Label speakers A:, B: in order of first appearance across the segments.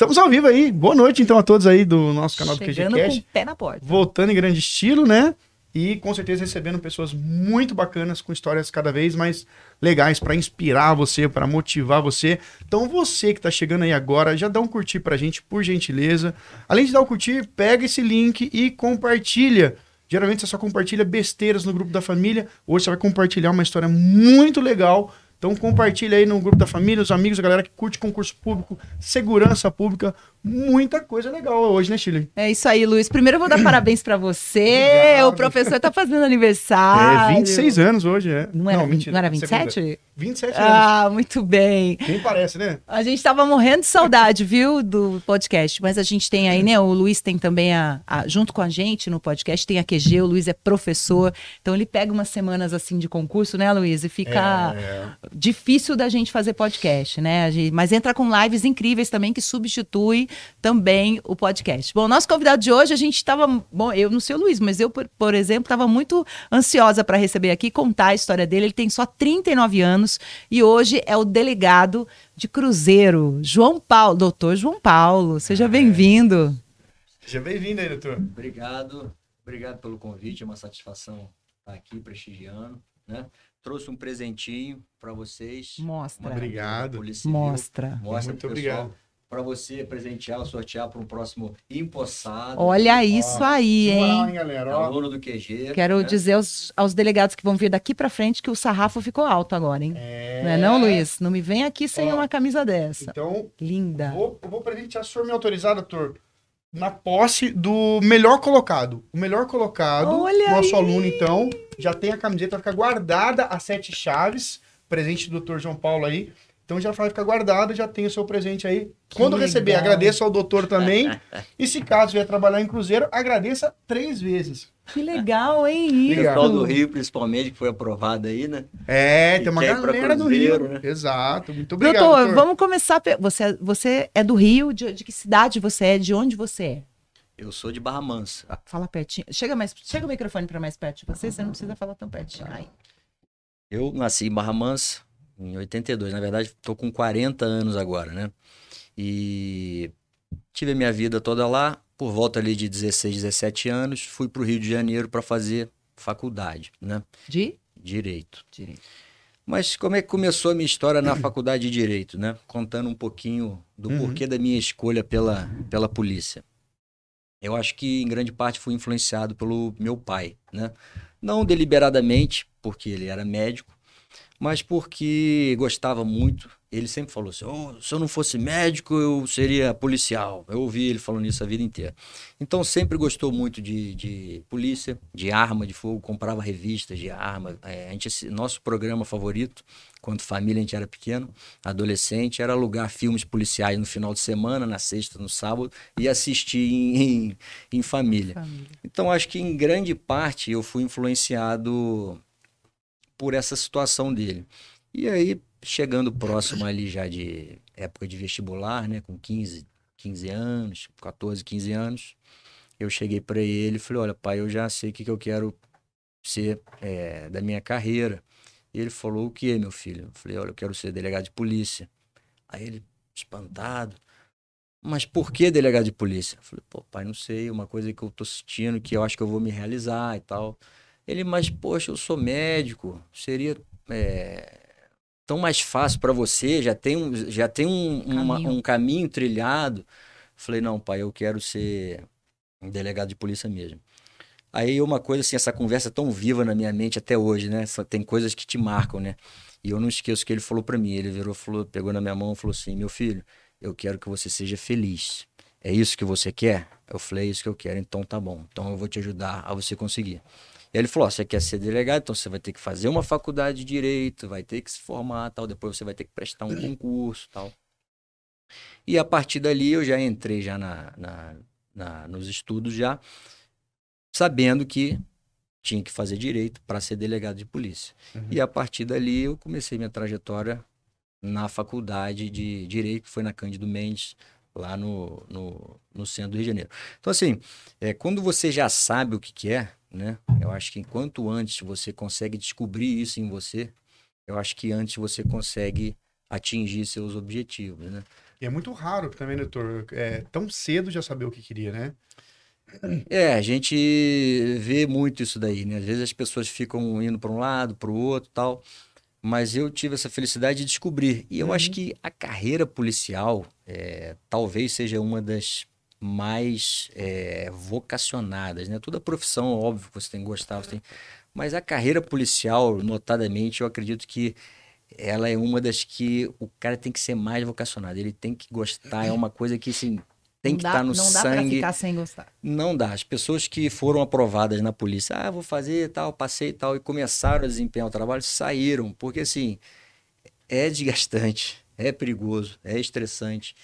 A: Estamos ao vivo aí. Boa noite, então, a todos aí do nosso canal
B: Chegando
A: do
B: com
A: QGCast.
B: o pé na porta.
A: Voltando em grande estilo, né? E com certeza recebendo pessoas muito bacanas, com histórias cada vez mais legais para inspirar você, para motivar você. Então você que tá chegando aí agora, já dá um curtir pra gente, por gentileza. Além de dar o curtir, pega esse link e compartilha. Geralmente você só compartilha besteiras no grupo da família. Hoje você vai compartilhar uma história muito legal. Então compartilha aí no grupo da família, os amigos, a galera que curte concurso público, segurança pública, muita coisa legal hoje, né, Chile?
B: É isso aí, Luiz. Primeiro eu vou dar parabéns pra você.
A: Obrigado.
B: O professor tá fazendo aniversário.
A: É 26 anos hoje, é.
B: Não era,
A: mentira,
B: não era
A: segunda.
B: 27?
A: 27 anos.
B: Ah, muito bem.
A: Nem parece, né?
B: A gente tava morrendo de saudade, viu, do podcast. Mas a gente tem aí, né? O Luiz tem também a, a- junto com a gente no podcast, tem a QG, o Luiz é professor. Então ele pega umas semanas assim de concurso, né, Luiz? E fica
A: É.
B: difícil da gente fazer podcast, né? Gente- mas entra com lives incríveis também que substitui também o podcast. Bom, nosso convidado de hoje, a gente estava, bom, eu não sei o Luiz, mas eu, por, por exemplo, estava muito ansiosa para receber aqui, contar a história dele. Ele tem só 39 anos e hoje é o delegado de Cruzeiro, João Paulo, doutor João Paulo. Seja bem-vindo.
A: Seja bem-vindo aí, doutor.
C: Obrigado, obrigado pelo convite, é uma satisfação estar aqui prestigiando, né? Trouxe um presentinho para vocês.
B: Mostra.
A: Obrigado.
B: Mostra.
C: Mostra
A: Muito obrigado.
C: pessoal, Para você presentear ou sortear para um próximo empossado.
B: Olha isso aí,
A: Moral,
B: hein?
A: hein, galera? Ó,
C: Aluno do QG.
B: Quero
C: né?
B: dizer aos, aos delegados que vão vir daqui para frente que o sarrafo ficou alto agora, hein?
A: é...
B: Não é não, Luiz? Não me vem aqui sem
A: Ó.
B: uma camisa dessa.
A: Então,
B: Linda.
A: vou, eu vou presentear, se for me autorizar, doutor, na posse do melhor colocado. O melhor colocado,
B: Olha
A: nosso
B: aí!
A: aluno, então, já tem a camiseta, vai ficar guardada as sete chaves, presente do doutor João Paulo aí. Então já vai ficar guardado, já tem o seu presente aí. Quando
B: legal.
A: receber, agradeço ao doutor também. e se caso vier trabalhar em Cruzeiro, agradeça três vezes.
B: Que legal, hein? Isso.
C: Pessoal do Rio, principalmente, que foi aprovado aí, né?
A: É,
C: E
A: tem uma galera do
C: Cruzeiro,
A: Rio.
C: né?
A: Exato, muito obrigado.
B: doutor,
A: doutor.
B: vamos começar. Você, você é do Rio? De, de que cidade você é? De onde você é?
C: Eu sou de Barra Mansa.
B: Fala pertinho. Chega, mais, chega o microfone para mais perto de você, você não precisa falar tão pertinho. Ai.
C: Eu nasci em Barra Mansa em 82. Na verdade, estou com 40 anos agora, né? E tive a minha vida toda lá. Por volta ali de 16, 17 anos, fui para o Rio de Janeiro para fazer faculdade, né?
B: De?
C: Direito.
B: Direito.
C: Mas como é que começou a minha história na faculdade de Direito, né? Contando um pouquinho do
A: Uhum.
C: porquê da minha escolha pela, pela polícia. Eu acho que em grande parte fui influenciado pelo meu pai, né? Não deliberadamente, porque ele era médico, mas porque gostava muito. Ele sempre falou assim: "Oh, se eu não fosse médico, eu seria policial. Eu ouvi ele falando isso a vida inteira. Então sempre gostou muito de, de polícia, de arma de fogo, comprava revistas de arma. É, a gente, nosso programa favorito, quando família a gente era pequeno, adolescente, era alugar filmes policiais no final de semana, na sexta, no sábado, e assistir em, em, em família.
B: Família.
C: Então, acho que em grande parte eu fui influenciado por essa situação dele. E aí, chegando próximo ali já de época de vestibular, né, com 15, 15 anos, 14, 15 anos, eu cheguei para ele e falei: Olha, pai, eu já sei o que, que eu quero ser eh, da minha carreira. E ele falou: O que, meu filho? Eu falei: Olha, eu quero ser delegado de polícia. Aí ele, espantado. Mas por que delegado de polícia? Eu falei, pô, pai, não sei, uma coisa que eu tô sentindo que eu acho que eu vou me realizar e tal. Ele, mas poxa, eu sou médico, seria é, tão mais fácil para você, já tem um, já tem um, uma-
B: Caminho.
C: um caminho trilhado. Falei, não, pai, eu quero ser um delegado de polícia mesmo. Aí uma coisa assim, essa conversa é tão viva na minha mente até hoje, né? Tem coisas que te marcam, né? E eu não esqueço que ele falou para mim. Ele virou, falou, pegou na minha mão e falou assim: "Meu filho, eu quero que você seja feliz. É isso que você quer?" Eu falei: "É isso que eu quero". Então tá bom. Então eu vou te ajudar a você conseguir. E ele falou: ó, "Você quer ser delegado, então você vai ter que fazer uma faculdade de direito, vai ter que se formar, tal, depois você vai ter que prestar um concurso, tal". E a partir dali eu já entrei já na, na, na- nos estudos já sabendo que tinha que fazer direito para ser delegado de polícia.
A: Uhum.
C: E a partir dali eu comecei minha trajetória na faculdade de Direito, que foi na Cândido Mendes, lá no, no, no centro do Rio de Janeiro. Então, assim, é, quando você já sabe o que quer, né? Eu acho que enquanto antes você consegue descobrir isso em você, eu acho que antes você consegue atingir seus objetivos, né?
A: E é muito raro também, doutor, é, tão cedo já saber o que queria, né?
C: É, a gente vê muito isso daí, né? Às vezes as pessoas ficam indo para um lado, para o outro tal. Mas eu tive essa felicidade de descobrir. E eu
A: Uhum.
C: acho que a carreira policial é, talvez seja uma das mais é, vocacionadas, né? Toda profissão, óbvio, você tem que gostar, você tem... mas a carreira policial, notadamente, eu acredito que ela é uma das que o cara tem que ser mais vocacionado. Ele tem que gostar, é uma coisa que assim, tem
B: não
C: que estar no
B: não dá pra
C: sangue.
B: ficar sem gostar.
C: Não dá. As pessoas que foram aprovadas na polícia, ah, vou fazer tal, passei tal, e começaram a desempenhar o trabalho, saíram. Porque, assim, é desgastante, é perigoso, é estressante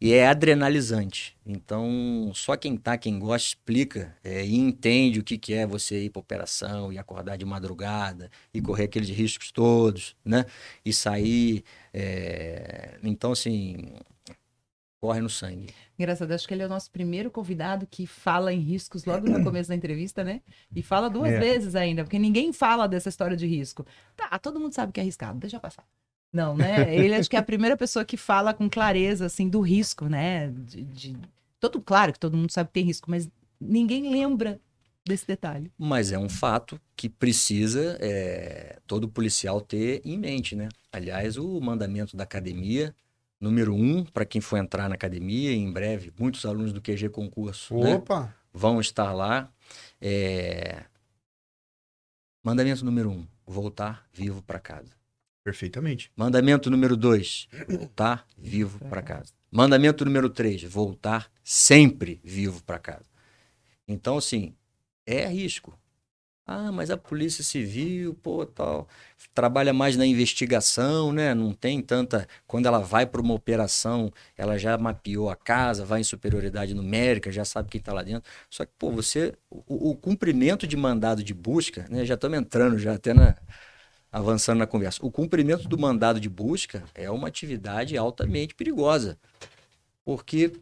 C: e é adrenalizante. Então, só quem tá, quem gosta, explica é, e entende o que, que é você ir para operação e acordar de madrugada e correr aqueles riscos todos, né? E sair. é, Então, assim, corre no sangue.
B: Engraçado, acho que ele é o nosso primeiro convidado que fala em riscos logo no começo da entrevista, né? E fala duas
A: É.
B: vezes ainda, porque ninguém fala dessa história de risco. Tá, todo mundo sabe que é arriscado, deixa passar. Não, né? Ele acho que é a primeira pessoa que fala com clareza, assim, do risco, né? De, de- Todo, claro que todo mundo sabe que tem risco, mas ninguém lembra desse detalhe.
C: Mas é um fato que precisa é, todo policial ter em mente, né? Aliás, o mandamento da academia, número um, para quem for entrar na academia, e em breve, muitos alunos do QG concurso né,
A: Opa!
C: vão estar lá. é, Mandamento número um, voltar vivo para casa.
A: Perfeitamente.
C: Mandamento número dois, voltar vivo para casa. Mandamento número três, voltar sempre vivo para casa. Então, assim, é risco. Ah, mas a polícia civil, pô, tal, trabalha mais na investigação, né? Não tem tanta. Quando ela vai para uma operação, ela já mapeou a casa, vai em superioridade numérica, já sabe quem está lá dentro. Só que, pô, você. O, o cumprimento de mandado de busca, né? Já estamos entrando já até na, avançando na conversa. O cumprimento do mandado de busca é uma atividade altamente perigosa, porque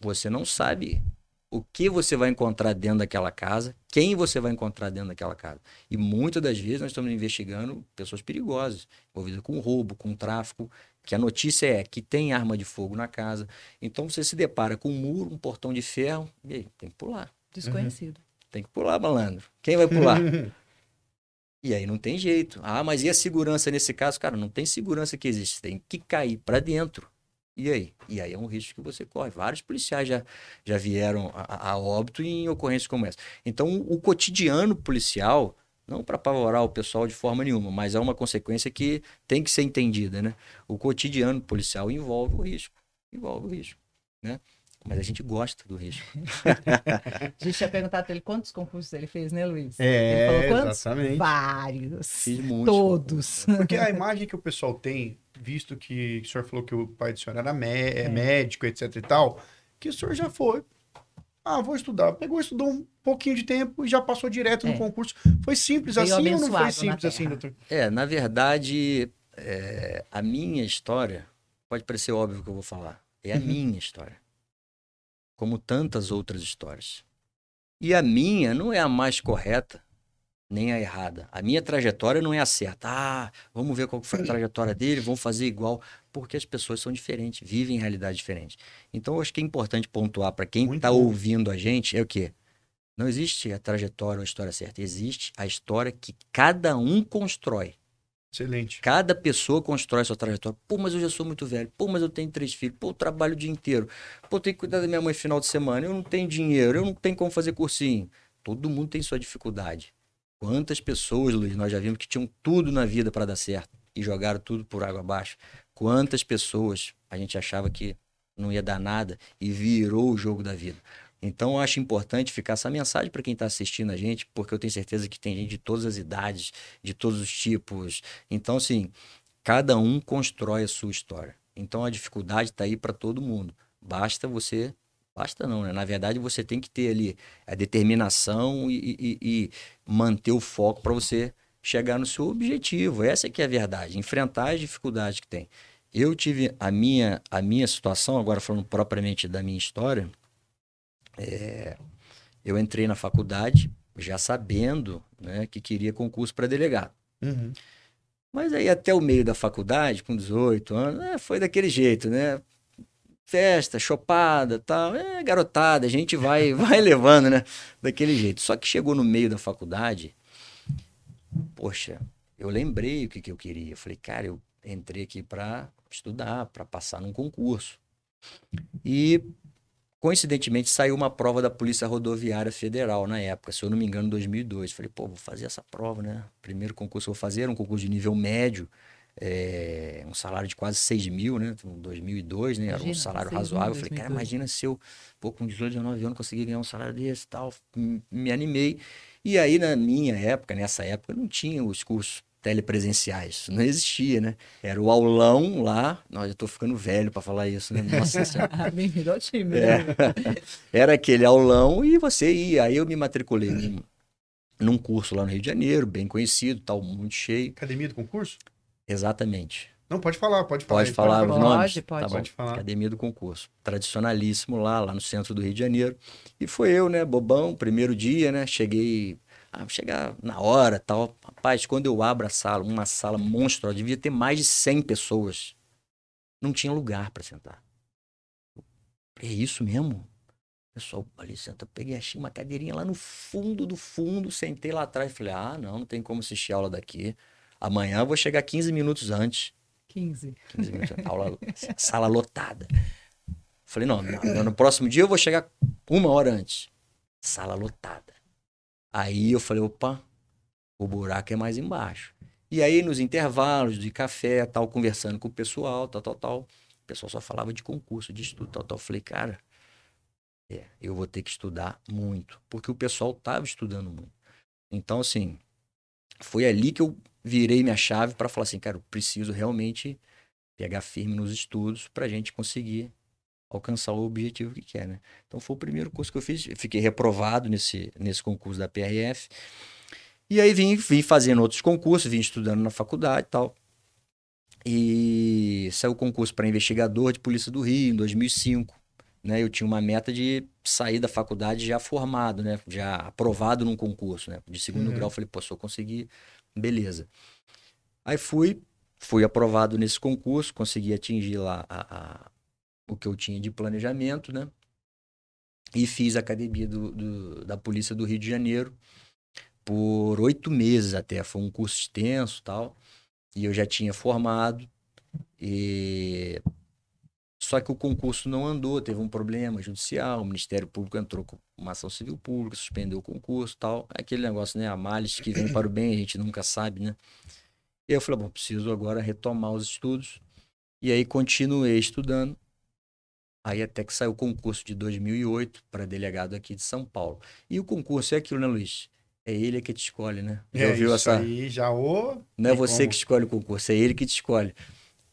C: você não sabe o que você vai encontrar dentro daquela casa, quem você vai encontrar dentro daquela casa. E muitas das vezes nós estamos investigando pessoas perigosas, envolvidas com roubo, com tráfico, que a notícia é que tem arma de fogo na casa. Então você se depara com um muro, um portão de ferro, e aí tem que pular.
B: Desconhecido.
C: Tem que pular, malandro. Quem vai pular? E aí não tem jeito. Ah, mas e a segurança nesse caso? Cara, não tem segurança que existe. Tem que cair para dentro. E aí? E aí é um risco que você corre. Vários policiais já, já vieram a, a óbito em ocorrências como essa. Então, o cotidiano policial, não para apavorar o pessoal de forma nenhuma, mas é uma consequência que tem que ser entendida, né? O cotidiano policial envolve o risco. Envolve o risco, né? Mas a gente gosta do risco.
B: A gente tinha perguntado pra ele quantos concursos ele fez, né, Luiz?
A: É,
B: ele falou quantos?
A: exatamente.
B: Vários.
C: Fiz muitos.
B: Todos.
A: Porque a imagem que o pessoal tem, visto que o senhor falou que o pai do senhor era mé-
B: É.
A: médico, etc e tal, que o senhor já foi. Ah, vou estudar. Pegou, estudou um pouquinho de tempo e já passou direto
B: É.
A: no concurso. Foi simples
B: Veio
A: assim ou não foi simples assim, doutor?
C: É, na verdade, é, a minha história, pode parecer óbvio o que eu vou falar, é a
A: Uhum.
C: minha história. Como tantas outras histórias. E a minha não é a mais correta, nem a errada. A minha trajetória não é a certa. Ah, vamos ver qual foi a trajetória dele, vamos fazer igual. Porque as pessoas são diferentes, vivem em realidade diferente. Então, eu acho que é importante pontuar para quem está ouvindo a gente é o quê? Não existe a trajetória ou a história certa. Existe a história que cada um constrói.
A: Excelente.
C: Cada pessoa constrói sua trajetória. Pô, mas eu já sou muito velho. Pô, mas eu tenho três filhos. Pô, eu trabalho o dia inteiro. Pô, tenho que cuidar da minha mãe final de semana. Eu não tenho dinheiro. Eu não tenho como fazer cursinho. Todo mundo tem sua dificuldade. Quantas pessoas, Luiz, nós já vimos que tinham tudo na vida para dar certo e jogaram tudo por água abaixo. Quantas pessoas a gente achava que não ia dar nada e virou o jogo da vida. Então, eu acho importante ficar essa mensagem para quem está assistindo a gente, porque eu tenho certeza que tem gente de todas as idades, de todos os tipos. Então, assim, cada um constrói a sua história. Então, a dificuldade está aí para todo mundo. Basta você. Basta não, né? Na verdade, você tem que ter ali a determinação e, e- e manter o foco para você chegar no seu objetivo. Essa é que é a verdade. Enfrentar as dificuldades que tem. Eu tive a minha, a minha situação, agora falando propriamente da minha história, é, eu entrei na faculdade já sabendo né, que queria concurso para delegado.
A: Uhum.
C: Mas aí até o meio da faculdade, com 18 anos, é, foi daquele jeito, né? festa, chopada, tal, é garotada, a gente vai, vai levando, né? Daquele jeito. Só que chegou no meio da faculdade, poxa, eu lembrei o que, que eu queria. Eu falei, cara, eu entrei aqui para estudar, para passar num concurso. E coincidentemente saiu uma prova da Polícia Rodoviária Federal na época, se eu não me engano, em 2002. Falei, pô, vou fazer essa prova, né? Primeiro concurso que eu vou fazer era um concurso de nível médio é, um salário de quase 6 mil, né? Em 2002, né? Era um salário razoável. Falei, cara, imagina se eu, pô, com 18, 19 anos, conseguir ganhar um salário desse e tal. Me animei. E aí, na minha época, nessa época, não tinha os cursos telepresenciais. Não existia, né? Era o aulão lá. Nossa, eu tô ficando velho para falar isso, né? Nossa
B: Bem-vindo ao time.
C: É. Né? Era aquele aulão e você ia. Aí eu me matriculei num, num curso lá no Rio de Janeiro, bem conhecido, tal, muito cheio.
A: Academia do concurso?
C: Exatamente.
A: Não, pode falar, pode falar.
C: Pode falar pode os falar. nomes?
B: Pode, pode. Tá
A: pode falar.
C: Academia do Concurso. Tradicionalíssimo lá, lá no centro do Rio de Janeiro. E foi eu, né, bobão, primeiro dia, né, cheguei... Ah, chegar na hora tal. Rapaz, quando eu abro a sala, uma sala monstruosa, devia ter mais de 100 pessoas. Não tinha lugar para sentar. É isso mesmo? pessoal ali senta, peguei achei uma cadeirinha lá no fundo do fundo, sentei lá atrás e falei: ah, não, não tem como assistir aula daqui. Amanhã eu vou chegar 15 minutos antes.
B: 15.
C: 15 minutos, aula, sala lotada. Falei, não, no, no próximo dia eu vou chegar uma hora antes. Sala lotada. Aí eu falei, opa, o buraco é mais embaixo. E aí, nos intervalos de café, tal, conversando com o pessoal, tal, tal, tal, o pessoal só falava de concurso, de estudo, tal, tal. Eu falei, cara, é, eu vou ter que estudar muito, porque o pessoal estava estudando muito. Então, assim, foi ali que eu virei minha chave para falar assim, cara, eu preciso realmente pegar firme nos estudos para a gente conseguir alcançar o objetivo que quer, né? Então foi o primeiro curso que eu fiz, eu fiquei reprovado nesse, nesse concurso da PRF. E aí vim, vim fazendo outros concursos, vim estudando na faculdade e tal. E saiu o concurso para investigador de Polícia do Rio em 2005. Né? Eu tinha uma meta de sair da faculdade já formado, né? Já aprovado num concurso, né? De segundo uhum. grau, falei, pô, se eu conseguir Beleza. Aí fui, fui aprovado nesse concurso, consegui atingir lá a, a, o que eu tinha de planejamento, né? E fiz a academia do, do, da Polícia do Rio de Janeiro por oito meses até. Foi um curso extenso tal. E eu já tinha formado. E só que o concurso não andou, teve um problema judicial, o Ministério Público entrou com uma ação civil pública, suspendeu o concurso tal. Aquele negócio, né? A males que vem para o bem, a gente nunca sabe, né? E eu falei, bom, preciso agora retomar os estudos. E aí continuei estudando. Aí até que saiu o concurso de 2008 para delegado aqui de São Paulo. E o concurso é aquilo, né, Luiz? É ele que te escolhe, né?
A: Já é, ouviu essa? Aí já o...
C: Não é você como? que escolhe o concurso, é ele que te escolhe.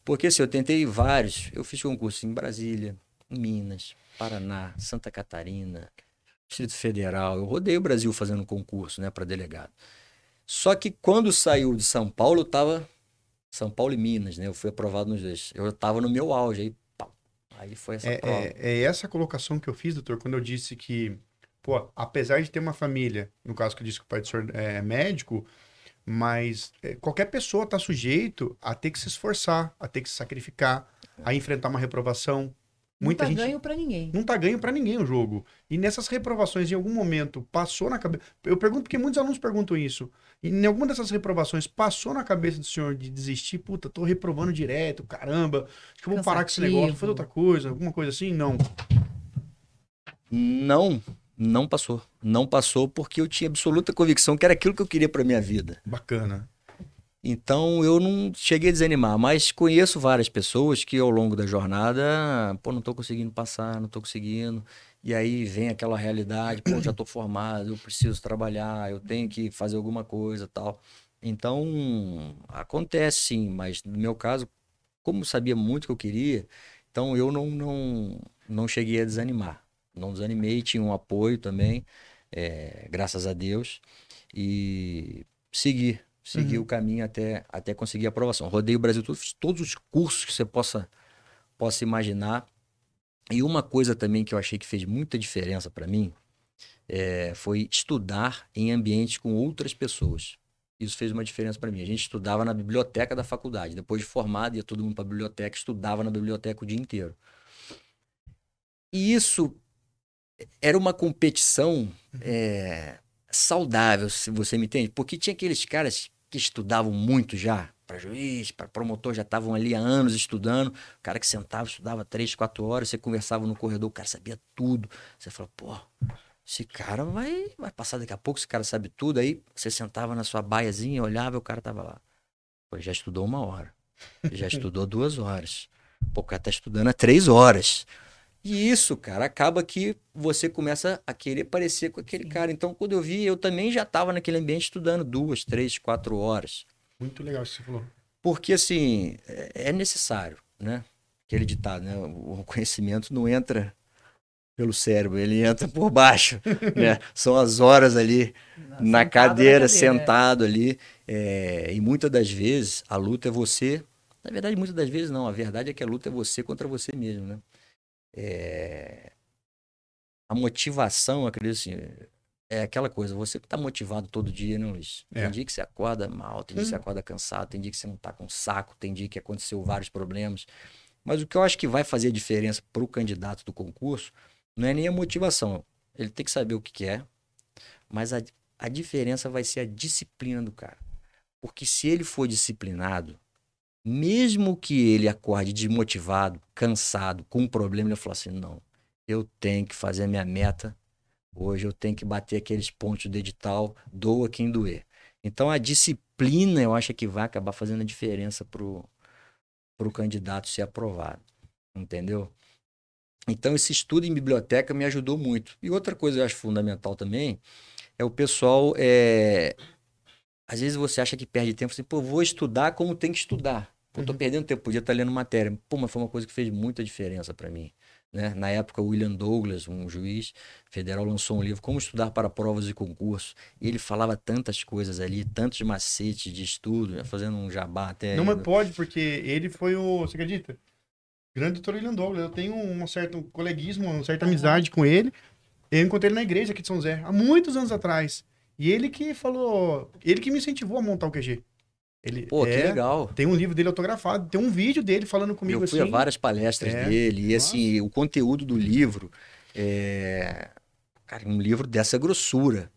C: Porque assim, eu tentei vários. Eu fiz concurso em Brasília, em Minas, Paraná, Santa Catarina, Distrito Federal. Eu rodei o Brasil fazendo concurso, né, para delegado. Só que quando saiu de São Paulo, eu tava São Paulo e Minas, né? Eu fui aprovado nos dois. Eu tava no meu auge aí. Aí foi essa
A: é,
C: prova.
A: É, é essa colocação que eu fiz, doutor, quando eu disse que, pô, apesar de ter uma família, no caso que eu disse que o pai do senhor é médico, mas é, qualquer pessoa está sujeito a ter que se esforçar, a ter que se sacrificar, a enfrentar uma reprovação. Muita
B: não
A: tá
B: gente ganho para ninguém.
A: Não tá ganho para ninguém o jogo. E nessas reprovações, em algum momento, passou na cabeça. Eu pergunto porque muitos alunos perguntam isso. E em alguma dessas reprovações, passou na cabeça do senhor de desistir? Puta, tô reprovando direto, caramba. Acho que eu vou Cansativo. parar com esse negócio, fazer outra coisa, alguma coisa assim? Não.
C: Não. Não passou. Não passou porque eu tinha absoluta convicção que era aquilo que eu queria para minha vida.
A: Bacana.
C: Então eu não cheguei a desanimar, mas conheço várias pessoas que ao longo da jornada, pô, não estou conseguindo passar, não estou conseguindo. E aí vem aquela realidade, pô, já estou formado, eu preciso trabalhar, eu tenho que fazer alguma coisa, tal. Então, acontece sim, mas no meu caso, como sabia muito que eu queria, então eu não não não cheguei a desanimar não desanimei, tinha um apoio também, é, graças a Deus, e segui, segui uhum. o caminho até, até conseguir a aprovação. Rodei o Brasil todo, fiz todos os cursos que você possa, possa imaginar. E uma coisa também que eu achei que fez muita diferença para mim é, foi estudar em ambientes com outras pessoas. Isso fez uma diferença para mim. A gente estudava na biblioteca da faculdade. Depois de formado, ia todo mundo para a biblioteca, estudava na biblioteca o dia inteiro. E isso era uma competição é, saudável, se você me entende, porque tinha aqueles caras que estudavam muito já, para juiz, para promotor, já estavam ali há anos estudando. O cara que sentava, estudava três, quatro horas, você conversava no corredor, o cara sabia tudo. Você falou, pô, esse cara vai, vai passar daqui a pouco, esse cara sabe tudo. Aí você sentava na sua baiazinha, olhava e o cara tava lá. Pô, já estudou uma hora, já estudou duas horas. Pô, o cara tá estudando há três horas. E isso, cara, acaba que você começa a querer parecer com aquele cara. Então, quando eu vi, eu também já estava naquele ambiente estudando duas, três, quatro horas.
A: Muito legal isso que você falou.
C: Porque, assim, é, é necessário, né? Aquele ditado, né? O conhecimento não entra pelo cérebro, ele entra por baixo, né? São as horas ali na, cadeira, na cadeira, sentado ali. É, e muitas das vezes a luta é você. Na verdade, muitas das vezes não. A verdade é que a luta é você contra você mesmo, né? É... A motivação, acredito assim, é aquela coisa, você que tá motivado todo dia, né, Luiz? Tem é. dia que você acorda mal, tem dia que você acorda cansado, tem dia que você não tá com saco, tem dia que aconteceu vários problemas. Mas o que eu acho que vai fazer a diferença para o candidato do concurso não é nem a motivação. Ele tem que saber o que quer, mas a, a diferença vai ser a disciplina do cara. Porque se ele for disciplinado, mesmo que ele acorde desmotivado, cansado, com um problema, ele fala assim: não, eu tenho que fazer a minha meta. Hoje eu tenho que bater aqueles pontos do edital, doa quem doer. Então a disciplina eu acho que vai acabar fazendo a diferença pro, pro candidato ser aprovado. Entendeu? Então esse estudo em biblioteca me ajudou muito. E outra coisa que eu acho fundamental também é o pessoal. É... Às vezes você acha que perde tempo, assim, pô, vou estudar como tem que estudar. Pô, tô uhum. perdendo tempo, podia estar lendo matéria. Pô, mas foi uma coisa que fez muita diferença para mim. Né? Na época, o William Douglas, um juiz federal, lançou um livro, Como Estudar para Provas e Concursos. E ele falava tantas coisas ali, tantos macetes de estudo, né? fazendo um jabá até.
A: Não, mas pode, porque ele foi o. Você acredita? Grande doutor William Douglas. Eu tenho um certo coleguismo, uma certa amizade com ele. Eu encontrei ele na igreja aqui de São José, há muitos anos atrás. E ele que falou. Ele que me incentivou a montar o QG. Ele
C: Pô, é, que legal.
A: Tem um livro dele autografado, tem um vídeo dele falando comigo
C: Eu fui
A: assim.
C: a várias palestras é, dele, e assim, o conteúdo do livro é. Cara, um livro dessa grossura.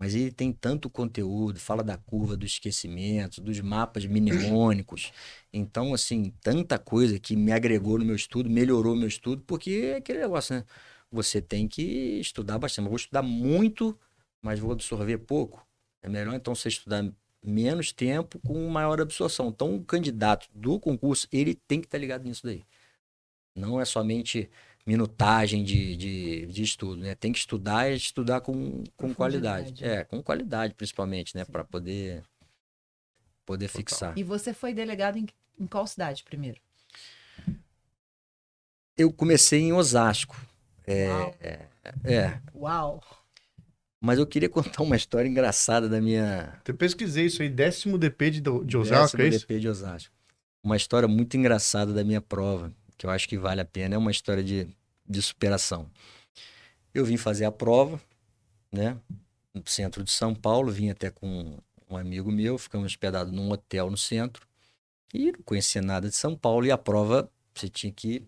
C: Mas ele tem tanto conteúdo, fala da curva do esquecimento, dos mapas mnemônicos. Então, assim, tanta coisa que me agregou no meu estudo, melhorou o meu estudo, porque é aquele negócio, né? Você tem que estudar bastante. Eu vou estudar muito, mas vou absorver pouco. É melhor então você estudar menos tempo com maior absorção. Então, o candidato do concurso, ele tem que estar tá ligado nisso daí. Não é somente minutagem de, de, de estudo, né? Tem que estudar e estudar com, com qualidade. É, com qualidade, principalmente, né? Para poder, poder fixar.
B: E você foi delegado em, em qual cidade primeiro?
C: Eu comecei em Osasco. É,
B: Uau.
C: é, é.
B: Uau!
C: Mas eu queria contar uma história engraçada da minha.
A: Eu pesquisei isso aí, décimo DP de, de Osasco,
C: décimo é isso? DP de Osasco. Uma história muito engraçada da minha prova, que eu acho que vale a pena. É uma história de, de superação. Eu vim fazer a prova, né? No centro de São Paulo, vim até com um amigo meu, ficamos hospedados num hotel no centro. E não conhecia nada de São Paulo. E a prova, você tinha que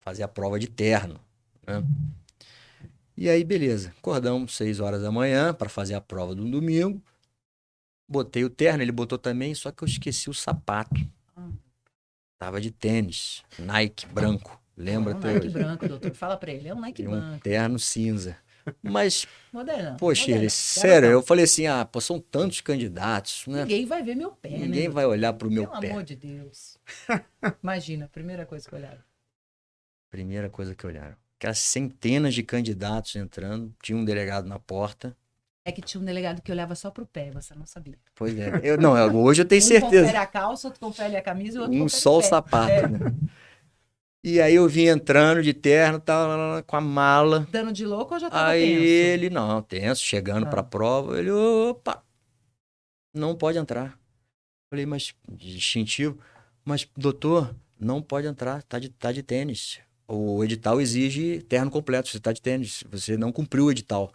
C: fazer a prova de terno. Né? E aí, beleza. Acordamos 6 horas da manhã para fazer a prova do domingo. Botei o terno, ele botou também, só que eu esqueci o sapato. Tava de tênis, Nike branco. Lembra?
B: É um Nike hoje? branco, doutor. Fala pra ele, é um Nike
C: e
B: branco.
C: Um terno cinza. Mas,
B: Moderna,
C: poxa,
B: moderna.
C: ele, sério, eu falei assim, ah, pô, são tantos candidatos, né?
B: Ninguém vai ver meu pé,
C: Ninguém
B: né?
C: vai olhar pro meu
B: Pelo
C: pé.
B: Pelo amor de Deus. Imagina, primeira coisa que olharam.
C: Primeira coisa que olharam aquelas centenas de candidatos entrando, tinha um delegado na porta.
B: É que tinha um delegado que olhava só pro pé, você não sabia.
C: Pois é. Eu, não, hoje eu tenho
B: um
C: certeza.
B: confere a calça, outro confere a camisa e outro
C: Um só o sapato, é. né? E aí eu vim entrando de terno, tal, com a mala.
B: Dando de louco ou já tava
C: aí
B: tenso?
C: ele, não, tenso, chegando ah. pra prova, ele, opa, não pode entrar. Falei, mas, distintivo, mas doutor, não pode entrar, tá de, tá de tênis o edital exige terno completo, você está de tênis, você não cumpriu o edital.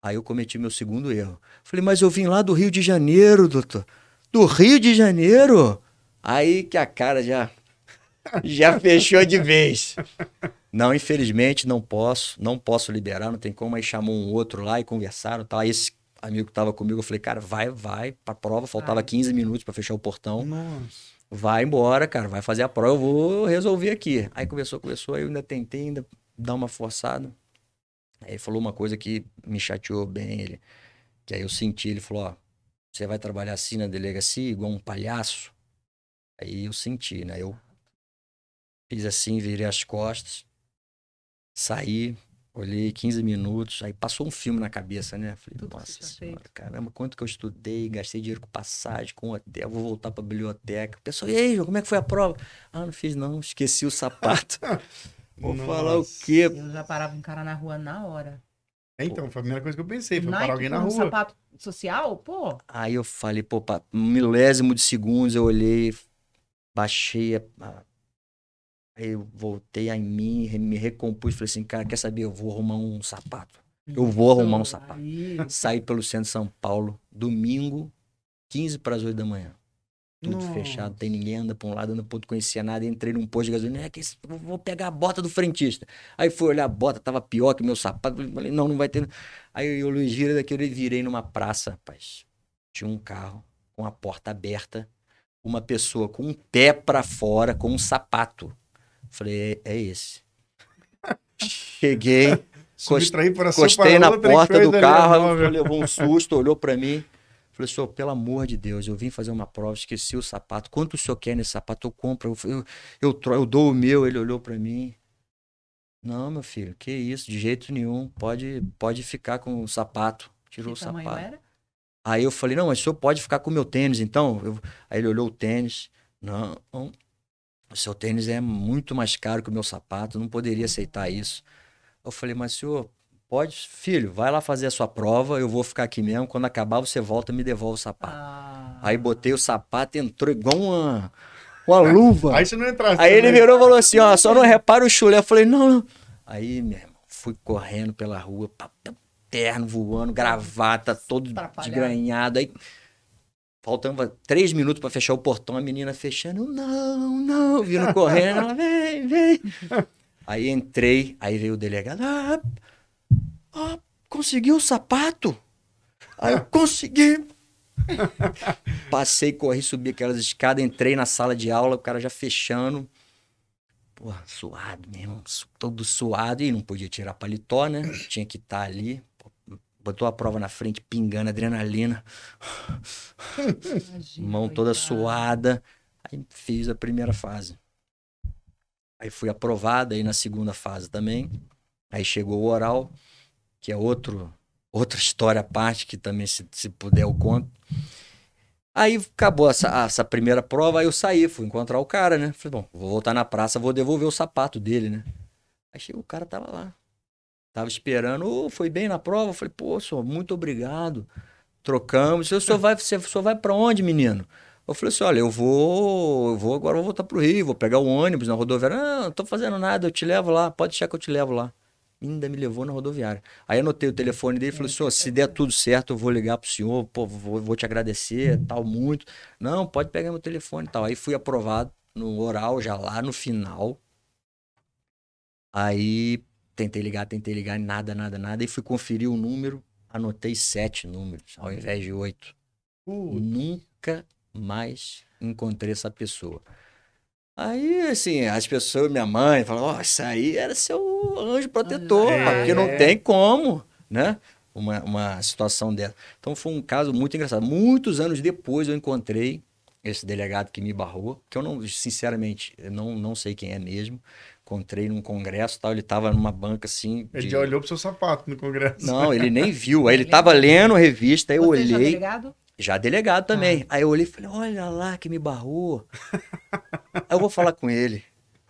C: Aí eu cometi meu segundo erro. Falei, mas eu vim lá do Rio de Janeiro, doutor. Do Rio de Janeiro? Aí que a cara já, já fechou de vez. Não, infelizmente não posso, não posso liberar, não tem como. Aí chamou um outro lá e conversaram, tá? Esse amigo que tava comigo, eu falei, cara, vai, vai pra prova, faltava
B: Vai.
C: 15 minutos pra fechar o portão.
A: Nossa.
C: Vai embora, cara, vai fazer a prova, eu vou resolver aqui. Aí conversou, conversou, aí eu ainda tentei ainda dar uma forçada. Aí ele falou uma coisa que me chateou bem, ele, que aí eu senti, ele falou, ó, você vai trabalhar assim na delegacia, igual um palhaço? Aí eu senti, né? Eu fiz assim, virei as costas, saí, olhei 15 minutos, aí passou um filme na cabeça, né? Falei,
B: Tudo
C: nossa senhora,
B: feito."
C: caramba, quanto que eu estudei, gastei dinheiro com passagem, com hotel, vou voltar pra biblioteca. O pessoal, e aí, João, como é que foi a prova? Ah, não fiz não, esqueci o sapato. Vou falar o
A: Nossa.
C: quê?
B: Eu já parava um cara na rua na hora.
A: É, então, foi a primeira coisa que eu pensei, foi
B: Nike
A: parar alguém na
B: com um
A: rua.
B: sapato social? Pô,
C: Aí eu falei, pô, pá, um milésimo de segundos eu olhei, baixei a. a- Aí eu voltei a mim, me recompus, falei assim, cara, quer saber? Eu vou arrumar um sapato. Eu vou arrumar um sapato.
B: Aí,
C: Saí pelo centro de São Paulo, domingo, 15 para as 8 da manhã. Tudo
A: Nossa.
C: fechado, tem ninguém, anda pra um lado, anda pro outro, conhecia nada. Entrei num posto de gasolina, é que esse- vou pegar a bota do frentista. Aí fui olhar a bota, tava pior que meu sapato. Falei, não, não vai ter. Aí eu, Luiz, gira daqui, eu virei numa praça, rapaz. Tinha um carro com a porta aberta, uma pessoa com um pé pra fora, com um sapato. Falei, é, é esse. Cheguei,
A: para
C: encostei na porta do
A: ali,
C: carro, ela levou um susto, olhou pra mim. Falei, senhor, pelo amor de Deus, eu vim fazer uma prova, esqueci o sapato. Quanto o senhor quer nesse sapato? Eu compro, eu, eu, eu, eu dou o meu. Ele olhou pra mim. Não, meu filho, que isso, de jeito nenhum. Pode, pode ficar com o sapato. Tirou
B: que
C: o sapato.
B: era?
C: Aí eu falei, não, mas o senhor pode ficar com o meu tênis, então? Eu- Aí ele olhou o tênis. Não, não, o seu tênis é muito mais caro que o meu sapato, não poderia aceitar isso. Eu falei, mas senhor, pode, filho, vai lá fazer a sua prova, eu vou ficar aqui mesmo. Quando acabar, você volta e me devolve o sapato.
B: Ah,
C: Aí botei o sapato, entrou igual uma, uma luva.
A: Aí você não entrasse.
C: Aí ele
A: também.
C: virou e falou assim, ó, só não repara o chulé. Eu falei, não, não. Aí, meu irmão, fui correndo pela rua, terno voando, gravata, todo desgranhado. Aí, faltando três minutos pra fechar o portão, a menina fechando, eu, não, não, vindo correndo, ela, vem, vem. Aí entrei, aí veio o delegado, ah, ah, conseguiu o sapato? Aí eu consegui. Passei, corri, subi aquelas escadas, entrei na sala de aula, o cara já fechando. Porra, suado mesmo, todo suado. E não podia tirar paletó, né? Tinha que estar ali. Botou a prova na frente, pingando adrenalina,
B: imagina,
C: mão toda
B: coitado.
C: suada. Aí fiz a primeira fase. Aí fui aprovado aí na segunda fase também. Aí chegou o oral, que é outro, outra história à parte, que também, se, se puder, eu conto. Aí acabou essa, essa primeira prova, aí eu saí, fui encontrar o cara, né? Falei, bom, vou voltar na praça, vou devolver o sapato dele, né? Aí chegou, o cara tava lá. Tava esperando, foi bem na prova? Falei, pô, senhor, muito obrigado. Trocamos. O senhor vai, você, senhor vai pra onde, menino? Eu falei assim, olha, eu vou, eu vou agora, vou voltar pro Rio, vou pegar o ônibus na rodoviária. Não, não tô fazendo nada, eu te levo lá, pode deixar que eu te levo lá. Ainda me levou na rodoviária. Aí anotei o telefone dele e falei, senhor, se der tudo certo, eu vou ligar pro senhor, pô, vou, vou te agradecer, tal, muito. Não, pode pegar meu telefone e tal. Aí fui aprovado no oral, já lá no final. Aí tentei ligar, tentei ligar, nada, nada, nada. E fui conferir o número, anotei sete números, ao invés de oito.
A: Putz.
C: Nunca mais encontrei essa pessoa. Aí, assim, as pessoas, minha mãe, falaram, ó, isso aí era seu anjo protetor,
A: É.
C: porque não tem como, né? Uma, uma situação dessa. Então foi um caso muito engraçado. Muitos anos depois eu encontrei esse delegado que me barrou, que eu não, sinceramente, eu não, não sei quem é mesmo. Encontrei num congresso e tal, ele tava numa banca assim.
A: Ele
C: de-
A: já olhou pro seu sapato no congresso.
C: Não, ele nem viu. Aí ele tava lendo a revista, aí eu
B: Você já
C: olhei.
B: delegado?
C: Já delegado também. Aí eu olhei e falei, olha lá que me barrou. Aí eu vou falar com ele.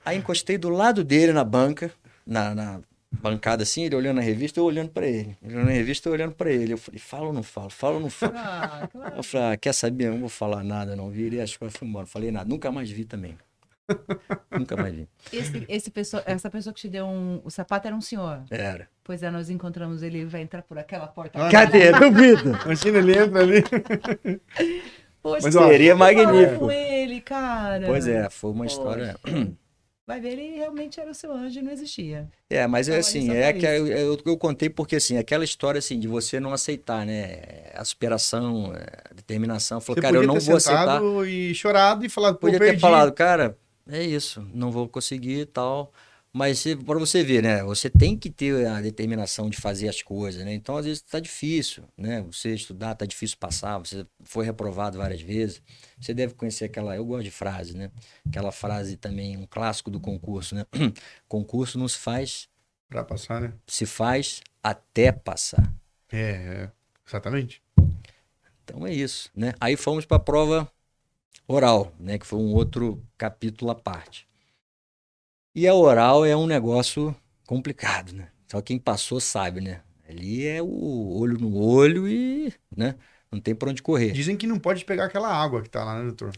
C: Aí encostei do lado dele na banca, na, na bancada assim, ele olhando a revista, eu olhando pra ele. Ele olhando a revista, eu olhando pra ele. Eu falei, fala ou não falo? Fala ou não falo?
B: Ah, claro.
C: Eu falei, ah, quer saber? Eu não vou falar nada, não. Virei as coisas fui embora. Falei nada. Nunca mais vi também. Nunca mais vi.
B: Esse, esse pessoa, essa pessoa que te deu um, o sapato era um senhor.
C: Era.
B: Pois é, nós encontramos ele, ele vai entrar por aquela porta.
A: Ah,
C: Cadê? Duvido.
A: Imagina, ele entra ali.
B: Poxa,
A: Mas, ó,
C: Seria magnífico.
B: com ele, cara.
C: Pois é, foi uma história
B: vai ver, ele realmente era o seu anjo e não existia.
C: É, mas é
B: ali
C: assim, é que eu, eu, eu contei porque assim, aquela história assim de você não aceitar, né? A superação, a determinação, falou,
A: Você
C: cara, eu não
A: ter
C: vou aceitar.
A: e chorado e falado, pô,
C: Podia ter
A: perdi.
C: falado, cara, é isso, não vou conseguir e tal. Mas para você ver, né? Você tem que ter a determinação de fazer as coisas, né? Então, às vezes, tá difícil, né? Você estudar, tá difícil passar, você foi reprovado várias vezes. Você deve conhecer aquela, eu gosto de frase, né? Aquela frase também, um clássico do concurso, né? concurso não se faz,
A: Pra passar, né?
C: se faz até passar.
A: É, é, exatamente.
C: Então é isso, né? Aí fomos para a prova oral, né? Que foi um outro capítulo à parte. E a oral é um negócio complicado, né? Só quem passou sabe, né? Ali é o olho no olho e, né? Não tem pra onde correr.
A: Dizem que não pode pegar aquela água que tá lá, né, doutor?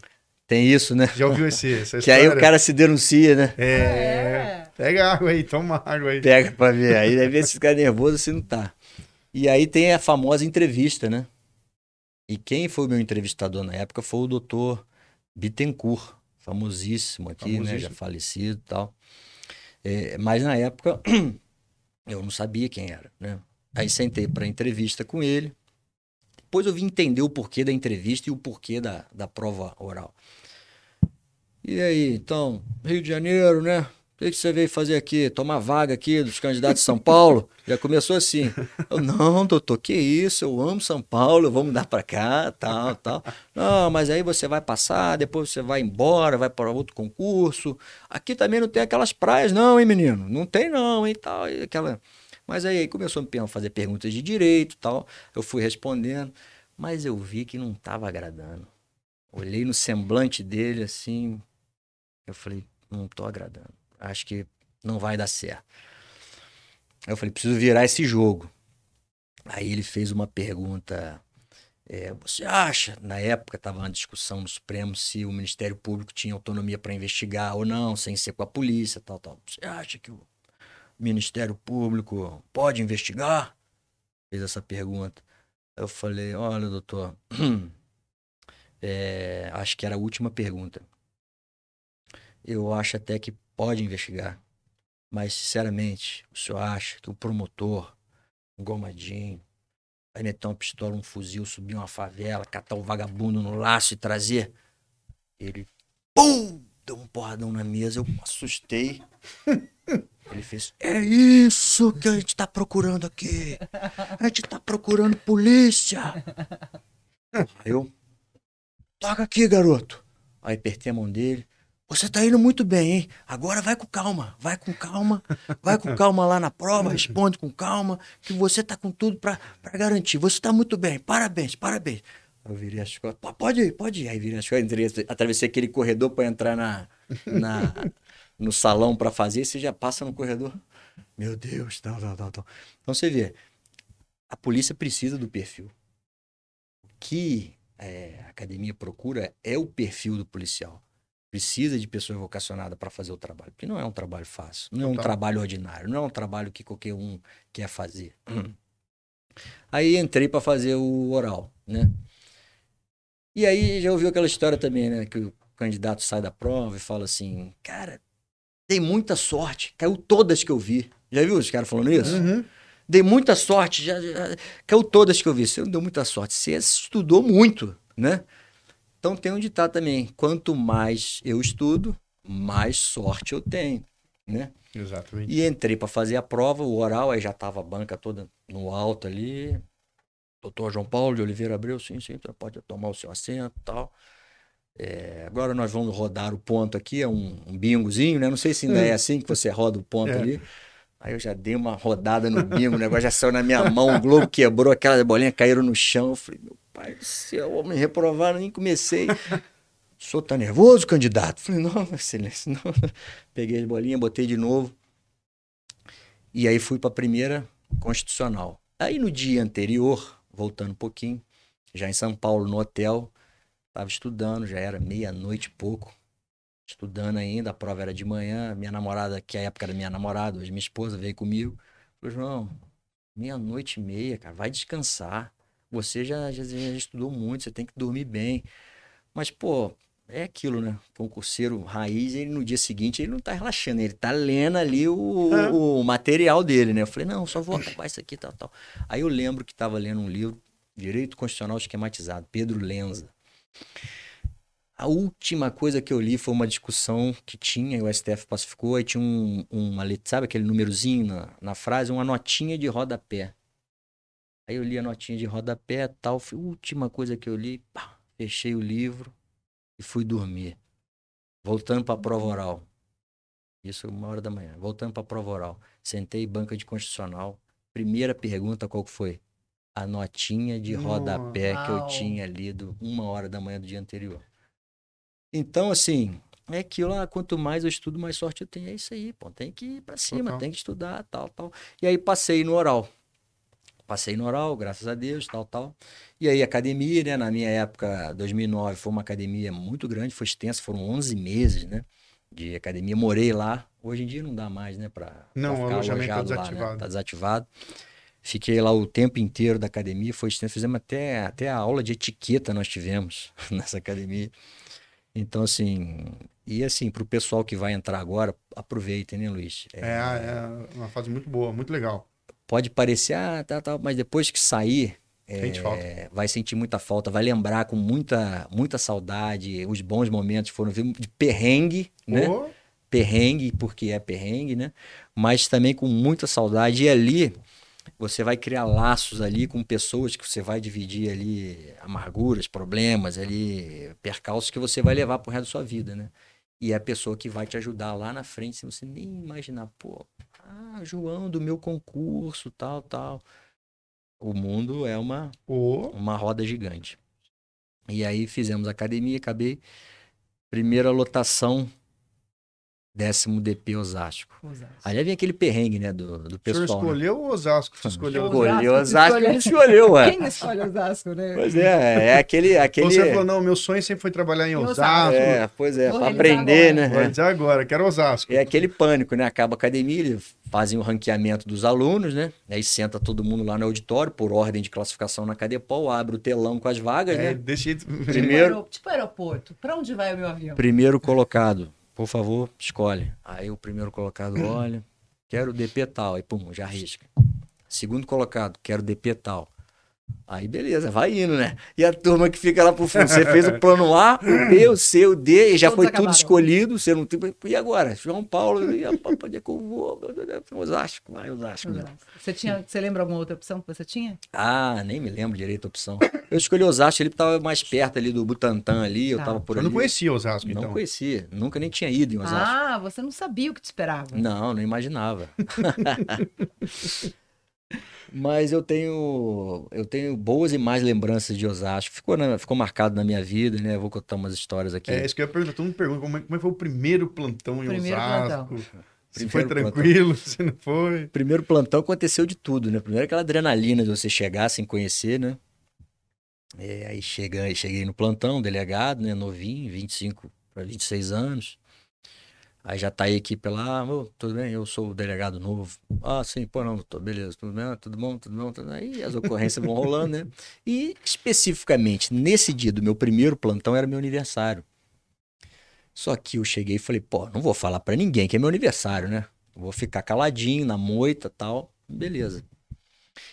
C: Tem isso, né?
A: Já ouviu esse, essa
C: Que aí o
A: história?
C: cara se denuncia, né?
A: É, pega água aí, toma água aí.
C: Pega pra ver. Aí deve ver se ficar nervoso se não tá. E aí tem a famosa entrevista, né? E quem foi o meu entrevistador na época foi o doutor Bittencourt, famosíssimo aqui, né?
A: Famosíssimo.
C: Já falecido e tal. É, mas na época eu não sabia quem era, né? Aí sentei para entrevista com ele. Depois eu vim entender o porquê da entrevista e o porquê da, da prova oral. E aí, então, Rio de Janeiro, né? O que você veio fazer aqui? Tomar vaga aqui dos candidatos de São Paulo? Já começou assim. Eu, não, doutor, que isso? Eu amo São Paulo, vamos dar para cá, tal, tal. Não, mas aí você vai passar, depois você vai embora, vai para outro concurso. Aqui também não tem aquelas praias, não, hein, menino? Não tem, não, hein, tal. E aquela... Mas aí, aí começou a me fazer perguntas de direito tal. Eu fui respondendo, mas eu vi que não estava agradando. Olhei no semblante dele assim, eu falei, não tô agradando. Acho que não vai dar certo. Aí eu falei, preciso virar esse jogo. Aí ele fez uma pergunta. é, você acha, na época estava uma discussão no Supremo se o Ministério Público tinha autonomia para investigar ou não, sem ser com a polícia, tal, tal. Você acha que o Ministério Público pode investigar? Fez essa pergunta. Eu falei, olha, doutor, é, acho que era a última pergunta. Eu acho até que pode investigar. Mas, sinceramente, o senhor acha que o promotor, um gomadinho, vai meter uma pistola, um fuzil, subir uma favela, catar o vagabundo no laço e trazer? Ele, pum! Deu um porradão na mesa, eu assustei. Ele fez, é isso que a gente tá procurando aqui. A gente tá procurando polícia. Aí eu, toca aqui, garoto. Aí apertei a mão dele. Você tá indo muito bem, hein? Agora vai com calma, vai com calma, vai com calma lá na prova, responde com calma, que você tá com tudo pra garantir. Você tá muito bem, parabéns, parabéns. Eu virei as costas, "Pô, pode ir, pode ir. Aí virei as costas, entrei, atravessei aquele corredor pra entrar na, na, no salão pra fazer, você já passa no corredor. Meu Deus, tal, tal, tal, tal. Então você vê, a polícia precisa do perfil. O que é, a academia procura é o perfil do policial. Precisa de pessoa vocacionada para fazer o trabalho. Porque não é um trabalho fácil. Não é um
A: Total.
C: trabalho ordinário. Não é um trabalho que qualquer um quer fazer. Aí entrei para fazer o oral, né? E aí já ouviu aquela história também, né? Que o candidato sai da prova e fala assim: Cara, dei muita sorte. Caiu todas que eu vi. Já viu os caras falando isso?
A: Uhum.
C: Dei muita sorte, já, já caiu todas que eu vi. Você não deu muita sorte, você estudou muito, né? Então tem um ditado também: quanto mais eu estudo, mais sorte eu tenho, né?
A: Exatamente.
C: E entrei para fazer a prova, o oral, aí já tava a banca toda no alto ali. Doutor João Paulo de Oliveira Abreu, sim, sim, pode tomar o seu assento e tal. É, agora nós vamos rodar o ponto aqui, é um, um bingozinho, né? Não sei se ainda é assim que você roda o ponto
A: É.
C: ali. Aí eu já dei uma rodada no bingo, o negócio já saiu na minha mão, o globo quebrou, aquelas bolinhas caíram no chão. Eu falei, meu pai do céu, me reprovaram, nem comecei. O senhor tá nervoso, candidato? Falei, não, excelência, não. Peguei as bolinhas, botei de novo. E aí fui para a primeira constitucional. Aí no dia anterior, voltando um pouquinho, já em São Paulo, no hotel, estava estudando, já era meia-noite e pouco, estudando ainda, a prova era de manhã, minha namorada, que à época era minha namorada, hoje minha esposa, veio comigo, falou, João, meia-noite e meia, cara, vai descansar. Você já, já, já estudou muito, você tem que dormir bem. Mas, pô, é aquilo, né? Concurseiro raiz, ele no dia seguinte ele não tá relaxando, ele tá lendo ali o,
A: É.
C: o material dele, né? Eu falei, não, só vou acabar isso aqui, tal, tal. Aí eu lembro que tava lendo um livro, Direito Constitucional Esquematizado, Pedro Lenza. A última coisa que eu li foi uma discussão que tinha, e o STF pacificou, aí tinha um, uma letra, sabe aquele númerozinho na, na frase, uma notinha de rodapé. Aí eu li a notinha de rodapé tal, foi a última coisa que eu li, pá, fechei o livro e fui dormir. Voltando para a prova oral. Isso uma hora da manhã. Voltando para a prova oral. Sentei banca de constitucional. Primeira pergunta qual que foi? A notinha de rodapé que eu
B: Uau.
C: tinha lido uma hora da manhã do dia anterior. Então, assim, é aquilo lá, quanto mais eu estudo, mais sorte eu tenho. É isso aí, pô. Tem que ir pra cima,
A: Total.
C: tem que estudar, tal, tal. E aí passei no oral. Passei no oral, graças a Deus, tal, tal. E aí, academia, né? Na minha época, 2009, foi uma academia muito grande, foi extensa, foram 11 meses, né? De academia. Morei lá. Hoje em dia não dá mais, né? Pra, pra
A: Não, o
C: ficar
A: alojamento tá
C: alojado lá,
A: desativado.
C: né? Tá desativado. Fiquei lá o tempo inteiro da academia, foi extenso. Fizemos até, até a aula de etiqueta nós tivemos nessa academia. Então, assim, e assim, pro pessoal que vai entrar agora, aproveitem, né, Luiz?
A: É, é uma fase muito boa, muito legal.
C: pode parecer, ah, tá, tá, mas depois que sair,
A: Sente
C: é,
A: falta.
C: vai sentir muita falta, vai lembrar com muita, muita saudade os bons momentos foram de perrengue, né?
A: Pô,
C: Perrengue, porque é perrengue, né? Mas também com muita saudade. E ali você vai criar laços ali com pessoas que você vai dividir ali amarguras, problemas, ali, percalços que você vai levar pro resto da sua vida, né? E é a pessoa que vai te ajudar lá na frente, sem você nem imaginar, pô, ah, João do meu concurso, tal, tal. O mundo é uma,
A: pô,
C: uma roda gigante. E aí fizemos academia, acabei. Primeira lotação, décimo DP Osasco. Aliás, vem aquele perrengue, né, do, do
A: o senhor
C: pessoal. né?
A: escolheu o Osasco? Você escolheu o
C: Escolheu
B: Osasco,
C: Osasco,
B: escolheu.
C: escolheu, ué.
B: Quem escolhe Osasco, né?
C: Pois é, é aquele. aquele...
A: Você falou, não, meu sonho sempre foi trabalhar em Osasco.
C: É, pois é,
B: Vou
C: pra aprender,
B: agora.
A: Vou
C: né?
A: dizer agora, quero Osasco.
C: É aquele pânico, né? Acaba a academia, eles fazem o ranqueamento dos alunos, né? Aí senta todo mundo lá no auditório, por ordem de classificação na Cadepol, abre o telão com as vagas,
A: É,
C: né?
A: jeito.
C: Primeiro-
B: Tipo, aero- tipo aeroporto. Pra onde vai o meu avião?
C: Primeiro colocado, por favor, escolhe. Aí o primeiro colocado olha, quero DP tal, aí pum, já arrisca. Segundo colocado, quero DP tal. Aí beleza, vai indo, né? E a turma que fica lá pro fundo, você fez o plano A, o B, o C, o D, e já
B: Todos
C: foi
B: acabaram.
C: tudo escolhido, você não tem. E agora? João Paulo, e a pra onde é que eu vou? Osasco, vai Osasco. né?
B: Você, tinha, você lembra alguma outra opção que você tinha?
C: Ah, nem me lembro direito a opção. Eu escolhi Osasco, ele tava mais perto ali do Butantã ali, eu
B: Tá.
C: tava por
A: Eu
C: ali.
A: não conhecia Osasco,
C: Não
A: então.
C: conhecia, nunca nem tinha ido em Osasco.
B: Ah, você não sabia o que te esperava.
C: Não, não imaginava. Mas eu tenho eu tenho boas e mais lembranças de Osasco. Ficou, na- ficou marcado na minha vida, né? Eu vou contar umas histórias aqui.
A: É isso que eu ia perguntar. Todo mundo pergunta como é, como é foi o primeiro plantão em
B: Primeiro
A: Osasco. Se
C: Primeiro
A: foi
C: plantão.
A: tranquilo, se não foi.
C: Primeiro plantão aconteceu de tudo, né? Primeiro aquela adrenalina de você chegar sem conhecer, né? É, aí chega, cheguei no plantão, delegado, né? Novinho, 25 para 26 anos. Aí já tá a equipe lá, "Ô, tudo bem, eu sou o delegado novo. Ah, sim, pô, não, doutor, beleza, tudo bem, tudo bom, tudo bom. Tudo... Aí as ocorrências vão rolando, né? E especificamente, nesse dia do meu primeiro plantão era meu aniversário. Só que eu cheguei e falei, pô, não vou falar pra ninguém que é meu aniversário, né? Vou ficar caladinho na moita tal. Beleza.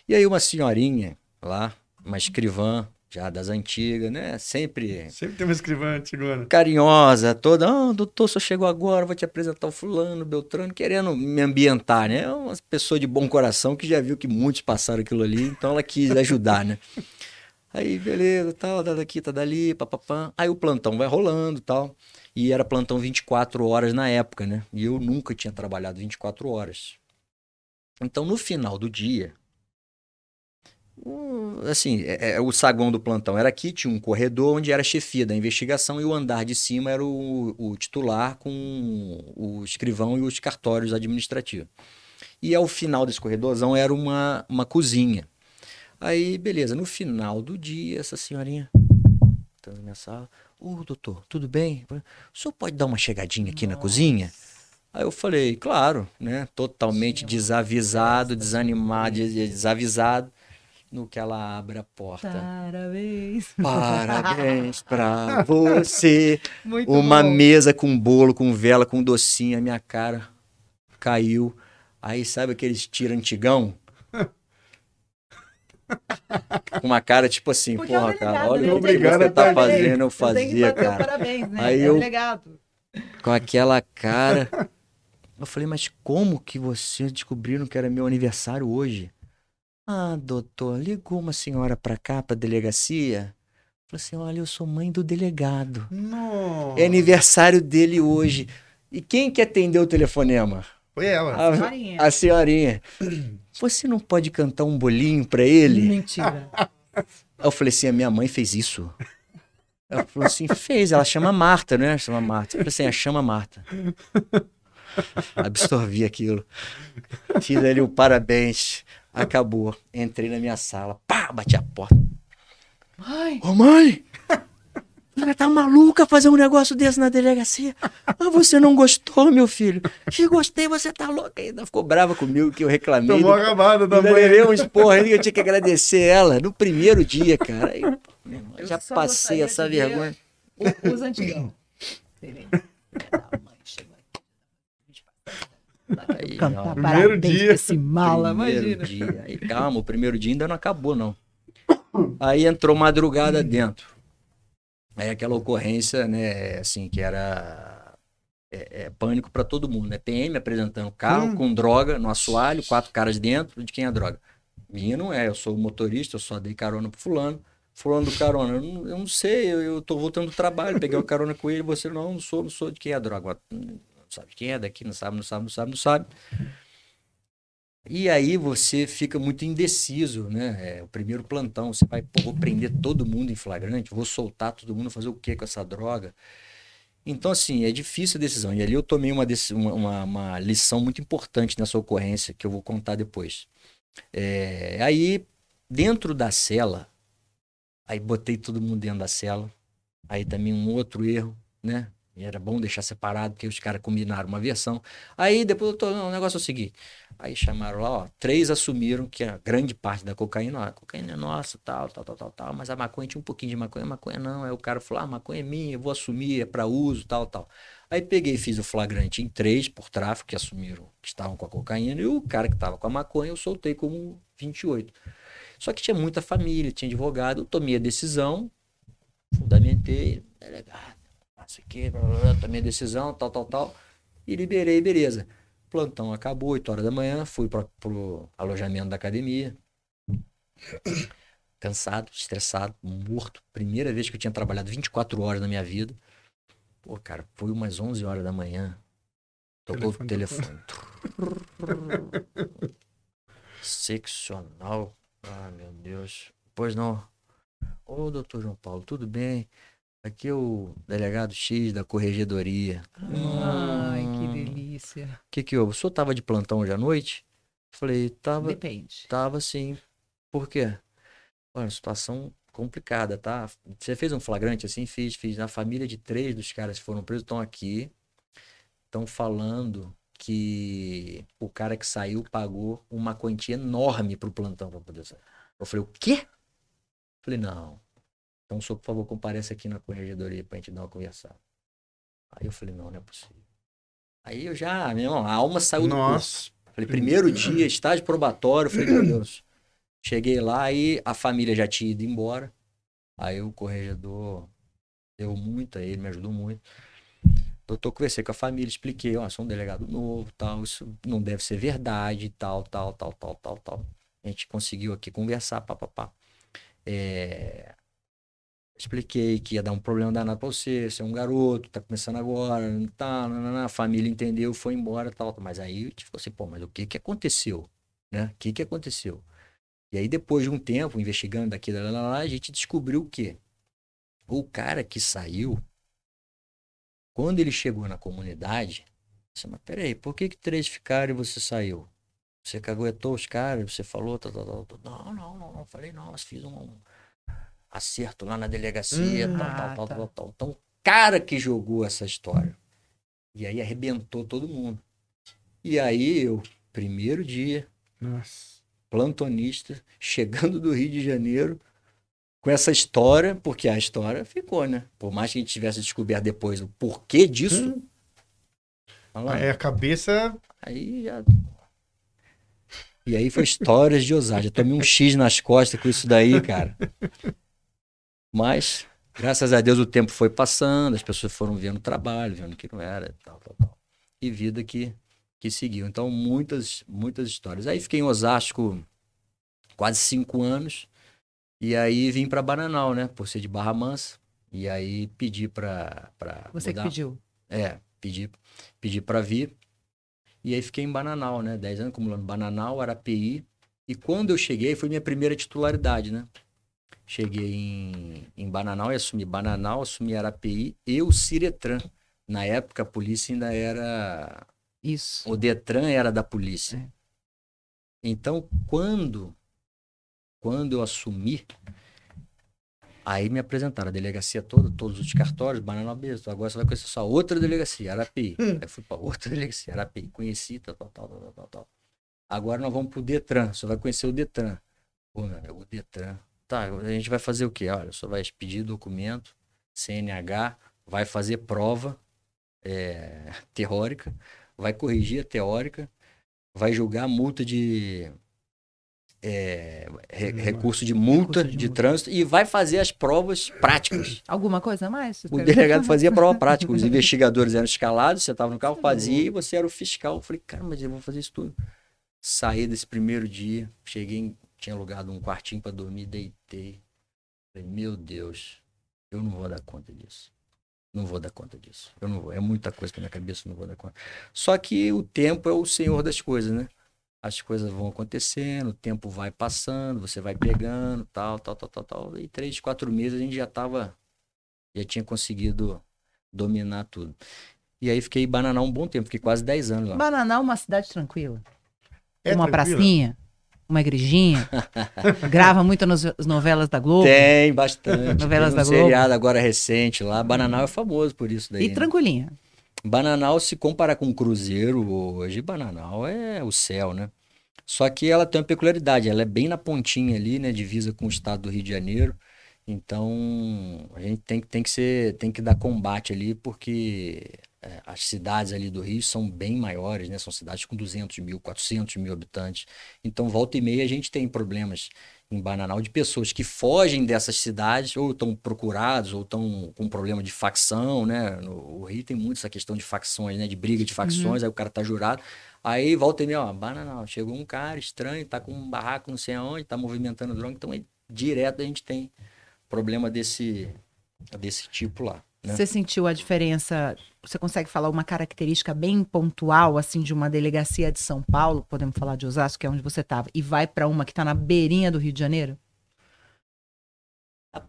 C: E aí uma senhorinha lá, uma escrivã, já das antigas, né? Sempre
A: Sempre tem uma escrivã antigona.
C: carinhosa, toda, ah, doutor, só chegou agora, vou te apresentar o fulano, Beltrano, querendo me ambientar, né? É uma pessoa de bom coração que já viu que muitos passaram aquilo ali, então ela quis ajudar, né? Aí, beleza, tal, tá daqui, tá dali, papapá. Aí o plantão vai rolando tal. E era plantão 24 horas na época, né? E eu nunca tinha trabalhado 24 horas. Então, no final do dia, assim, é- é, o saguão do plantão era aqui, tinha um corredor onde era a chefia da investigação e o andar de cima era o, o titular com o escrivão e os cartórios administrativos. E ao final desse corredorzão era uma, uma cozinha. Aí, beleza, no final do dia, essa senhorinha tá na minha sala. Ô, doutor, tudo bem? O senhor pode dar uma chegadinha aqui na cozinha? Aí eu falei, claro, né? Totalmente desavisado, desanimado, des- desavisado. No que ela abre a porta.
B: Parabéns.
C: Parabéns pra você.
B: Muito
C: Uma
B: bom.
C: mesa com bolo, com vela, com docinho. A minha cara caiu. Aí sabe aqueles tira antigão? Com uma cara tipo assim,
B: Porque é
C: porra,
B: delegado,
C: cara, olha
B: né?
C: o que você tá
A: tá
C: fazendo, eu fazia, cara.
B: Parabéns, né?
C: Aí
B: é
C: eu-
B: legado.
C: Com aquela cara. Eu falei, mas como que vocês descobriram que era meu aniversário hoje? Ah, doutor, ligou uma senhora pra cá, pra delegacia. Falei assim, olha, eu sou mãe do delegado.
A: Nossa.
C: É aniversário dele hoje. E quem que atendeu o telefonema?
A: Foi ela.
C: A,
B: Marinha.
C: a senhorinha. Você não pode cantar um bolinho pra ele?
B: Mentira.
C: Aí eu falei assim, a minha mãe fez isso. Ela falou assim, fez. Ela chama Marta, né? Chama Marta. Eu falei assim, a chama Marta. Absorvi aquilo. Fiz ali o parabéns. Acabou. Entrei na minha sala. Pá, bati a porta.
B: Ai,
C: Ô mãe! Você tá maluca fazer um negócio desse na delegacia? Ah, você não gostou, meu filho? Se gostei, você tá louca ainda. Ficou brava comigo que eu reclamei.
A: Tomou
C: do-
A: rabada da mãe.
C: levei um esporro ainda que eu tinha que agradecer ela no primeiro dia, cara. Irmão,
B: Eu
C: já passei essa vergonha.
B: o- os antigão. Filha da mãe, chegou aqui.
C: Aí,
B: Cantar
C: ó,
A: Primeiro dia.
B: esse mala,
C: primeiro
B: imagina.
C: dia. Aí, calma, o primeiro dia ainda não acabou, não. Aí entrou madrugada dentro. Aí aquela ocorrência, né, assim, que era é, é, pânico pra todo mundo, né? PM apresentando carro
A: Hum.
C: com droga no assoalho, quatro caras dentro, de quem é a droga? Minha não é, eu sou o motorista, eu só dei carona pro fulano. Fulano do carona, eu não, eu não sei, eu, eu tô voltando do trabalho, peguei uma carona com ele, você não, não sou, não sou de quem é a droga. Sabe quem é daqui, não sabe, não sabe, não sabe, não sabe. E aí você fica muito indeciso, né? É o primeiro plantão, você vai, pô, vou prender todo mundo em flagrante, vou soltar todo mundo, fazer o que com essa droga? Então, assim, é difícil a decisão. E ali eu tomei uma, uma- uma lição muito importante nessa ocorrência, que eu vou contar depois. É, aí, dentro da cela, aí botei todo mundo dentro da cela. Aí também um outro erro, né? E era bom deixar separado, porque os caras combinaram uma versão. Aí depois não, o negócio é o seguinte. Aí chamaram lá, ó, três assumiram que a grande parte da cocaína, ó, a cocaína é nossa, tal, tal, tal, tal, tal, mas a maconha tinha um pouquinho de maconha, maconha não. Aí o cara falou, ah, maconha é minha, eu vou assumir, é para uso, tal, tal. Aí peguei e fiz o flagrante em três por tráfico, que assumiram que estavam com a cocaína, e o cara que estava com a maconha eu soltei como 28. Só que tinha muita família, tinha advogado, eu tomei a decisão, fundamentei, delegado, não sei o quê, blá, blá, blá, tomei a decisão, tal, tal, tal, e liberei, beleza. Plantão acabou, 8 horas da manhã, fui para pro alojamento da academia. Cansado, estressado, morto. Primeira vez que eu tinha trabalhado 24 horas na minha vida. Pô, cara, foi umas 11 horas da manhã. Tocou o
A: Telefone
C: telefone. Seccional. Ah, meu Deus. Pois não. Ô, doutor João Paulo, tudo bem? Aqui é o delegado X da corregedoria.
B: Ai, que
C: Hum,
B: delícia.
C: O que que houve? O senhor tava de plantão hoje à noite? Falei, tava,
B: Depende.
C: tava sim. Por quê? Olha, situação complicada, tá? Você fez um flagrante assim? Fiz, fiz. A família de três dos caras que foram presos estão aqui. Estão falando que o cara que saiu pagou uma quantia enorme pro plantão para poder sair. Eu falei, o quê? Falei, não. Então, o senhor, por favor, compareça aqui na corregedoria pra gente dar uma conversada. Aí eu falei, não, não é possível. Aí eu já, meu irmão, a alma saiu do corpo.
A: Nossa.
C: Falei, primeiro dia, estágio probatório. Falei, meu Deus. Cheguei lá e a família já tinha ido embora. Aí o corregedor deu muito a ele, me ajudou muito. Doutor, conversei com a família, expliquei, ó, sou um delegado novo, tal, isso não deve ser verdade, tal, tal, tal, tal, tal, tal. A gente conseguiu aqui conversar, papapá. É... Expliquei que ia dar um problema danado pra você, você é um garoto, tá começando agora, tá, nanana, a família entendeu, foi embora, tal. Mas aí, tipo assim, pô, mas o que que aconteceu? Né? O que que aconteceu? E aí, depois de um tempo, investigando daqui, lá, lá, lá, a gente descobriu o quê? O cara que saiu, quando ele chegou na comunidade, disse, mas peraí, por que que três ficaram e você saiu? Você caguetou os caras, você falou, tal, tal, tal. Não, não, não, não, falei, não, mas fiz um acerto lá na delegacia,
A: Hum,
C: tal,
B: ah,
C: tal, tal,
B: tá.
C: tal, tal. Então, o cara que jogou essa história. E aí arrebentou todo mundo. E aí eu, primeiro dia,
A: Nossa.
C: plantonista, chegando do Rio de Janeiro com essa história, porque a história ficou, né? Por mais que a gente tivesse descoberto depois o porquê disso.
A: Hum. É a cabeça.
C: Aí já. E aí foi histórias de ousar. Já tomei um X nas costas com isso daí, cara. Mas, graças a Deus, o tempo foi passando, as pessoas foram vendo o trabalho, vendo que não era, tal, tal, tal. E vida que, que seguiu. Então, muitas, muitas histórias. Aí fiquei em Osasco quase cinco anos. E aí vim para Bananal, né? Por ser de Barra Mansa. E aí pedi para.
B: Você mudar. que pediu?
C: É, pedi, pedi para vir. E aí fiquei em Bananal, né? Dez anos acumulando Bananal, Arapi. E quando eu cheguei, foi minha primeira titularidade, né? Cheguei em, em Bananal e assumi Bananal, assumi Arapi e o Ciretran. Na época, a polícia ainda era.
B: Isso.
C: O Detran era da polícia. É. Então, quando, quando eu assumi, aí me apresentaram a delegacia toda, todos os cartórios, Bananal mesmo. Agora você vai conhecer só outra delegacia, Arapi. Hum. Aí fui para outra delegacia, Arapi. Conheci, tal, tal, tal, tal, tal. Agora nós vamos pro Detran. Você vai conhecer o Detran. Pô, meu, o Detran. Tá, a gente vai fazer o quê? Olha, só vai pedir documento, CNH, vai fazer prova é, teórica, vai corrigir a teórica, vai julgar multa de. É, re, recurso de multa recurso de, de multa. trânsito e vai fazer as provas práticas.
B: Alguma coisa a mais?
C: O delegado fazia prova prática, os investigadores eram escalados, você estava no carro, fazia e você era o fiscal. Eu falei, cara, mas eu vou fazer isso tudo. Saí desse primeiro dia, cheguei em tinha alugado um quartinho para dormir, deitei. Falei, meu Deus, eu não vou dar conta disso. Não vou dar conta disso. Eu não vou. É muita coisa na minha cabeça, eu não vou dar conta. Só que o tempo é o senhor das coisas, né? As coisas vão acontecendo, o tempo vai passando, você vai pegando, tal, tal, tal, tal, tal. E três, quatro meses a gente já tava, já tinha conseguido dominar tudo. E aí fiquei em Bananal um bom tempo, fiquei quase dez anos lá.
B: Bananal é uma cidade tranquila. É uma tranquila? pracinha uma igrejinha? Grava muito nas novelas da Globo?
C: Tem, bastante. Novelas Tem um da Globo. seriado agora recente lá. Bananal é famoso por isso daí.
B: E né? tranquilinha.
C: Bananal, se compara com Cruzeiro hoje, Bananal é o céu, né? Só que ela tem uma peculiaridade, ela é bem na pontinha ali, né? Divisa com o estado do Rio de Janeiro. Então, a gente tem, tem, que, ser, tem que dar combate ali, porque é, as cidades ali do Rio são bem maiores, né? São cidades com 200 mil, 400 mil habitantes. Então, volta e meia, a gente tem problemas em Bananal de pessoas que fogem dessas cidades, ou estão procurados, ou estão com problema de facção, né? No, o Rio tem muito essa questão de facções, né? De briga de facções, uhum. aí o cara tá jurado. Aí volta e meia, ó, Bananal, chegou um cara estranho, tá com um barraco não sei aonde, tá movimentando droga, então aí, direto a gente tem problema desse, desse tipo lá.
B: Né? Você sentiu a diferença? Você consegue falar uma característica bem pontual, assim, de uma delegacia de São Paulo, podemos falar de Osasco, que é onde você estava, e vai para uma que está na beirinha do Rio de Janeiro?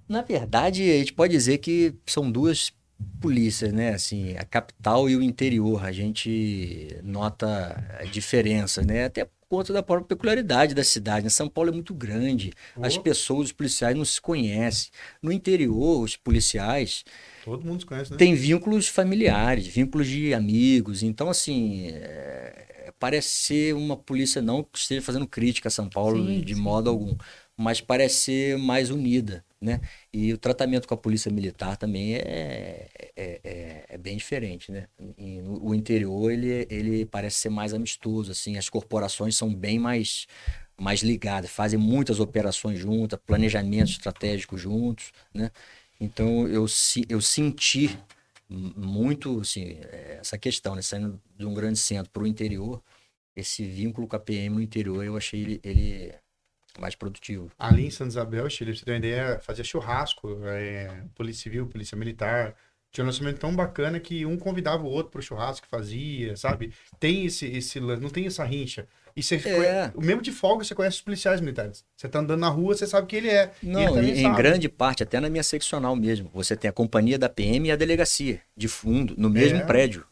C: Na verdade, a gente pode dizer que são duas polícias, né? Assim, a capital e o interior. A gente nota a diferença, né? Até conta da própria peculiaridade da cidade. Né? São Paulo é muito grande, oh. as pessoas, os policiais não se conhecem. No interior, os policiais.
A: Todo mundo se conhece, né?
C: Tem vínculos familiares, vínculos de amigos. Então, assim, é... parece ser uma polícia não que esteja fazendo crítica a São Paulo sim, de sim. modo algum, mas parece ser mais unida. Né? E o tratamento com a polícia militar também é, é, é, é bem diferente, né? E no, o interior ele, ele parece ser mais amistoso, assim, as corporações são bem mais mais ligadas, fazem muitas operações juntas, planejamento estratégico juntos, né? Então eu, eu senti muito assim, essa questão, né? saindo de um grande centro para o interior, esse vínculo com a PM no interior, eu achei ele, ele mais produtivo.
A: Ali em Santa Isabel, Chile, você tem uma ideia, fazia churrasco, é, polícia civil, polícia militar. Tinha um lançamento tão bacana que um convidava o outro pro churrasco que fazia, sabe? Tem esse, esse não tem essa rincha. E você é. o mesmo de folga você conhece os policiais militares. Você tá andando na rua, você sabe que ele é.
C: Não, ele em, em grande parte, até na minha seccional mesmo, você tem a companhia da PM e a delegacia, de fundo, no mesmo é. prédio.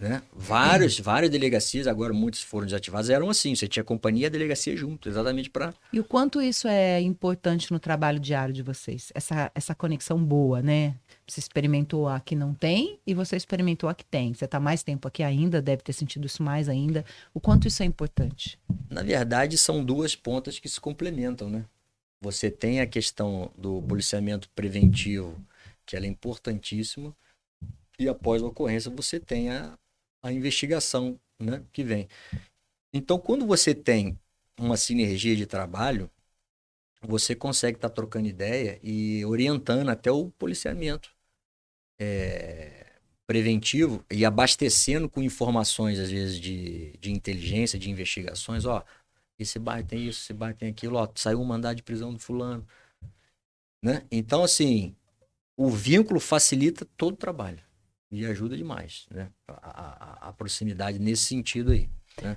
C: Né? Vários, várias delegacias, agora muitas foram desativadas, eram assim, você tinha companhia e a delegacia junto, exatamente para...
B: E o quanto isso é importante no trabalho diário de vocês? Essa, essa conexão boa, né? Você experimentou a que não tem e você experimentou a que tem. Você está mais tempo aqui ainda, deve ter sentido isso mais ainda. O quanto isso é importante?
C: Na verdade, são duas pontas que se complementam, né? Você tem a questão do policiamento preventivo, que ela é importantíssima, e após a ocorrência você tem a, a investigação né, que vem. Então, quando você tem uma sinergia de trabalho, você consegue estar tá trocando ideia e orientando até o policiamento é, preventivo e abastecendo com informações, às vezes, de, de inteligência, de investigações. Ó, esse bairro tem isso, esse bairro tem aquilo, ó, saiu um mandado de prisão do fulano. Né? Então, assim, o vínculo facilita todo o trabalho e ajuda demais, né? A, a, a proximidade nesse sentido aí, né?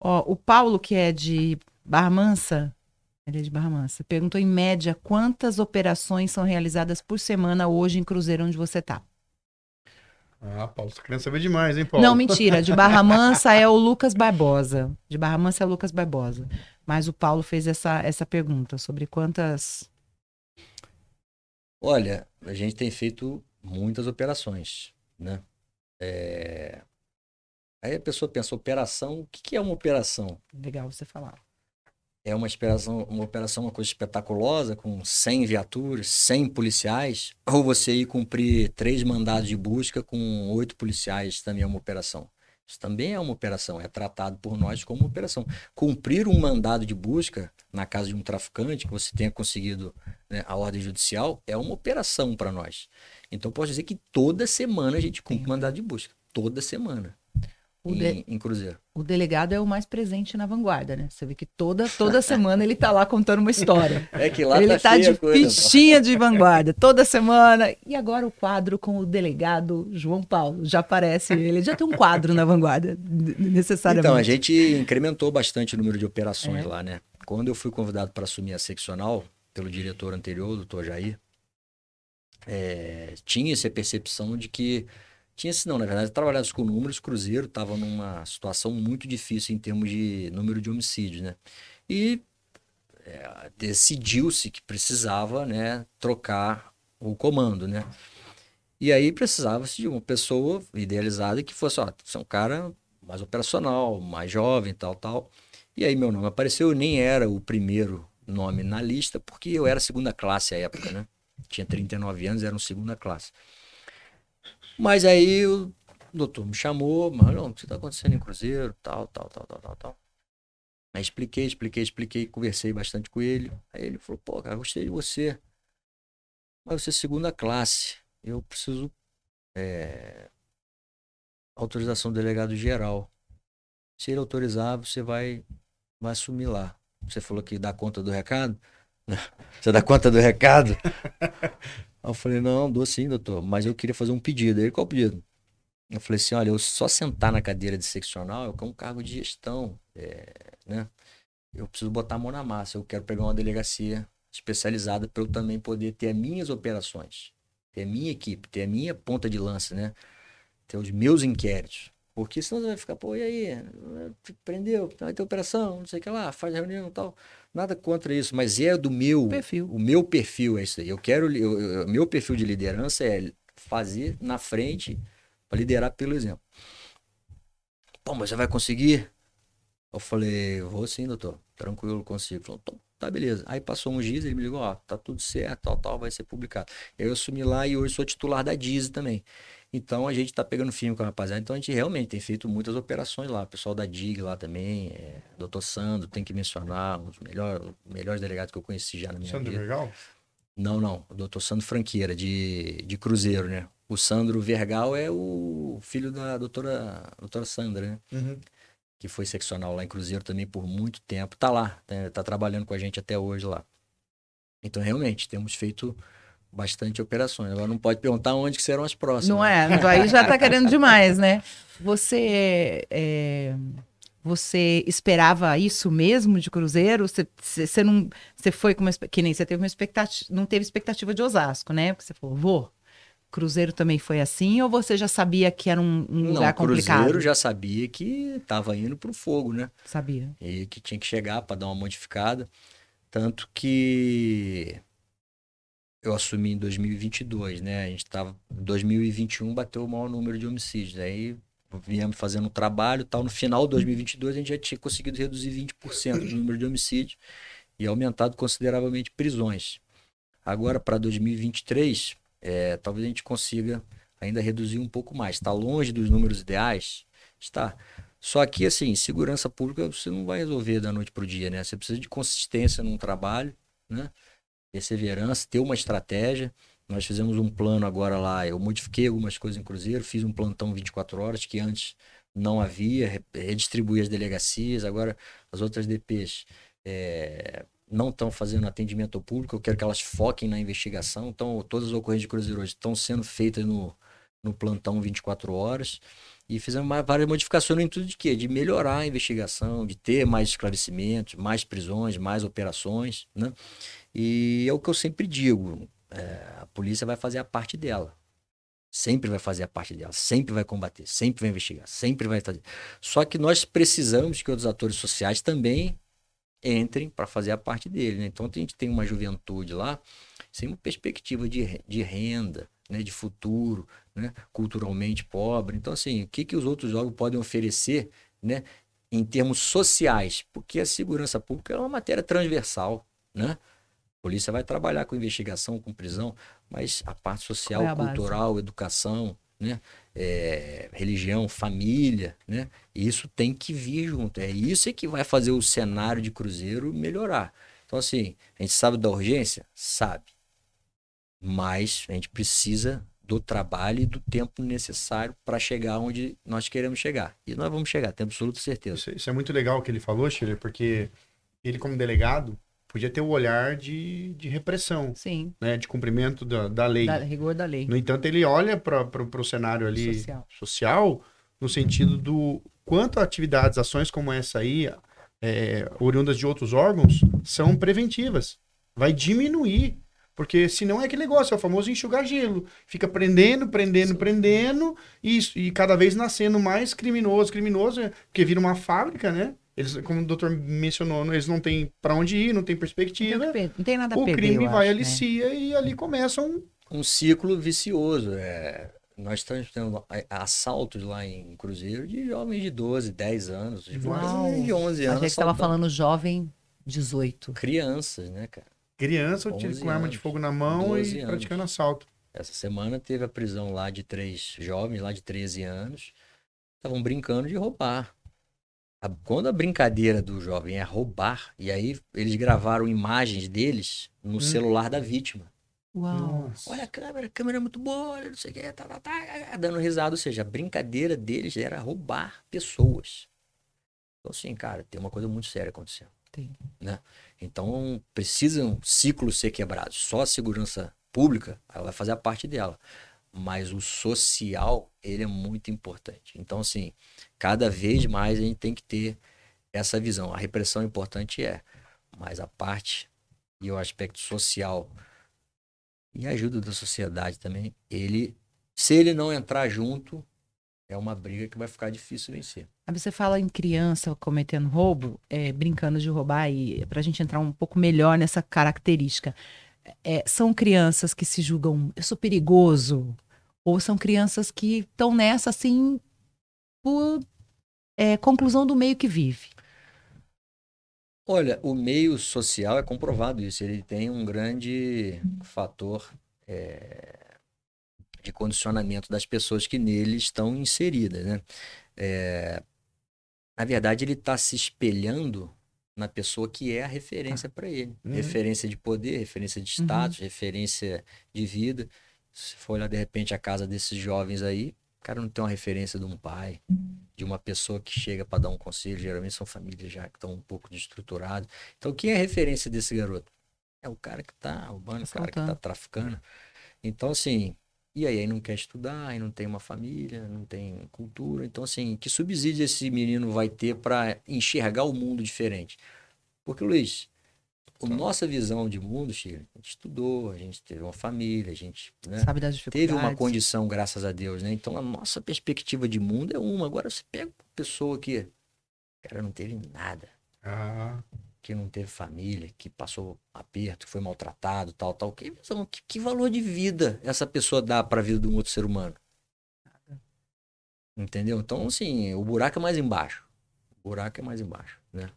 B: Ó, o Paulo, que é de Barra Mansa, ele é de Barra Mansa, perguntou em média quantas operações são realizadas por semana hoje em Cruzeiro onde você tá.
A: Ah, Paulo, você querendo saber demais, hein, Paulo?
B: Não, mentira. De Barra Mansa é o Lucas Barbosa. De Barra Mansa é o Lucas Barbosa. Mas o Paulo fez essa, essa pergunta sobre quantas.
C: Olha, a gente tem feito muitas operações né? É... Aí a pessoa pensa, operação, o que é uma operação?
B: Legal você falar.
C: É uma operação, uma operação, uma coisa espetaculosa, com 100 viaturas, 100 policiais, ou você ir cumprir três mandados de busca com oito policiais, também é uma operação. Isso também é uma operação, é tratado por nós como uma operação. Cumprir um mandado de busca na casa de um traficante, que você tenha conseguido né, a ordem judicial, é uma operação para nós. Então, posso dizer que toda semana a gente cumpre mandado de busca. Toda semana. Em, de... em, Cruzeiro.
B: O delegado é o mais presente na vanguarda, né? Você vê que toda, toda semana ele tá lá contando uma história.
C: É que lá
B: ele
C: tá,
B: tá de fichinha de vanguarda, toda semana. E agora o quadro com o delegado João Paulo. Já aparece ele, já tem um quadro na vanguarda, necessariamente.
C: Então, a gente incrementou bastante o número de operações é. lá, né? Quando eu fui convidado para assumir a seccional pelo diretor anterior, o doutor Jair, é, tinha essa percepção de que tinha não, na verdade, trabalhava com números, Cruzeiro estava numa situação muito difícil em termos de número de homicídios, né? E é, decidiu-se que precisava, né, trocar o comando, né? E aí precisava-se de uma pessoa idealizada que fosse, ó, é um cara mais operacional, mais jovem, tal, tal. E aí meu nome apareceu, eu nem era o primeiro nome na lista, porque eu era segunda classe à época, né? Tinha 39 anos, era um segunda classe. Mas aí o doutor me chamou, mano, o que está acontecendo em Cruzeiro, tal, tal, tal, tal, tal, tal. Aí expliquei, expliquei, expliquei, conversei bastante com ele. Aí ele falou, pô, cara, gostei de você. Mas você é segunda classe. Eu preciso é, autorização do delegado geral. Se ele autorizar, você vai, vai assumir lá. Você falou que dá conta do recado? Você dá conta do recado? Eu falei, não, dou sim, doutor, mas eu queria fazer um pedido. Aí, qual o pedido? Eu falei assim, olha, eu só sentar na cadeira de seccional é um cargo de gestão, é, né? Eu preciso botar a mão na massa, eu quero pegar uma delegacia especializada para eu também poder ter as minhas operações, ter a minha equipe, ter a minha ponta de lança, né? Ter os meus inquéritos. Porque senão você vai ficar, pô, e aí? Prendeu, vai ter operação, não sei o que lá, faz reunião e tal. Nada contra isso, mas é do meu
B: perfil.
C: O meu perfil é isso aí. Eu quero, o meu perfil de liderança é fazer na frente para liderar pelo exemplo. Pô, mas você vai conseguir? Eu falei, vou sim, doutor. Tranquilo, consigo. Falou, tá, beleza. Aí passou uns dias, ele me ligou, ó, tá tudo certo, tal, tal, vai ser publicado. Eu assumi lá e hoje sou titular da Diz também. Então a gente está pegando firme com a rapaziada. Então a gente realmente tem feito muitas operações lá. O pessoal da DIG lá também, é, doutor Sandro, tem que mencionar, um dos melhores, melhores delegados que eu conheci já na minha
A: Sandro
C: vida.
A: Vergal?
C: Não, não. O doutor Sandro Franqueira, de, de Cruzeiro, né? O Sandro Vergal é o filho da doutora, doutora Sandra, né?
A: Uhum.
C: Que foi seccional lá em Cruzeiro também por muito tempo. Tá lá, né? tá trabalhando com a gente até hoje lá. Então, realmente, temos feito bastante operações. Agora não pode perguntar onde que serão as próximas.
B: Não é, aí já está querendo demais, né? Você é, você esperava isso mesmo de Cruzeiro? Você, você não você foi com uma que nem você teve uma expectativa, não teve expectativa de Osasco, né? Porque você falou, vou. Cruzeiro também foi assim ou você já sabia que era um, um
C: Não,
B: lugar complicado?
C: Cruzeiro já sabia que estava indo para o fogo, né?
B: Sabia.
C: E que tinha que chegar para dar uma modificada. Tanto que eu assumi em 2022, né? A gente estava em 2021 bateu o maior número de homicídios. Aí viemos fazendo um trabalho, tal. No final de 2022 a gente já tinha conseguido reduzir 20% do número de homicídios e aumentado consideravelmente prisões. Agora para 2023, é, talvez a gente consiga ainda reduzir um pouco mais. Está longe dos números ideais, está. Só que assim, segurança pública você não vai resolver da noite para o dia, né? Você precisa de consistência num trabalho, né? Perseverança, ter uma estratégia. Nós fizemos um plano agora lá, eu modifiquei algumas coisas em Cruzeiro, fiz um plantão 24 horas que antes não havia, redistribuí as delegacias, agora as outras DPs é, não estão fazendo atendimento ao público, eu quero que elas foquem na investigação. Então, todas as ocorrências de Cruzeiro hoje estão sendo feitas no, no plantão 24 horas. E fizemos várias modificações no intuito de quê? De melhorar a investigação, de ter mais esclarecimentos, mais prisões, mais operações, né? E é o que eu sempre digo, é, a polícia vai fazer a parte dela. Sempre vai fazer a parte dela, sempre vai combater, sempre vai investigar, sempre vai fazer. Só que nós precisamos que outros atores sociais também entrem para fazer a parte dele. Né? Então a gente tem uma juventude lá sem uma perspectiva de, de renda, né? de futuro, né? culturalmente pobre. Então, assim, o que, que os outros jogos podem oferecer né? em termos sociais? Porque a segurança pública é uma matéria transversal. Né? A polícia vai trabalhar com investigação, com prisão, mas a parte social, é a cultural, educação, né? É, religião, família, né? Isso tem que vir junto. É isso é que vai fazer o cenário de Cruzeiro melhorar. Então, assim, a gente sabe da urgência? Sabe. Mas a gente precisa do trabalho e do tempo necessário para chegar onde nós queremos chegar. E nós vamos chegar, tenho absoluta certeza.
A: Isso, isso é muito legal o que ele falou, Chile, porque ele, como delegado, podia ter o olhar de, de repressão.
B: Sim.
A: Né, de cumprimento da, da lei.
B: Da, rigor da lei.
A: No entanto, ele olha para o cenário ali social. social. no sentido do quanto atividades, ações como essa aí, é, oriundas de outros órgãos, são preventivas. Vai diminuir. Porque senão é aquele negócio, é o famoso enxugar gelo. Fica prendendo, prendendo, Sim. prendendo, e, e cada vez nascendo mais criminoso, criminoso, porque vira uma fábrica, né? Eles, como o doutor mencionou, eles não têm para onde ir, não tem perspectiva.
B: Não tem, não tem nada a
A: O
B: perder,
A: crime vai,
B: acho,
A: alicia
B: né?
A: e ali começa um...
C: Um ciclo vicioso. É... Nós estamos tendo assaltos lá em Cruzeiro de jovens de 12, 10 anos, de,
B: Uau.
C: de 11 anos.
B: A gente estava falando jovem 18.
C: Crianças, né, cara?
A: Criança com arma de fogo na mão e
C: anos.
A: praticando assalto.
C: Essa semana teve a prisão lá de três jovens, lá de 13 anos. Estavam brincando de roubar. Quando a brincadeira do jovem é roubar, e aí eles gravaram imagens deles no hum. celular da vítima.
B: Uau.
C: Nossa. Olha a câmera, a câmera é muito boa, não sei o que, tá, tá, tá, dando risada. Ou seja, a brincadeira deles era roubar pessoas. Então, assim, cara, tem uma coisa muito séria acontecendo.
B: Tem.
C: Né? Então, precisam ciclos ser quebrados. Só a segurança pública ela vai fazer a parte dela. Mas o social, ele é muito importante. Então, assim, cada vez mais a gente tem que ter essa visão. A repressão é importante é, mas a parte e o aspecto social e a ajuda da sociedade também, ele, se ele não entrar junto, é uma briga que vai ficar difícil vencer.
B: Você fala em criança cometendo roubo, é, brincando de roubar, e para a gente entrar um pouco melhor nessa característica, é, são crianças que se julgam, eu sou perigoso, ou são crianças que estão nessa assim por é, conclusão do meio que vive?
C: Olha, o meio social é comprovado isso. Ele tem um grande fator é, de condicionamento das pessoas que nele estão inseridas, né? É, na verdade, ele está se espelhando na pessoa que é a referência para ele. Uhum. Referência de poder, referência de status, uhum. referência de vida. Se for olhar de repente a casa desses jovens aí, o cara não tem uma referência de um pai, de uma pessoa que chega para dar um conselho. Geralmente são famílias já que estão um pouco desestruturadas. Então, quem é a referência desse garoto? É o cara que está roubando, o cara que está traficando. Então, assim, e aí, aí não quer estudar, aí não tem uma família, não tem cultura. Então, assim, que subsídio esse menino vai ter para enxergar o mundo diferente? Porque, Luiz, a nossa visão de mundo, Chile, a gente estudou, a gente teve uma família, a gente né,
B: Sabe das dificuldades.
C: teve uma condição, graças a Deus, né? Então a nossa perspectiva de mundo é uma. Agora você pega uma pessoa que, cara, não teve nada,
A: Ah,
C: que não teve família, que passou aperto, que foi maltratado, tal, tal. Que, que, que valor de vida essa pessoa dá para a vida de um outro ser humano? Entendeu? Então, assim, o buraco é mais embaixo. O buraco é mais embaixo, né?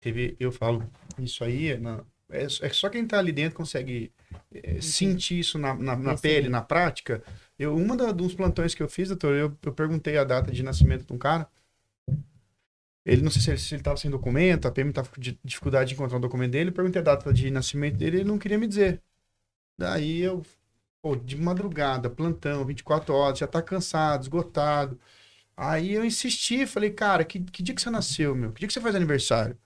A: teve, eu falo, isso aí é, na- é, é só quem tá ali dentro consegue é, sentir isso na, na, na pele, na prática. Eu, uma da, dos plantões que eu fiz, doutor, eu, eu perguntei a data de nascimento de um cara. Ele, não sei se ele, se ele tava sem documento, a PM tava com di- dificuldade de encontrar o documento dele. Perguntei a data de nascimento dele ele não queria me dizer. Daí eu, pô, de madrugada, plantão, 24 horas, já tá cansado, esgotado. Aí eu insisti, falei, cara, que, que dia que você nasceu, meu? Que dia que você faz aniversário?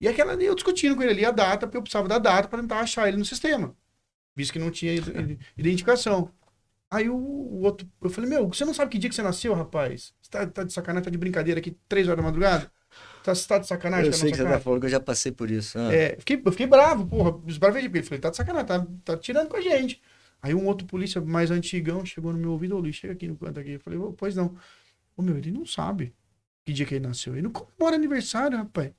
A: E aquela eu discutindo com ele ali a data, porque eu precisava da data para tentar achar ele no sistema. Visto que não tinha id- identificação. Aí o, o outro, eu falei, meu, você não sabe que dia que você nasceu, rapaz? Você tá, tá de sacanagem, tá de brincadeira aqui, três horas da madrugada? Tá, você tá de sacanagem?
C: eu
A: tá
C: sei que você tá falando que eu já passei por isso. Ah,
A: É, fiquei, eu fiquei bravo, porra, esbravei ele. Falei, tá de sacanagem, tá, tá tirando com a gente. Aí um outro polícia mais antigão chegou no meu ouvido, ô Luiz, chega aqui no canto aqui. Eu falei, "Ô, pois não. Ô meu, ele não sabe que dia que ele nasceu. Ele não comemora aniversário, rapaz.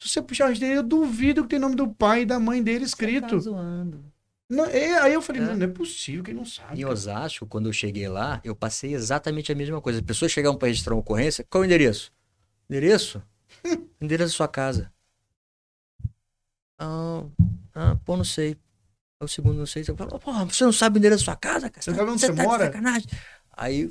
A: Se você puxar a gente dele, eu duvido que tem nome do pai e da mãe dele
B: Você tá
A: escrito.
B: zoando.
A: Não, é, aí eu falei,
C: É.
A: não, não é possível que não sabe.
C: Em
A: cara.
C: Osasco, quando eu cheguei lá, eu passei exatamente a mesma coisa. As pessoas chegavam para registrar uma ocorrência, qual o endereço? Endereço? endereço da sua casa. Ah, ah, pô, não sei. É o segundo, não sei. Você fala, porra, você não sabe o endereço da sua casa, cara?
A: Você sabe onde você
C: tá
A: mora?
C: sacanagem. Aí,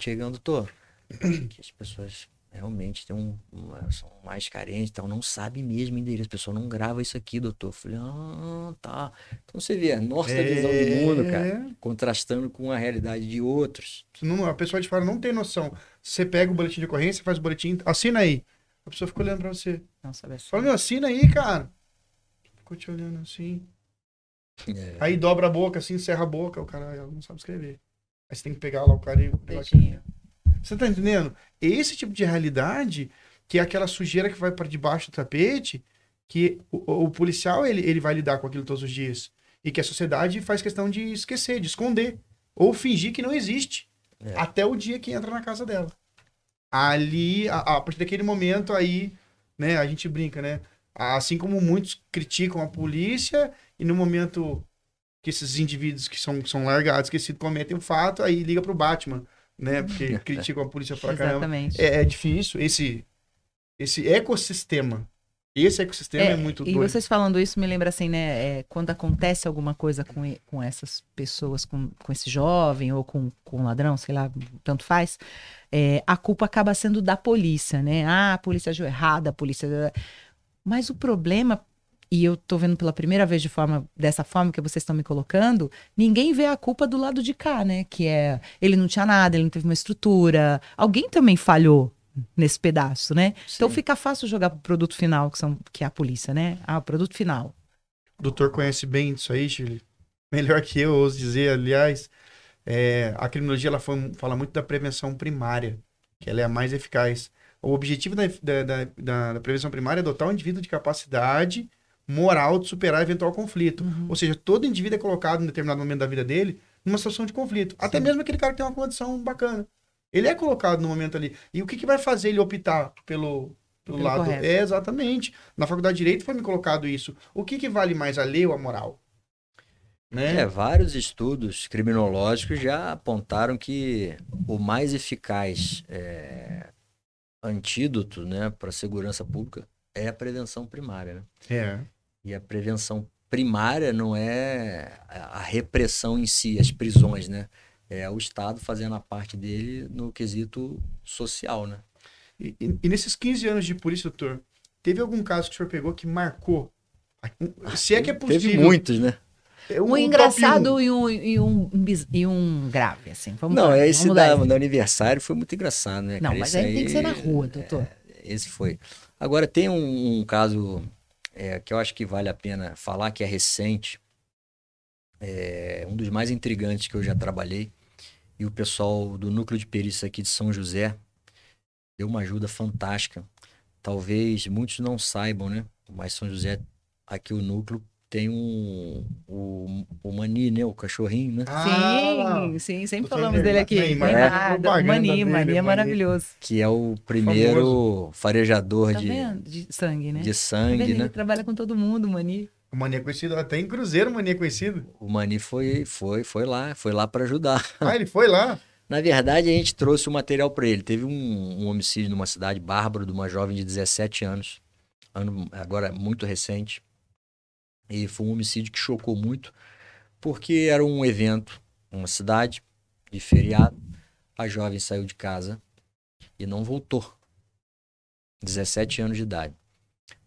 C: chegando, tô. que as pessoas realmente têm um, uma- são mais carentes, então não sabem mesmo o endereço. A pessoa não grava isso aqui, doutor. Eu falei, ah, tá. Então você vê a nossa visão de mundo, cara
A: É,
C: contrastando com a realidade de outros.
A: não- a pessoa de fora não tem noção. Você pega o boletim de ocorrência, faz o boletim, assina aí. A pessoa fica olhando pra você.
B: Não sabe assim.
A: Fala, meu, assina aí, cara. Ficou te olhando assim.
C: É,
A: Aí dobra a boca, assim, encerra a boca, o cara não sabe escrever. Aí você tem que pegar lá o cara e pegar. Você tá entendendo? Esse tipo de realidade, que é aquela sujeira que vai para debaixo do tapete, que o, o policial ele, ele vai lidar com aquilo todos os dias. E que a sociedade faz questão de esquecer, de esconder. Ou fingir que não existe.
C: É.
A: Até o dia que entra na casa dela. Ali, a, a partir daquele momento aí, né, a gente brinca, né? Assim como muitos criticam a polícia, e no momento que esses indivíduos que são, são largados, esquecidos, cometem o fato, aí liga pro Batman, né? Porque criticam a polícia pra caramba.
B: Exatamente.
A: É, é difícil. Esse, esse ecossistema. Esse ecossistema é, muito
B: e
A: doido.
B: vocês falando isso me lembra assim, né? é, quando acontece alguma coisa com, e- com essas pessoas, com, com esse jovem ou com, com um ladrão, sei lá, tanto faz, é, a culpa acaba sendo da polícia, né? Ah, a polícia agiu errada, a polícia. Mas o problema, e eu tô vendo pela primeira vez de forma dessa forma que vocês estão me colocando, ninguém vê a culpa do lado de cá, né? Que é ele não tinha nada, ele não teve uma estrutura. Alguém também falhou nesse pedaço, né? Então
C: Sim.
B: fica fácil jogar pro produto final, que, são, que é a polícia, né? Ah, o produto final.
A: O doutor conhece bem disso aí, Shirley. Melhor que eu, ouso dizer, aliás. É, a criminologia ela fa- fala muito da prevenção primária, que ela é a mais eficaz. O objetivo da, da, da, da- da prevenção primária é dotar o indivíduo de capacidade moral de superar eventual conflito. Ou seja, todo indivíduo é colocado em determinado momento da vida dele numa situação de conflito. Até mesmo aquele cara que tem uma condição bacana. Ele é colocado no momento ali. E o que, que vai fazer ele optar pelo, pelo,
B: Pelo
A: lado?
B: correto.
A: É, exatamente. Na faculdade de Direito foi me colocado isso. O que, que vale mais, a lei ou a moral? Né?
C: É, vários estudos criminológicos já apontaram que o mais eficaz é, antídoto né, para a segurança pública é a prevenção primária. Né?
A: É.
C: E a prevenção primária não é a repressão em si, as prisões, né? É o Estado fazendo a parte dele no quesito social, né?
A: E, e- e nesses 15 anos de polícia, doutor, teve algum caso que o senhor pegou que marcou? Se é que é possível.
C: Teve muitos, né?
A: É
B: Um,
A: top
B: engraçado
A: um.
B: e, um, e, um, e um grave, assim. Vamos
C: não,
B: lá,
C: é esse
B: vamos
C: da, do aniversário foi muito engraçado, né?
B: Não,
C: cara?
B: mas
C: Esse
B: aí tem que ser na rua, doutor.
C: Esse foi. Agora, tem um, um caso é, que eu acho que vale a pena falar, que é recente. É um dos mais intrigantes que eu já trabalhei. E o pessoal do núcleo de perícia aqui de São José deu uma ajuda fantástica. Talvez muitos não saibam, né? Mas São José aqui o núcleo tem um o, o Mani, né? O cachorrinho, né?
A: Ah,
B: sim, sim, sempre falamos dele aqui.
A: Neymar,
B: Neymar,
A: propaganda
B: Mani,
A: dele,
B: Mani é
A: Mani.
B: maravilhoso.
C: Que é o primeiro farejador
B: Tá
C: de?
B: De sangue, né?
C: de sangue,
B: vendo?
C: né?
B: Ele trabalha com todo mundo, Mani.
A: O Mania conhecido, até em Cruzeiro o Mania conhecido.
C: O Mani foi, foi, foi lá, foi lá para ajudar.
A: Ah, ele foi lá.
C: Na verdade, a gente trouxe o material para ele. Teve um, um homicídio numa cidade bárbaro de uma jovem de 17 anos, ano, agora muito recente. E foi um homicídio que chocou muito, porque era um evento, uma cidade de feriado. A jovem saiu de casa e não voltou. 17 anos de idade.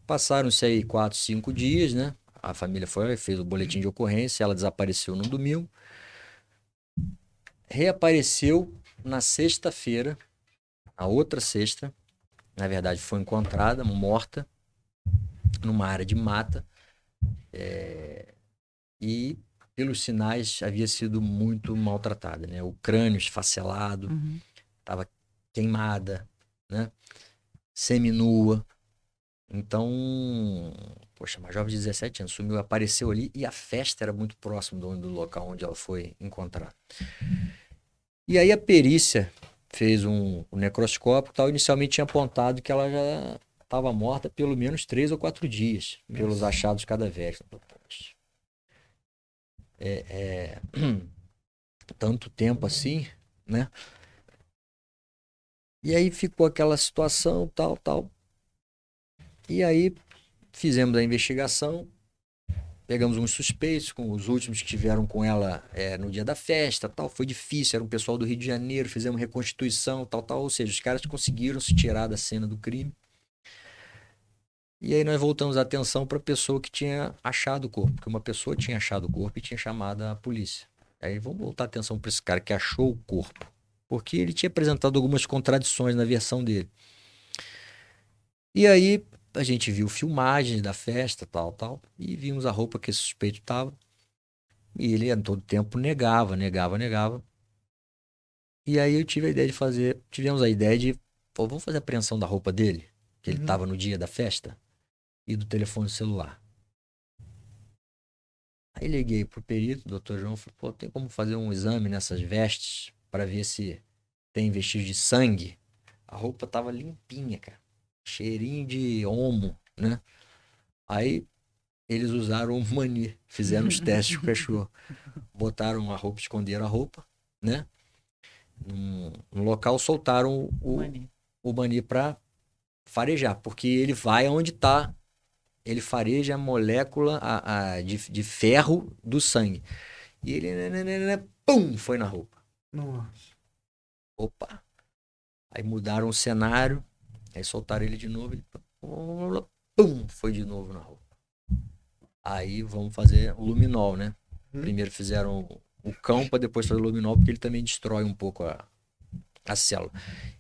C: Passaram-se aí 4, 5 dias, né? A família foi, fez o boletim de ocorrência, ela desapareceu no domingo reapareceu na sexta-feira, a outra sexta, na verdade foi encontrada morta numa área de mata é, e pelos sinais havia sido muito maltratada, né? O crânio esfacelado,
B: Uhum.
C: estava queimada, né? Seminua. Então, poxa, uma jovem de 17 anos sumiu, apareceu ali e a festa era muito próximo do, do local onde ela foi encontrada. E aí a perícia fez um, um necroscópio tal, inicialmente tinha apontado que ela já estava morta pelo menos três ou quatro dias, pelos achados cadavéricos. É, é, tanto tempo assim, né? E aí ficou aquela situação, tal, tal. E aí fizemos a investigação, pegamos uns suspeitos, com os últimos que tiveram com ela é, no dia da festa, tal. Foi difícil, era um pessoal do Rio de Janeiro, fizemos reconstituição, tal, tal. Ou seja, os caras conseguiram se tirar da cena do crime. E aí nós voltamos a atenção para a pessoa que tinha achado o corpo, porque uma pessoa tinha achado o corpo e tinha chamado a polícia. Aí vamos voltar a atenção para esse cara que achou o corpo, porque ele tinha apresentado algumas contradições na versão dele. E aí a gente viu filmagens da festa, tal, tal, e vimos a roupa que esse suspeito estava. E ele a todo tempo negava, negava, negava. E aí eu tive a ideia de fazer, tivemos a ideia de, pô, vamos fazer a apreensão da roupa dele, que ele
A: Uhum.
C: estava no dia da festa, e do telefone celular. Aí liguei pro perito, o doutor João, falei, pô, tem como fazer um exame nessas vestes para ver se tem vestígio de sangue? A roupa tava limpinha, cara. Cheirinho de homo, né? Aí eles usaram o mani, fizeram os testes com o cachorro. Botaram a roupa, esconderam a roupa, né? Num, num local, soltaram o,
B: Mani.
C: o mani para farejar, porque ele vai aonde tá. Ele fareja a molécula a, a- de, de ferro do sangue. E ele, né, né, né, pum, foi na roupa.
A: Nossa.
C: Opa! Aí mudaram o cenário, aí soltaram ele de novo, ele pum, foi de novo na roupa. Aí vamos fazer o luminol, né?
A: Hum.
C: Primeiro fizeram o cão para depois fazer o luminol, porque ele também destrói um pouco a, a célula.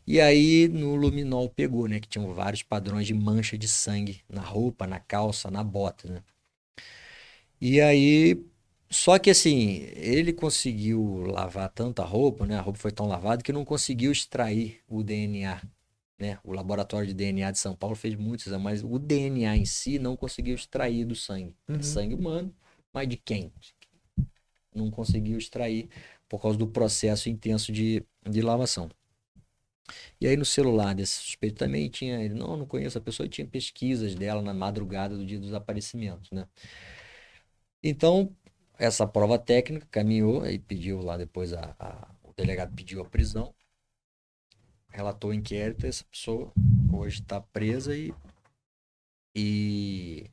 C: E aí no luminol pegou, né? Que tinham vários padrões de mancha de sangue na roupa, na calça, na bota, né? E aí só que assim, ele conseguiu lavar tanta roupa, né? A roupa foi tão lavada que não conseguiu extrair o DNA, né? O laboratório de DNA de São Paulo fez muitos, exames, mas o DNA em si não conseguiu extrair do sangue.
A: Uhum.
C: É sangue humano, mas de quem? Não conseguiu extrair por causa do processo intenso de, de lavação. E aí no celular desse suspeito também tinha, ele não, não conheço a pessoa, e tinha pesquisas dela na madrugada do dia dos desaparecimentos, né? Então, essa prova técnica caminhou, aí pediu lá depois a, a- o delegado pediu a prisão, relatou o inquérito, essa pessoa hoje está presa e e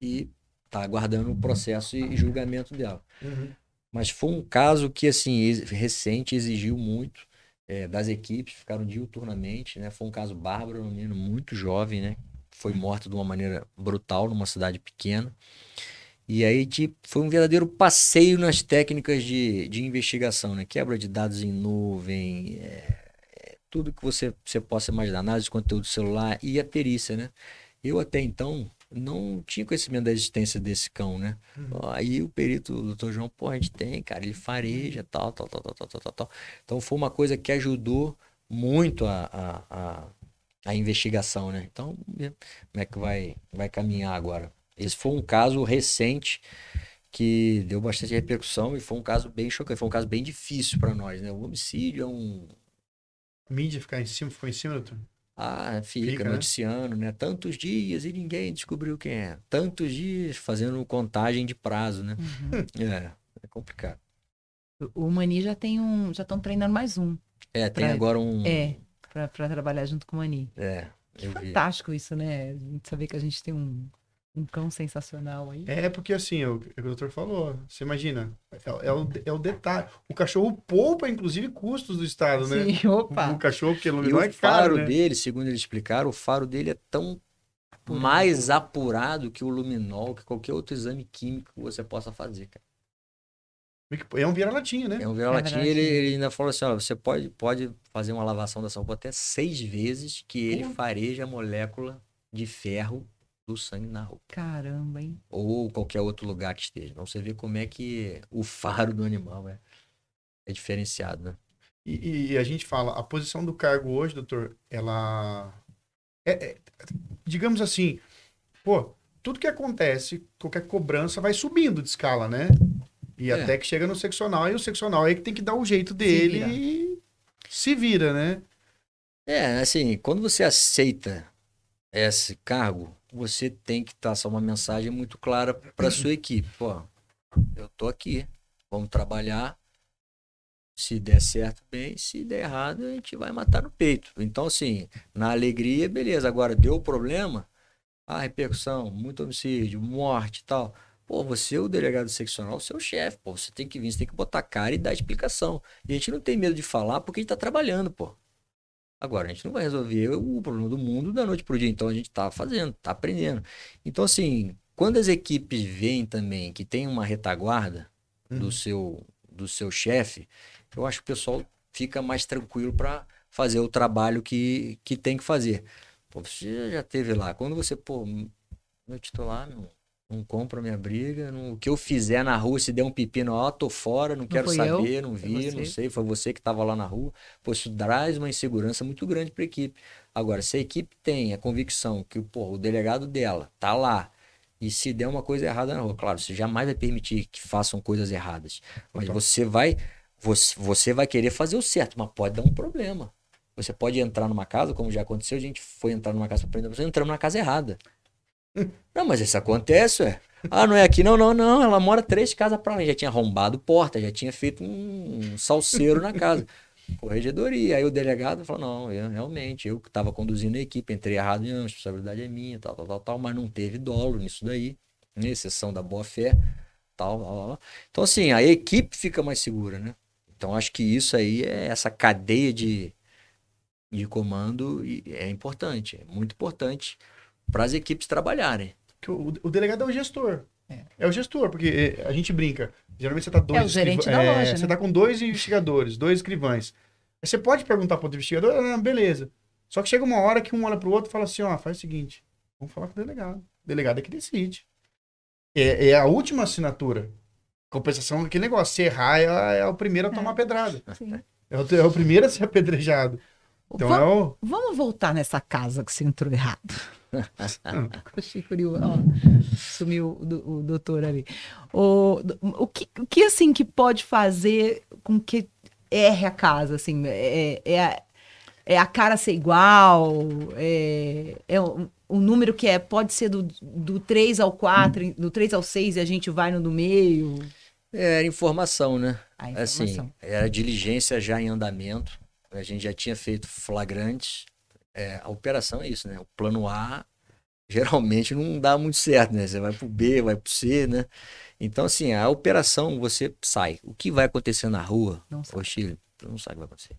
C: e está aguardando o processo e julgamento dela.
A: Uhum.
C: Mas foi um caso que, assim, recente, exigiu muito eh, das equipes, ficaram diuturnamente, né? Foi um caso bárbaro, um menino muito jovem, né? Foi morto de uma maneira brutal numa cidade pequena. E aí tipo, foi um verdadeiro passeio nas técnicas de, de investigação, né? Quebra de dados em nuvem, é, é, tudo que você, você possa imaginar, análise de conteúdo celular e a perícia, né? Eu até então não tinha conhecimento da existência desse cão, né? Uhum. Aí o perito, o doutor João, pô, a gente tem, cara, ele fareja, tal, tal, tal, tal, tal, tal, tal. Então foi uma coisa que ajudou muito a, a, a, a investigação, né? Então, como é que vai, vai caminhar agora? Esse foi um caso recente que deu bastante repercussão e foi um caso bem chocante, foi um caso bem difícil para nós, né? O homicídio é um...
A: A mídia ficar em cima, ficou em cima, doutor?
C: Ah, fica, fica noticiando, né? né? Tantos dias e ninguém descobriu quem é. Tantos dias fazendo contagem de prazo, né? Uhum. É, é complicado.
B: O Mani já tem um. Já estão treinando mais um.
C: É, tem pra, agora um.
B: É, para trabalhar junto com o Mani.
C: É.
B: Fantástico isso, né? Saber que a gente tem um, um cão sensacional aí.
A: É, porque assim, o, o doutor falou, você imagina, é, é, o, é o detalhe. O cachorro poupa, inclusive, custos do Estado, né?
B: Sim, opa.
A: O, o cachorro, que
C: não
A: é
C: caro, faro né? dele, segundo eles explicaram, o faro dele é tão mais apurado que o luminol, que qualquer outro exame químico que você possa fazer, cara.
A: É um vira-latinha, né?
C: É um vira-latinha. É ele, ele, ainda falou assim: ó, você pode, pode fazer uma lavação da saúde até seis vezes que ele fareja a molécula de ferro do sangue na roupa.
B: Caramba, hein?
C: Ou qualquer outro lugar que esteja. Então você vê como é que o faro do animal é, é diferenciado, né?
A: E, e, a gente fala, a posição do cargo hoje, doutor, ela. É, é, digamos assim, pô, tudo que acontece, qualquer cobrança vai subindo de escala, né? E é. até que chega no seccional, e o seccional é que tem que dar o jeito dele se e se vira, né?
C: É, assim, quando você aceita esse cargo, você tem que traçar uma mensagem muito clara para sua equipe. Pô, eu tô aqui, vamos trabalhar. Se der certo, bem. Se der errado, a gente vai matar no peito. Então, assim, na alegria, beleza. Agora, deu problema, a repercussão, muito homicídio, morte e tal. Pô, você, o delegado seccional, seu chefe, pô, você tem que vir, você tem que botar cara e dar explicação. E a gente não tem medo de falar porque a gente tá trabalhando, pô. Agora, a gente não vai resolver o problema do mundo da noite para o dia. Então, a gente está fazendo, está aprendendo. Então, assim, quando as equipes veem também que tem uma retaguarda uhum. do seu, do seu chefe, eu acho que o pessoal fica mais tranquilo para fazer o trabalho que, que tem que fazer. Pô, você já teve lá. Quando você, pô, meu titular, meu, não compro a minha briga. Não, o que eu fizer na rua, se der um pepino, ó, tô fora, não, não quero saber, eu, não vi, não sei, foi você que estava lá na rua. Pô, isso traz uma insegurança muito grande para a equipe. Agora, se a equipe tem a convicção que pô, o delegado dela tá lá e se der uma coisa errada na rua, claro, você jamais vai permitir que façam coisas erradas. Mas você vai, você, você vai querer fazer o certo, mas pode dar um problema. Você pode entrar numa casa, como já aconteceu, a gente foi entrar numa casa para prender você, entramos na casa errada. Não, mas isso acontece, ué. Ah, não é aqui? Não, não, não. Ela mora três casas pra lá. Já tinha arrombado porta, já tinha feito um salseiro na casa. Corregedoria. Aí o delegado falou: não, eu, realmente, eu que estava conduzindo a equipe, entrei errado, não, a responsabilidade é minha, tal, tal, tal, tal, mas não teve dolo nisso daí, né? exceção da boa-fé, tal, tal, tal. Então, assim, a equipe fica mais segura, né? Então, acho que isso aí é essa cadeia de, de comando é importante, é muito importante para as equipes trabalharem.
A: O, o, delegado é o gestor. É. é. o gestor, porque é, a gente brinca. Geralmente você tá dois.
B: É o gerente da loja.
A: É, você tá com dois investigadores, dois escrivães. Você pode perguntar para o investigador, ah, beleza. Só que chega uma hora que um olha para o outro e fala assim: ó, faz o seguinte, vamos falar com o delegado. O delegado é que decide. É, é a última assinatura. Compensação aquele negócio. Se errar, é, é o primeiro a tomar é. pedrada. É o, é o primeiro a ser apedrejado.
B: Então vamos, é o... vamos voltar nessa casa que você entrou errado. Achei curioso. Ó, sumiu o, o, doutor ali. O, o, que, o que, assim, que pode fazer com que erre a casa, assim? É, é, a, é a cara ser igual? É, é um, um número que é, pode ser do, do 3 ao 4, do 3 ao 6 e a gente vai no do meio?
C: É informação, né?
B: A informação.
C: Assim, era diligência já em andamento. A gente já tinha feito flagrantes é, a operação é isso, né? O plano A geralmente não dá muito certo, né? Você vai pro B, vai pro C, né? Então, assim, a operação você sai. O que vai acontecer na rua,
B: não
C: sabe. Chile, não sabe o que vai acontecer.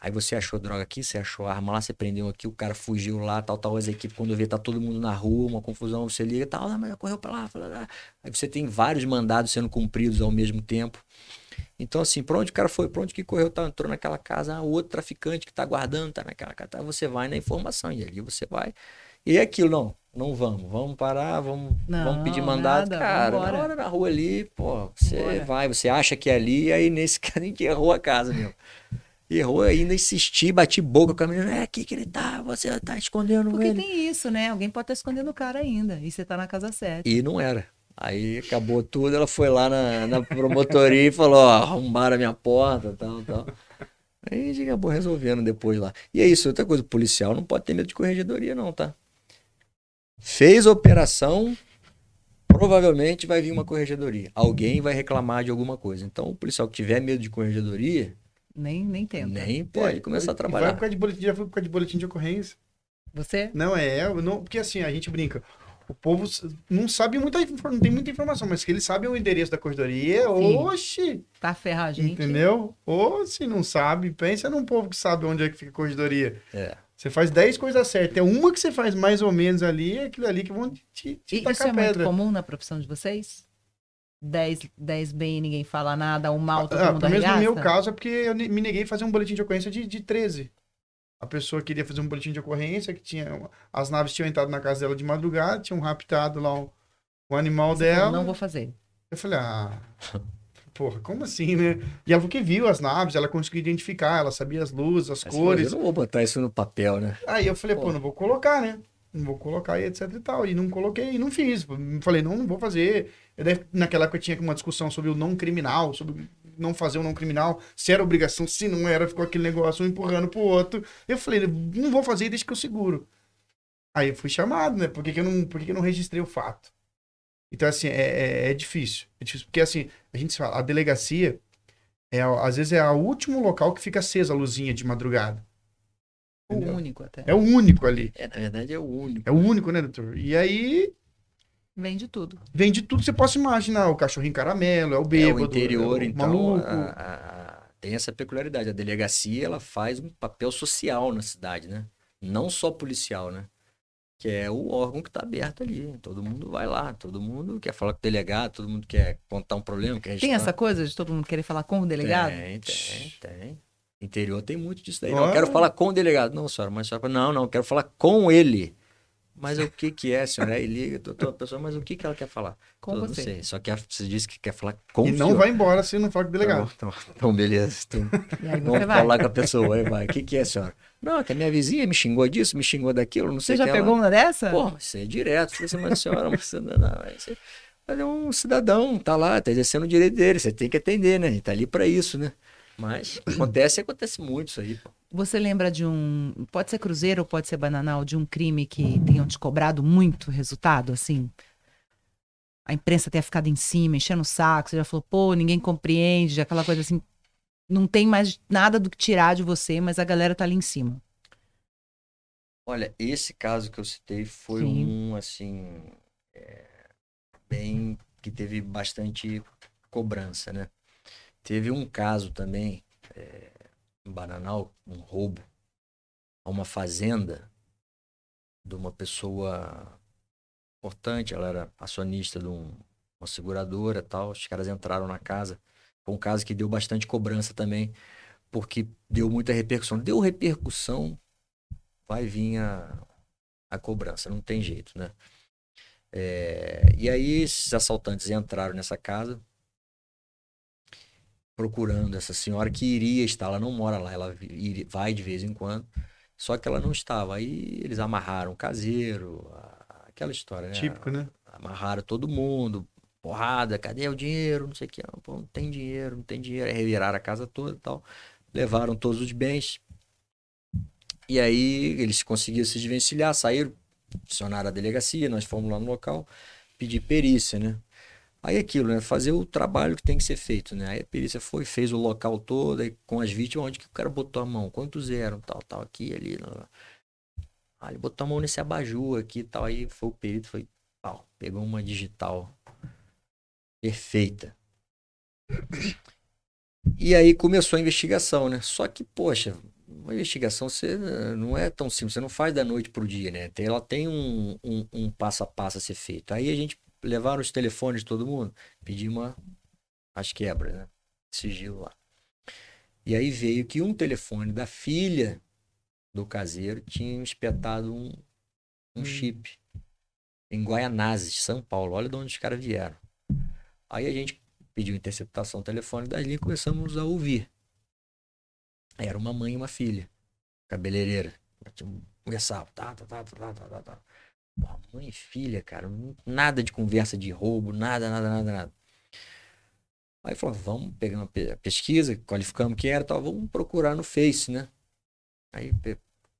C: Aí você achou droga aqui, você achou arma lá, você prendeu aqui, o cara fugiu lá, tal, tal, as equipes, quando vê, tá todo mundo na rua, uma confusão, você liga, tal, ah, mas correu pra lá, pra lá. Aí você tem vários mandados sendo cumpridos ao mesmo tempo. Então, assim, pra onde o cara foi, pra onde que correu, tá, entrou naquela casa, ah, o outro traficante que tá guardando, tá naquela casa, tá, você vai na informação, e ali você vai. E é aquilo, não, não vamos, vamos parar, vamos, não, vamos pedir mandado. Nada, cara, na hora na rua ali, pô, você vai, você acha que é ali, aí nesse cara a gente errou a casa, meu. Errou ainda, insisti, bati boca com a menina. É aqui que ele tá, você tá escondendo
B: Porque
C: ele.
B: tem isso, né? Alguém pode estar escondendo o cara ainda. E você tá na casa certa.
C: E não era. Aí acabou tudo, ela foi lá na, na promotoria e falou, ó, arrombaram a minha porta, tal, tal. Aí a gente acabou resolvendo depois lá. E é isso, outra coisa, o policial não pode ter medo de corregedoria não, tá? Fez a operação, provavelmente vai vir uma corregedoria. Alguém vai reclamar de alguma coisa. Então, o policial que tiver medo de corregedoria,
B: Nem, nem tenta.
C: nem pode começar a
A: É, Vai
C: trabalhar.
A: por causa de boletim, já foi por causa de boletim de ocorrência.
B: Você?
A: Não, é, eu não, porque assim, a gente brinca. O povo não sabe muita não tem muita informação, mas que eles sabem o endereço da corredoria,
B: Sim.
A: oxi,
B: Tá ferrar a gente.
A: entendeu? Ou se não sabe, pensa num povo que sabe onde é que fica a corredoria.
C: É.
A: Você faz 10 coisas certas, é uma que você faz mais ou menos ali, é aquilo ali que vão te, te
B: E isso é muito
A: pedra.
B: comum na profissão de vocês? 10, 10 bem e ninguém fala nada, o mal todo
A: Ah,
B: mundo
A: pelo menos no
B: arregaça?
A: meu caso é porque eu me neguei a fazer um boletim de ocorrência de, de 13. A pessoa queria fazer um boletim de ocorrência, que tinha. As naves tinham entrado na casa dela de madrugada, tinham raptado lá o, o animal
B: Você falou,
A: dela.
B: Não vou fazer.
A: Eu falei, ah. Porra, como assim, né? E ela que viu as naves, ela conseguiu identificar, ela sabia as luzes, as
C: Mas,
A: cores.
C: Eu não vou botar isso no papel, né?
A: Aí eu falei, pô,
C: Pô.
A: não vou colocar, né? Não vou colocar e etc e tal. E não coloquei, e não fiz. Falei, não, não vou fazer. Eu deve- naquela época tinha uma discussão sobre o não criminal, sobre não fazer o não criminal, se era obrigação, se não era, ficou aquele negócio um empurrando pro outro. Eu falei, não vou fazer desde que eu seguro. Aí eu fui chamado, né? Por que, que eu, não, por que, que eu não registrei o fato? Então, assim, é, é, é difícil. É difícil, porque assim, a gente fala, a delegacia, é, às vezes é o último local que fica acesa a luzinha de madrugada.
B: O único até.
A: É o único ali.
C: É, na verdade é o único.
A: É o único, né, doutor? E aí
B: Vende tudo.
A: vem de tudo que você possa imaginar. O cachorrinho caramelo, é o
C: É
A: bêbado,
C: o interior,
A: é o
C: então,
A: maluco.
C: a- a- a- tem essa peculiaridade. A delegacia, ela faz um papel social na cidade, né? Não só policial, né? Que é o órgão que está aberto ali. Todo mundo vai lá, todo mundo quer falar com o delegado, todo mundo quer contar um problema, quer
B: Tem essa coisa de todo mundo querer falar com o delegado?
C: Tem, tem, tem. Interior tem muito disso daí. Não, quero falar com o delegado. Não, senhora, mas a senhora, não, não, quero falar com ele. Mas o que que é, senhora? Aí liga, doutor, a pessoa, mas o que que ela quer falar?
B: Com
C: Eu
B: você.
C: Não sei, só que a- você disse que quer falar com
A: E
C: o
A: não
C: senhor.
A: vai embora se não falar com o delegado.
C: Então, então, beleza. Então,
B: E aí você
C: vamos
B: vai.
C: falar com a pessoa, aí vai. O que, que é, senhora? Não, que a minha vizinha me xingou disso, me xingou daquilo, não sei
B: Você já pegou uma dessa?
C: Pô, isso é direto. Falei assim, mas senhora, mas você não, não, mas você- mas é um cidadão, tá lá, tá exercendo o direito dele, você tem que atender, né? E tá ali pra isso, né? Mas acontece, acontece muito isso aí, pô.
B: Você lembra de um. Pode ser cruzeiro ou pode ser bananal, de um crime que tenham te cobrado muito resultado, assim? A imprensa tenha ficado em cima, enchendo o saco, você já falou, pô, ninguém compreende, aquela coisa assim. Não tem mais nada do que tirar de você, mas a galera tá ali em cima.
C: Olha, esse caso que eu citei foi
B: Sim.
C: um, assim, é, bem que teve bastante cobrança, né? Teve um caso também, é, em Bananal, um roubo a uma fazenda de uma pessoa importante, ela era acionista de um- uma seguradora tal, os caras entraram na casa. Foi um caso que deu bastante cobrança também, porque deu muita repercussão. Deu repercussão, vai vir a, a cobrança, não tem jeito, né? É, e aí esses assaltantes entraram nessa casa procurando essa senhora que iria estar, ela não mora lá, ela vai de vez em quando, só que ela não estava. Aí eles amarraram o caseiro, aquela história, né?
A: Típico, né?
C: Amarraram todo mundo, porrada, cadê o dinheiro? Não sei o que, pô, não tem dinheiro, não tem dinheiro. Aí reviraram a casa toda e tal, levaram todos os bens. E aí eles conseguiram se desvencilhar, saíram, acionaram a delegacia, nós fomos lá no local, pedir perícia, né? Aí aquilo, né? Fazer o trabalho que tem que ser feito, né? Aí a perícia foi, fez o local todo, aí com as vítimas, onde que o cara botou a mão, quantos eram, tal, tal, aqui, ali. Ah, ele botou a mão nesse abajur aqui tal, aí foi o perito, foi, pau, pegou uma digital perfeita. E aí começou a investigação, né? Só que, poxa, uma investigação você eh, não é tão simples, você não faz da noite pro dia, né? Ela tem um, um, um passo a passo a ser feito. Aí a gente levaram os telefones de todo mundo, pedimos uma, as quebras, né? Sigilo lá. E aí veio que um telefone da filha do caseiro tinha espetado um, um
A: Hum.
C: chip em Guaianazes, São Paulo. Olha de onde os caras vieram. Aí a gente pediu interceptação telefônica da linha e começamos a ouvir. Era uma mãe e uma filha, cabeleireira. Conversava, tá, tá, tá, tá, tá, tá, tá. Mãe e filha, cara, nada de conversa de roubo, nada, nada, nada, nada. Aí falou, vamos pegar uma pesquisa, qualificamos quem era, tal, vamos procurar no Face, né? Aí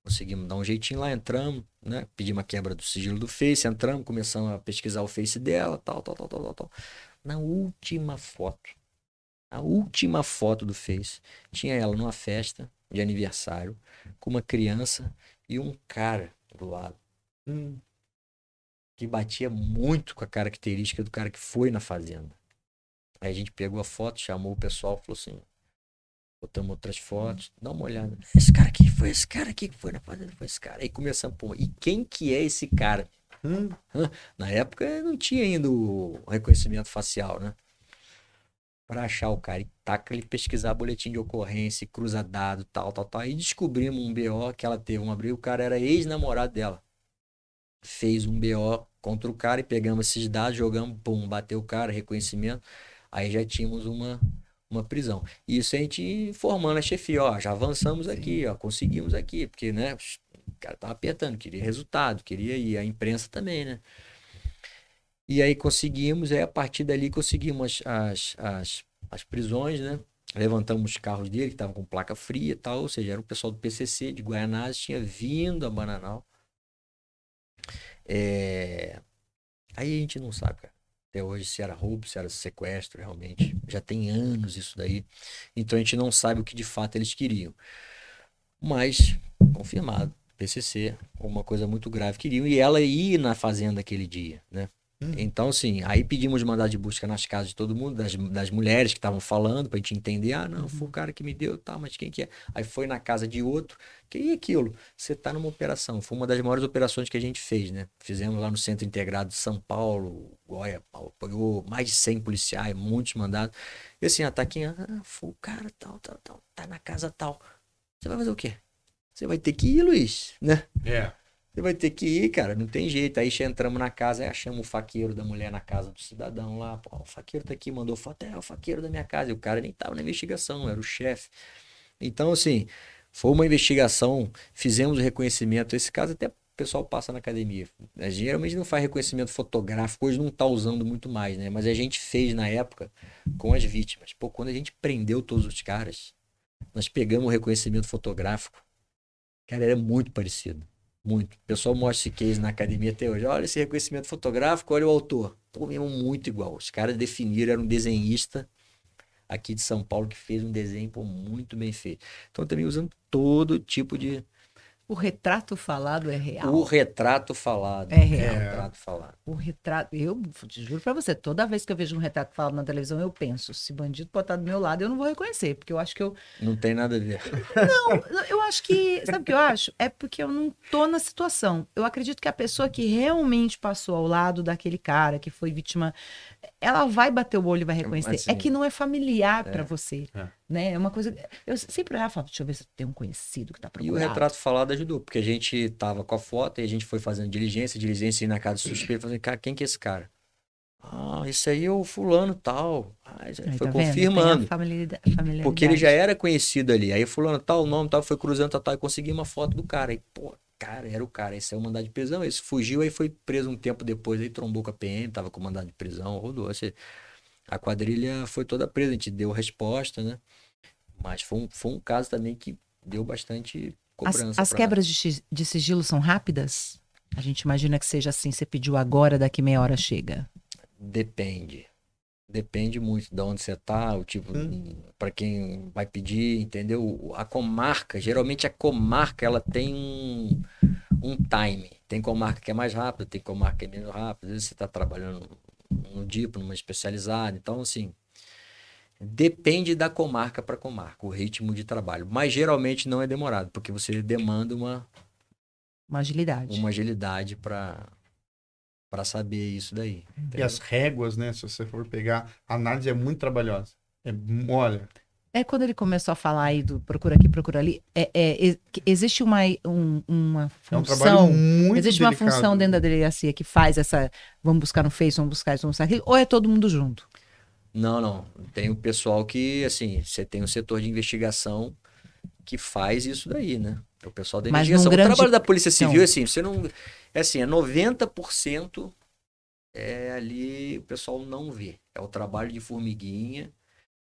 C: conseguimos dar um jeitinho lá, entramos, né? Pedimos a quebra do sigilo do Face, entramos, começamos a pesquisar o Face dela, tal, tal, tal, tal, tal, tal. Na última foto, a última foto do Face, tinha ela numa festa de aniversário, com uma criança e um cara do lado. Hum. Que batia muito com a característica do cara que foi na fazenda. Aí a gente pegou a foto, chamou o pessoal, falou assim: botamos outras fotos, dá uma olhada. Esse cara aqui foi esse cara aqui que foi na fazenda, foi esse cara. Aí começamos, pô, e quem que é esse cara? Hum. Na época não tinha ainda o reconhecimento facial, né? Pra achar o cara. E taca ele pesquisar boletim de ocorrência, cruza dado, tal, tal, tal. E descobrimos um BO que ela teve um abril. O cara era ex-namorado dela. Fez um BO contra o cara e pegamos esses dados, jogamos, pum, bateu o cara, reconhecimento. Aí já tínhamos uma, uma prisão. Isso a gente informando a chefia, ó, já avançamos aqui, ó, conseguimos aqui, porque, né, o cara tava apertando, queria resultado, queria ir, a imprensa também, né. E aí conseguimos, aí a partir dali conseguimos as, as, as prisões, né, levantamos os carros dele, que estavam com placa fria e tal, ou seja, era o pessoal do PCC, de Guaianazes, tinha vindo a Bananal. É... Aí a gente não sabe, cara até hoje se era roubo, se era sequestro, realmente. Já tem anos isso daí. Então a gente não sabe o que de fato eles queriam. Mas, confirmado, PCC, uma coisa muito grave queriam. E ela ia na fazenda aquele dia, né? Hum. Então, assim, aí pedimos mandado de busca nas casas de todo mundo, das, das mulheres que estavam falando, pra gente entender. Ah, não, foi o uhum. cara que me deu, tá, mas quem que é? Aí foi na casa de outro. Que é aquilo? Você tá numa operação. Foi uma das maiores operações que a gente fez, né? Fizemos lá no Centro Integrado de São Paulo, Goiás, pegou mais de 100 policiais, muitos mandados. E assim, ah, tá aqui, ah, foi o cara tal, tal, tal, tá na casa tal. Você vai fazer o quê? Você vai ter que ir, Luiz, né?
A: É.
C: Você vai ter que ir, cara, não tem jeito. Aí entramos na casa, aí achamos o faqueiro da mulher na casa do cidadão lá. Pô, o faqueiro tá aqui, mandou foto, é o faqueiro da minha casa. E o cara nem tava na investigação, era o chefe. Então, assim, foi uma investigação, fizemos o reconhecimento. Esse caso até o pessoal passa na academia. Gente geralmente não faz reconhecimento fotográfico, hoje não tá usando muito mais, né? Mas a gente fez na época com as vítimas. Pô, quando a gente prendeu todos os caras, nós pegamos o reconhecimento fotográfico. Cara, era muito parecido. Muito. O pessoal mostra esse case na academia até hoje. Olha esse reconhecimento fotográfico, olha o autor. Pô, mesmo muito igual. Os caras definiram, era um desenhista aqui de São Paulo que fez um desenho pô, muito bem feito. Então também usando todo tipo de
B: o retrato falado é real.
C: O retrato falado.
B: É real.
C: É. O retrato falado.
B: O retrato. Eu te juro pra você, toda vez que eu vejo um retrato falado na televisão, eu penso: se bandido botar do meu lado, eu não vou reconhecer, porque eu acho que eu.
C: Não tem nada a ver.
B: Não, eu acho que. Sabe o que eu acho? É porque eu não tô na situação. Eu acredito que a pessoa que realmente passou ao lado daquele cara que foi vítima ela vai bater o olho e vai reconhecer. Assim, é que não é familiar é, para você. É. Né? É uma coisa. Eu sempre olhava e falava, deixa eu ver se tem um conhecido que tá procurando.
C: E o retrato falado ajudou, porque a gente tava com a foto e a gente foi fazendo diligência, diligência na casa do suspeito, falando, cara, quem que é esse cara? Ah, esse aí é o fulano tal. Ah, foi tá confirmando. Porque ele já era conhecido ali. Aí fulano tal, o nome tal, foi cruzando tal, tal, e consegui uma foto do cara. Aí, pô, Cara, era o cara. Esse é o mandado de prisão. Esse fugiu, aí foi preso um tempo depois, aí trombou com a PM, tava com mandado de prisão, rodou. Assim, a quadrilha foi toda presa, a gente deu resposta, né? Mas foi um, foi um caso também que deu bastante cobrança.
B: As, as quebras de, de sigilo são rápidas? A gente imagina que seja assim, você pediu agora, daqui meia hora chega.
C: Depende. Depende muito de onde você tá, o tipo, hum. para quem vai pedir, entendeu? A comarca, geralmente a comarca, ela tem um, um time. Tem comarca que é mais rápida, tem comarca que é menos rápida. Às vezes você está trabalhando no DIPO, numa especializada. Então, assim, depende da comarca para comarca, o ritmo de trabalho. Mas geralmente não é demorado, porque você demanda uma...
B: Uma agilidade.
C: Uma agilidade para para saber isso daí.
A: Entendeu? E as réguas, né? Se você for pegar, a análise é muito trabalhosa. É, olha.
B: É quando ele começou a falar aí do procura aqui, procura ali. É, é existe uma, um, uma função. É um muito existe delicado. uma função dentro da delegacia que faz essa. Vamos buscar no Face, vamos buscar isso, vamos buscar aquilo, ou é todo mundo junto?
C: Não, não. Tem o pessoal que, assim, você tem um setor de investigação que faz isso daí, né? É o pessoal da
B: Mas
C: investigação.
B: num
C: O
B: grande-
C: trabalho da Polícia Civil,
B: Não.
C: é assim, você não. É assim, é 90% é ali o pessoal não vê. É o trabalho de formiguinha,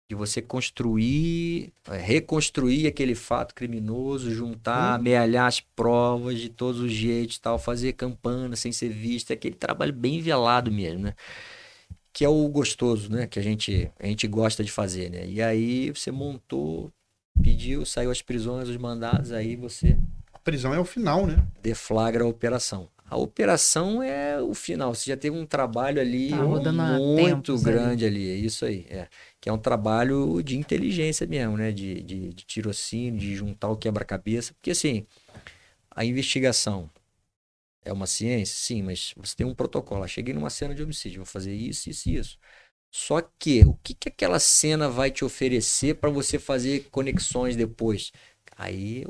C: de você construir, é, reconstruir aquele fato criminoso, juntar, amealhar as provas de todos os jeitos tal, fazer campana sem ser vista, aquele trabalho bem velado mesmo, né? Que é o gostoso, né? Que a gente, a gente gosta de fazer, né? E aí você montou, pediu, saiu as prisões, os mandados, aí você
A: A prisão é o final, né?
C: deflagra a operação. A operação é o final. Você já teve um trabalho ali
B: Tá
C: muito
B: tempos ali.
C: grande ali. É isso aí. É. Que é um trabalho de inteligência mesmo, né? De, de, de tirocínio, de juntar o quebra-cabeça. Porque assim, a investigação é uma ciência, sim, mas você tem um protocolo. Ah, cheguei numa cena de homicídio, vou fazer isso, isso e isso. Só que o que, que aquela cena vai te oferecer para você fazer conexões depois? Aí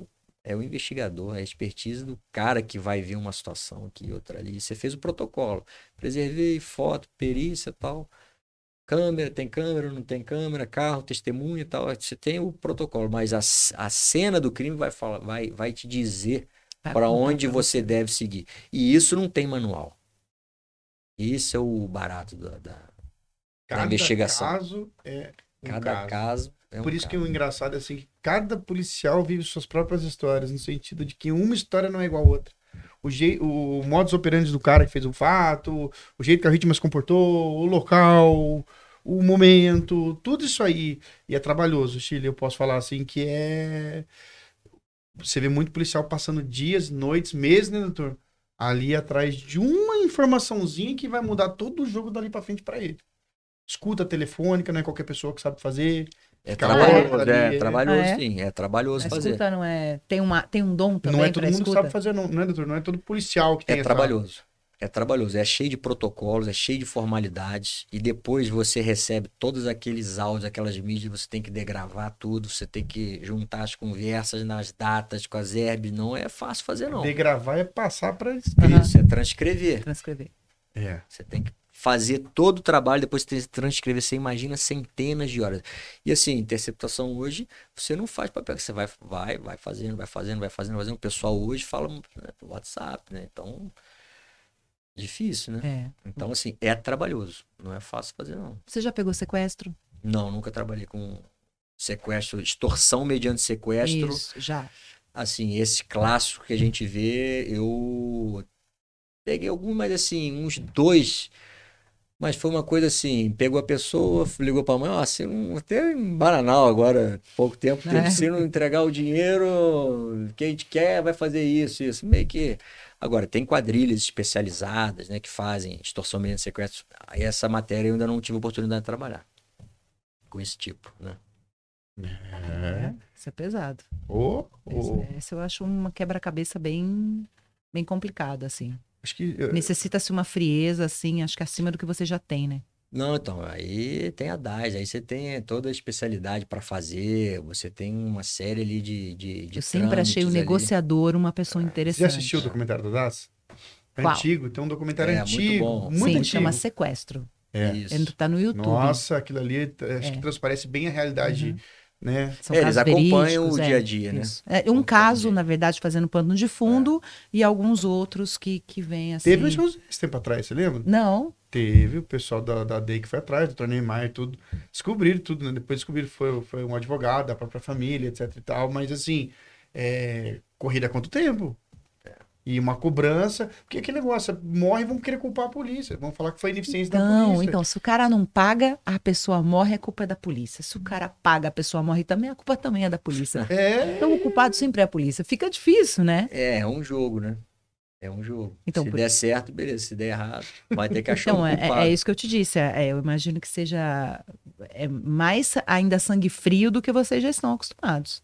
C: é o investigador, é a expertise do cara que vai ver uma situação aqui e outra ali. Você fez o protocolo, preservei foto, perícia tal, câmera, tem câmera, não tem câmera, carro, testemunha e tal. Você tem o protocolo, mas a, a cena do crime vai falar, vai, vai te dizer para onde você deve seguir. E isso não tem manual. Isso é o barato da, da-
A: Cada
C: investigação.
A: caso é um
C: cada
A: caso.
C: caso. é um
A: Por isso que
C: caso.
A: o engraçado é assim, que cada policial vive suas próprias histórias, no sentido de que uma história não é igual a outra. O, jei, o modus operandi do cara que fez o fato, o jeito que a vítima se comportou, o local, o momento, tudo isso aí. E é trabalhoso, Chile, eu posso falar assim, que é... Você vê muito policial passando dias, noites, meses, né, doutor? Ali atrás de uma informaçãozinha que vai mudar todo o jogo dali pra frente pra ele. Escuta telefônica, não é qualquer pessoa que sabe fazer.
C: É trabalhoso, é,
A: é.
C: trabalhoso
B: Ah, é?
C: sim, é trabalhoso
B: A
C: fazer.
B: escuta não é. Tem, uma, tem um dom também
A: não é todo mundo que
B: escuta?
A: sabe fazer, não, não é, doutor? Não é todo policial que tem
C: É
A: essa-
C: trabalhoso. É trabalhoso, é cheio de protocolos, é cheio de formalidades, e depois você recebe todos aqueles áudios, aquelas mídias, você tem que degravar tudo, você tem que juntar as conversas nas datas com as herbes, não é fácil fazer não.
A: Degravar é passar pra
B: Aham.
C: Isso é transcrever.
B: Transcrever.
A: É.
C: Você tem que fazer todo o trabalho, depois transcrever, você imagina centenas de horas. E assim, interceptação hoje, você não faz papel, você vai, vai, vai fazendo, vai fazendo, vai fazendo, vai fazendo. O pessoal hoje fala né, no WhatsApp, né? Então, difícil, né?
B: É.
C: Então, assim, é trabalhoso. Não é fácil fazer, não.
B: Você já pegou sequestro?
C: Não, nunca trabalhei com sequestro, extorsão mediante sequestro.
B: Isso, já.
C: Assim, esse clássico que a gente vê, eu peguei alguns, mas assim, uns dois. Mas foi uma coisa assim, pegou a pessoa, ligou pra mãe, ó, se não, até em Bananal agora, pouco tempo,
B: É.
C: se não entregar o dinheiro, quem te quer vai fazer isso, isso. Meio que. Agora, tem quadrilhas especializadas, né, que fazem extorsão mediante. Aí essa matéria eu ainda não tive oportunidade de trabalhar com esse tipo, né?
A: É.
B: Isso é pesado.
A: Ô,
B: Esse, esse eu acho uma quebra-cabeça bem, bem complicada, assim.
A: Acho que. eu-
B: Necessita-se uma frieza, assim, acho que acima do que você já tem, né?
C: Não, então, aí tem a DAS, aí você tem toda a especialidade para fazer, você tem uma série ali de, de, de
B: eu sempre achei o
C: ali.
B: negociador uma pessoa
A: Você
B: interessante.
A: já assistiu o documentário da DAS? É
B: Qual?
A: antigo, tem um documentário
C: É, muito
A: antigo.
C: bom.
A: Muito,
B: Sim,
A: antigo.
B: chama Sequestro.
A: É.
C: Isso.
B: Ele tá no YouTube.
A: Nossa, aquilo ali acho
B: É.
A: que transparece bem a realidade,
B: Uhum.
A: Né?
B: São
C: É, eles acompanham o
B: é,
C: dia a dia, né?
B: isso. É, um caso, na verdade, fazendo pano de fundo e alguns outros que, que vêm assim.
A: Teve uns esse tempo atrás, você lembra?
B: Não,
A: Teve o pessoal da, da DEI que foi atrás, do Neymar e tudo. Descobriram tudo, né? Depois descobriram que foi, foi um advogado da própria família, etc e tal. Mas assim, é, corrida quanto tempo? E uma cobrança. Porque aquele negócio, morre vão querer culpar a polícia. Vão falar que foi ineficiência da
B: Então,
A: polícia.
B: então, se o cara não paga, a pessoa morre, a culpa é da polícia. Se o cara paga, a pessoa morre também, a culpa também é da polícia.
A: É,
B: Então, o culpado sempre é a polícia. Fica difícil, né?
C: É, é um jogo, né? É um jogo.
B: Então,
C: se
B: por-
C: der certo, beleza. Se der errado, vai ter que achar
B: Então,
C: um
B: é,
C: culpado.
B: é isso que eu te disse. É, é, eu imagino que seja é mais ainda sangue frio do que vocês já estão acostumados.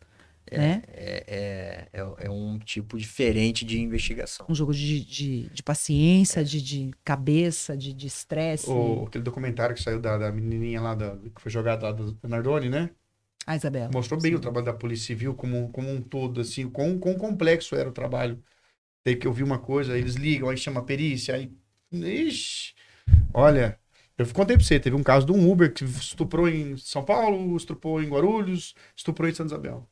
B: Né?
C: É, é, é, é um tipo diferente de investigação.
B: Um jogo de, de, de paciência, de, de cabeça, de de estresse.
A: o, aquele documentário que saiu da, da menininha lá, da, que foi jogado lá do Nardoni, né?
B: Ah, Isabela.
A: Mostrou bem
B: Sim.
A: o trabalho da Polícia Civil como, como um todo, assim, quão, quão complexo era o trabalho. Daí que eu vi uma coisa, eles ligam, aí chama a perícia, aí. Ixi! Olha, eu contei pra você, teve um caso de um Uber que estuprou em São Paulo, estuprou em Guarulhos, estuprou em Santa Isabel.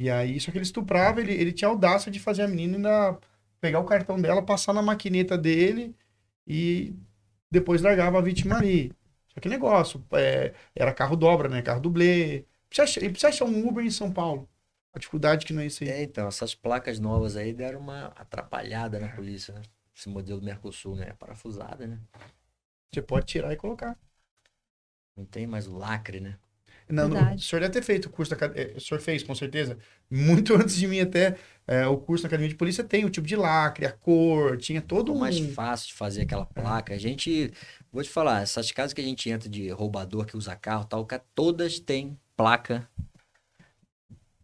A: E aí, só que ele estuprava, ele, ele tinha audácia de fazer a menina ainda pegar o cartão dela, passar na maquineta dele e depois largava a vítima ali. Só que negócio, é, era carro dobra, né? Carro dublê. Precisa, precisa achar um Uber em São Paulo. A dificuldade que não é isso aí.
C: É, então, essas placas novas aí deram uma atrapalhada na polícia, né? Esse modelo Mercosul, né? É parafusada, né?
A: Você pode tirar e colocar.
C: Não tem mais o lacre, né?
A: Não, não,
B: Verdade.
A: o senhor deve ter feito o curso da academia. O senhor fez, com certeza. Muito antes de mim até. é, o curso na academia de polícia tem o tipo de lacre, a cor, tinha todo um.
C: mais fácil de fazer aquela placa. A gente, vou te falar, essas casas que a gente entra de roubador que usa carro e tal, todas têm placa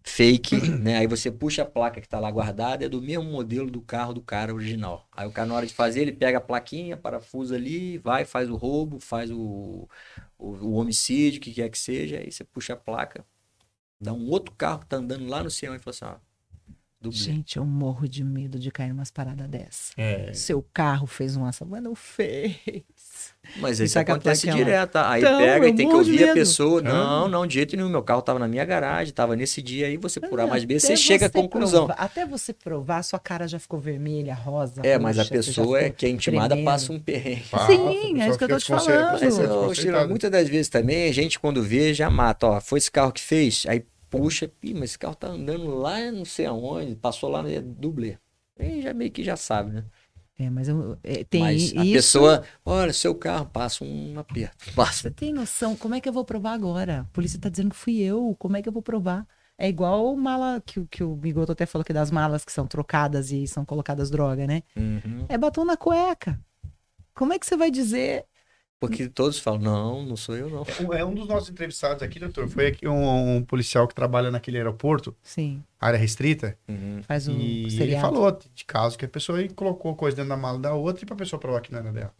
C: fake, né? Aí você puxa a placa que tá lá guardada, é do mesmo modelo do carro do cara original. Aí o cara, na hora de fazer, ele pega a plaquinha, parafusa ali, vai, faz o roubo, faz o, o, o homicídio, o que quer que seja, aí você puxa a placa, dá um outro carro que tá andando lá no céu e fala assim, ó, dublê.
B: Gente, eu morro de medo de cair numas paradas dessa.
A: É.
B: Seu carro fez um ação, mas não fez.
C: Mas isso acontece
B: lá.
C: direto. tá? Aí
B: Então,
C: pega
B: eu
C: e tem que ouvir a pessoa. Não, não, de jeito nenhum. Meu carro tava na minha garagem, tava nesse dia aí, você por A mais B, você chega à conclusão.
B: provar- até você provar, sua cara já ficou vermelha, rosa.
C: É, mas a pessoa é que é intimada
B: tremendo.
C: passa um perrengue.
A: Passa,
B: Sim, é isso que eu tô te falando.
C: Mas,
A: desconcertada.
C: muitas das vezes também, a gente quando vê, já mata. Ó, foi esse carro que fez, aí puxa, mas esse carro tá andando lá não sei aonde, passou lá no dublê. Aí já meio que já sabe, né?
B: É, mas eu, é, tem
C: mas a
B: isso.
C: pessoa, olha, seu carro passa um aperto. Passa.
B: Você tem noção? Como é que eu vou provar agora? A polícia tá dizendo que fui eu. Como é que eu vou provar? É igual mala que, o- que o Bigoto até falou que das malas que são trocadas e são colocadas droga, né?
C: Uhum.
B: É batom na cueca. Como é que você vai dizer?
C: Porque todos falam, não, não sou eu não.
A: Um- É um dos nossos entrevistados aqui, doutor. Foi aqui um, um policial que trabalha naquele aeroporto,
B: Sim,
A: área restrita,
C: Uhum.
B: faz o
A: e ele
B: seriado.
A: falou de caso que a pessoa aí colocou coisa dentro da mala da outra e pra pessoa provar que não era dela.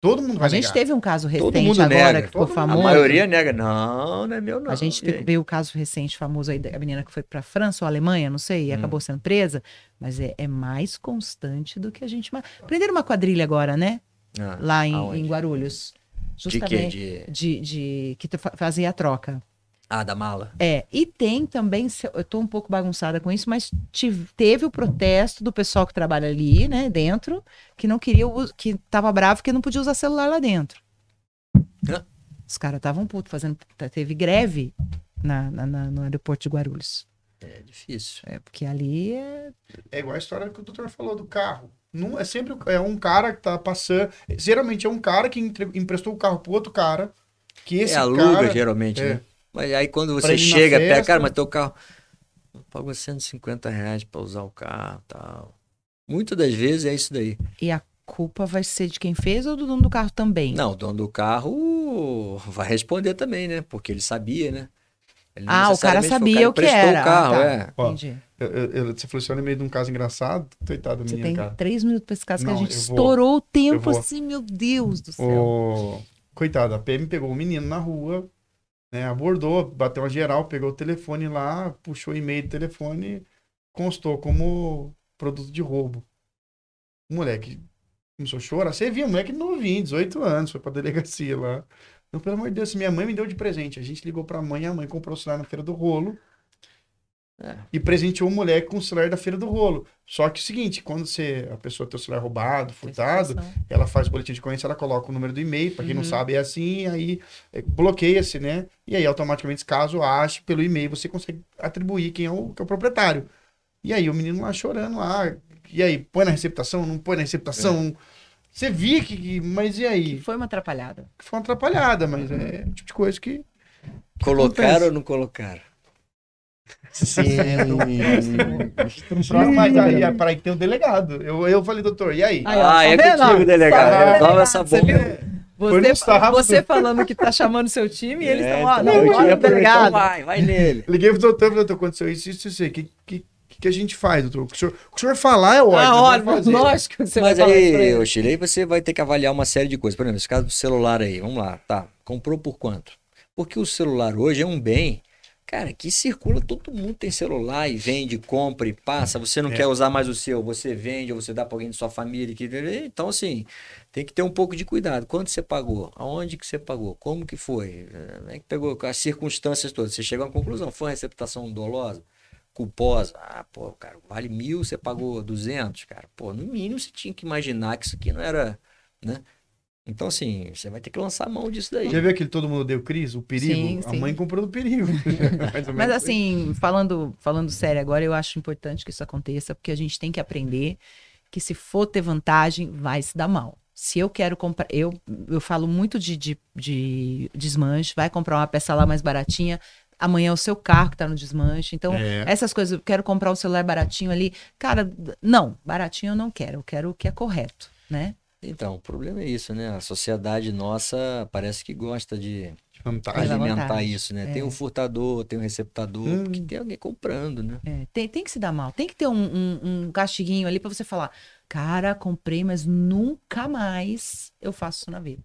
A: Todo mundo vai
B: A gente
A: negar.
B: teve um caso
C: Todo
B: recente
C: mundo
B: agora
C: nega.
B: que ficou
A: Todo-
C: A
B: famoso.
C: maioria nega, não, não é meu não.
B: A gente viu o caso recente famoso aí da menina que foi pra França ou Alemanha, não sei, e
C: Hum.
B: acabou sendo presa. Mas é, é mais constante do que a gente. Prenderam uma quadrilha agora, né?
C: Ah,
B: Lá em, em Guarulhos.
C: de quê?
B: Justamente.
C: De...
B: De, de- que tu fa- fazia a troca.
C: Ah, da mala.
B: É, e tem também, eu tô um pouco bagunçada com isso, mas tive- teve o protesto do pessoal que trabalha ali, né, dentro, que não queria, que tava bravo que não podia usar celular lá dentro.
C: Hã?
B: Os caras estavam putos, fazendo, teve greve na, na- na- no aeroporto de Guarulhos.
C: É difícil.
B: É, porque ali é...
A: É igual a história que o doutor falou do carro. Não, é sempre é um cara que tá passando. Geralmente é um cara que entre- emprestou o carro pro outro cara. Que esse
C: é aluga,
A: cara.
C: geralmente,
A: é.
C: né? Mas aí quando você chega, pega,
A: festa.
C: cara, mas teu carro pagou 150 reais pra usar o carro tal. Muitas das vezes é isso daí.
B: E a culpa vai ser de quem fez ou do dono do carro também?
C: Não, o dono do carro vai responder também, né? Porque ele sabia, né?
B: Ah, o cara sabia o que era.
C: o carro,
B: Ah, tá.
C: é.
A: Ó,
B: Entendi.
A: Eu- eu- você falou assim, olha, no meio de um caso engraçado. Coitado da
B: Você tem
A: cara.
B: três minutos pra esse caso que
A: Não,
B: a gente estourou o tempo assim, meu Deus do céu.
A: O... Coitado, a PM pegou o menino na rua, né, abordou, bateu uma geral, pegou o telefone lá, puxou o e-mail do telefone, constou como produto de roubo. O moleque começou a chorar. Você viu, o moleque novinho, 18 anos, foi pra delegacia lá. Não, pelo amor de Deus, minha mãe me deu de presente. A gente ligou pra mãe, a mãe comprou o celular na Feira do Rolo
C: É.
A: e presenteou o moleque com o celular da Feira do Rolo. Só que é o seguinte, quando você, a pessoa tem o celular roubado, furtado, ela faz o boletim de ocorrência, ela coloca o número do e-mail, para quem não
B: Uhum.
A: sabe é assim, aí é, bloqueia-se, né? E aí automaticamente, caso ache pelo e-mail, você consegue atribuir quem é o, que é o proprietário. E aí o menino lá chorando lá, e aí, põe na receptação, não põe na receptação. Você via que, que- mas e aí?
B: Foi uma atrapalhada.
A: Foi uma atrapalhada, mas é o tipo de coisa que...
C: Colocaram
A: acontece.
C: ou não colocaram? Sim.
A: Mas aí, aí, para tem o delegado. Eu, eu falei, doutor, e aí?
B: Aí, ó,
C: ah,
B: tá
C: é
B: vendo?
C: contigo, delegado.
A: Tá?
C: Resolve essa bomba.
A: no
B: Você, você falando que tá chamando seu time e eles estão, ó,
C: É,
B: não,
C: então, eu
B: bora,
C: tinha falado,
B: delegado.
C: então vai, vai nele.
A: Liguei pro doutor, falei, doutor, aconteceu isso, isso, isso aí. O que, que, que a gente faz, doutor? O que o senhor, o que o senhor falar é ótimo.
B: Ah, ótimo, lógico que você
C: Mas
B: vai falar
C: aí, ô Chile, aí você vai ter que avaliar uma série de coisas. Por exemplo, esse caso do celular aí, vamos lá, tá. Comprou por quanto? Porque o celular hoje é um bem, cara, que circula, todo mundo tem celular e vende, compra e passa. Você não
A: É.
C: quer usar mais o seu, você vende ou você dá pra alguém de sua família. Que... Então, assim, tem que ter um pouco de cuidado. Quanto você pagou? Aonde que você pagou? Como que foi? Como é que pegou? As circunstâncias todas. Você chegou a uma conclusão. Foi uma receptação dolosa? Culposa. Ah, pô, cara, vale mil, você pagou 200, cara. Pô, no mínimo você tinha que imaginar que isso aqui não era, né? Então, assim, você vai ter que lançar a mão disso daí.
A: Já viu aquele Todo Mundo Deu Cris? O perigo?
B: Sim,
A: a
B: sim.
A: mãe comprou do perigo.
B: Mas assim, falando, falando sério agora, eu acho importante que isso aconteça, porque a gente tem que aprender que se for ter vantagem, vai se dar mal. Se eu quero comprar, eu, eu falo muito de, de, de desmanche, vai comprar uma peça lá mais baratinha, amanhã é o seu carro que tá no desmanche. Então,
A: É.
B: essas coisas, eu quero comprar um celular baratinho ali. Cara, não, baratinho eu não quero, eu quero o que é correto, né?
C: Então, o problema é isso, né? A sociedade nossa parece que gosta de
A: Vantagem.
C: Alimentar isso, né?
B: É.
C: Tem um furtador, tem um receptador,
A: Hum.
C: porque tem alguém comprando, né?
B: É, tem, tem que se dar mal. Tem que ter um, um, um castiguinho ali pra você falar: cara, comprei, mas nunca mais eu faço isso na vida.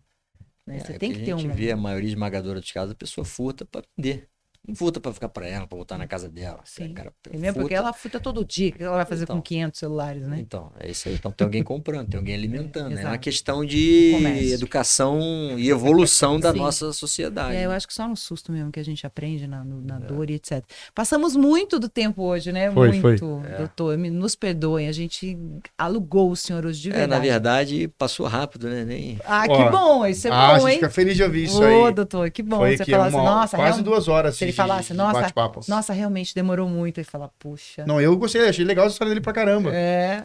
B: Né? Você
C: É,
B: tem
C: que
B: que
C: a
B: ter um.
C: gente vê a maioria esmagadora dos casos, a pessoa furta pra vender. Não furta pra ficar pra ela, pra botar na casa dela.
B: Sim.
C: Cara,
B: É mesmo porque ela futa todo dia. O que ela vai fazer
C: Então.
B: com 500 celulares, né?
C: Então, é isso aí. Então tem alguém comprando, tem alguém alimentando. né? É uma questão de educação e evolução da
B: Sim.
C: nossa sociedade.
B: É, eu acho que só no susto mesmo que a gente aprende, na, no- na dor e etc. Passamos muito do tempo hoje, né?
A: Foi,
B: muito,
C: É.
B: doutor. Me- Nos perdoem, a gente alugou o senhor hoje de
C: É,
B: verdade.
C: na verdade, passou rápido, né? Nem...
B: Ah,
A: Ó,
B: que bom, isso é
A: ah, a
B: bom,
A: gente
B: hein?
A: fica feliz de ouvir isso
B: Ô,
A: aí.
B: doutor, que bom.
A: Foi
B: você
A: uma,
B: assim, nossa,
A: quase
B: real-
A: duas horas. De-
B: falasse, nossa, nossa, realmente demorou muito. Ele fala, puxa.
A: Não, eu gostei, achei legal a história dele pra caramba.
B: É,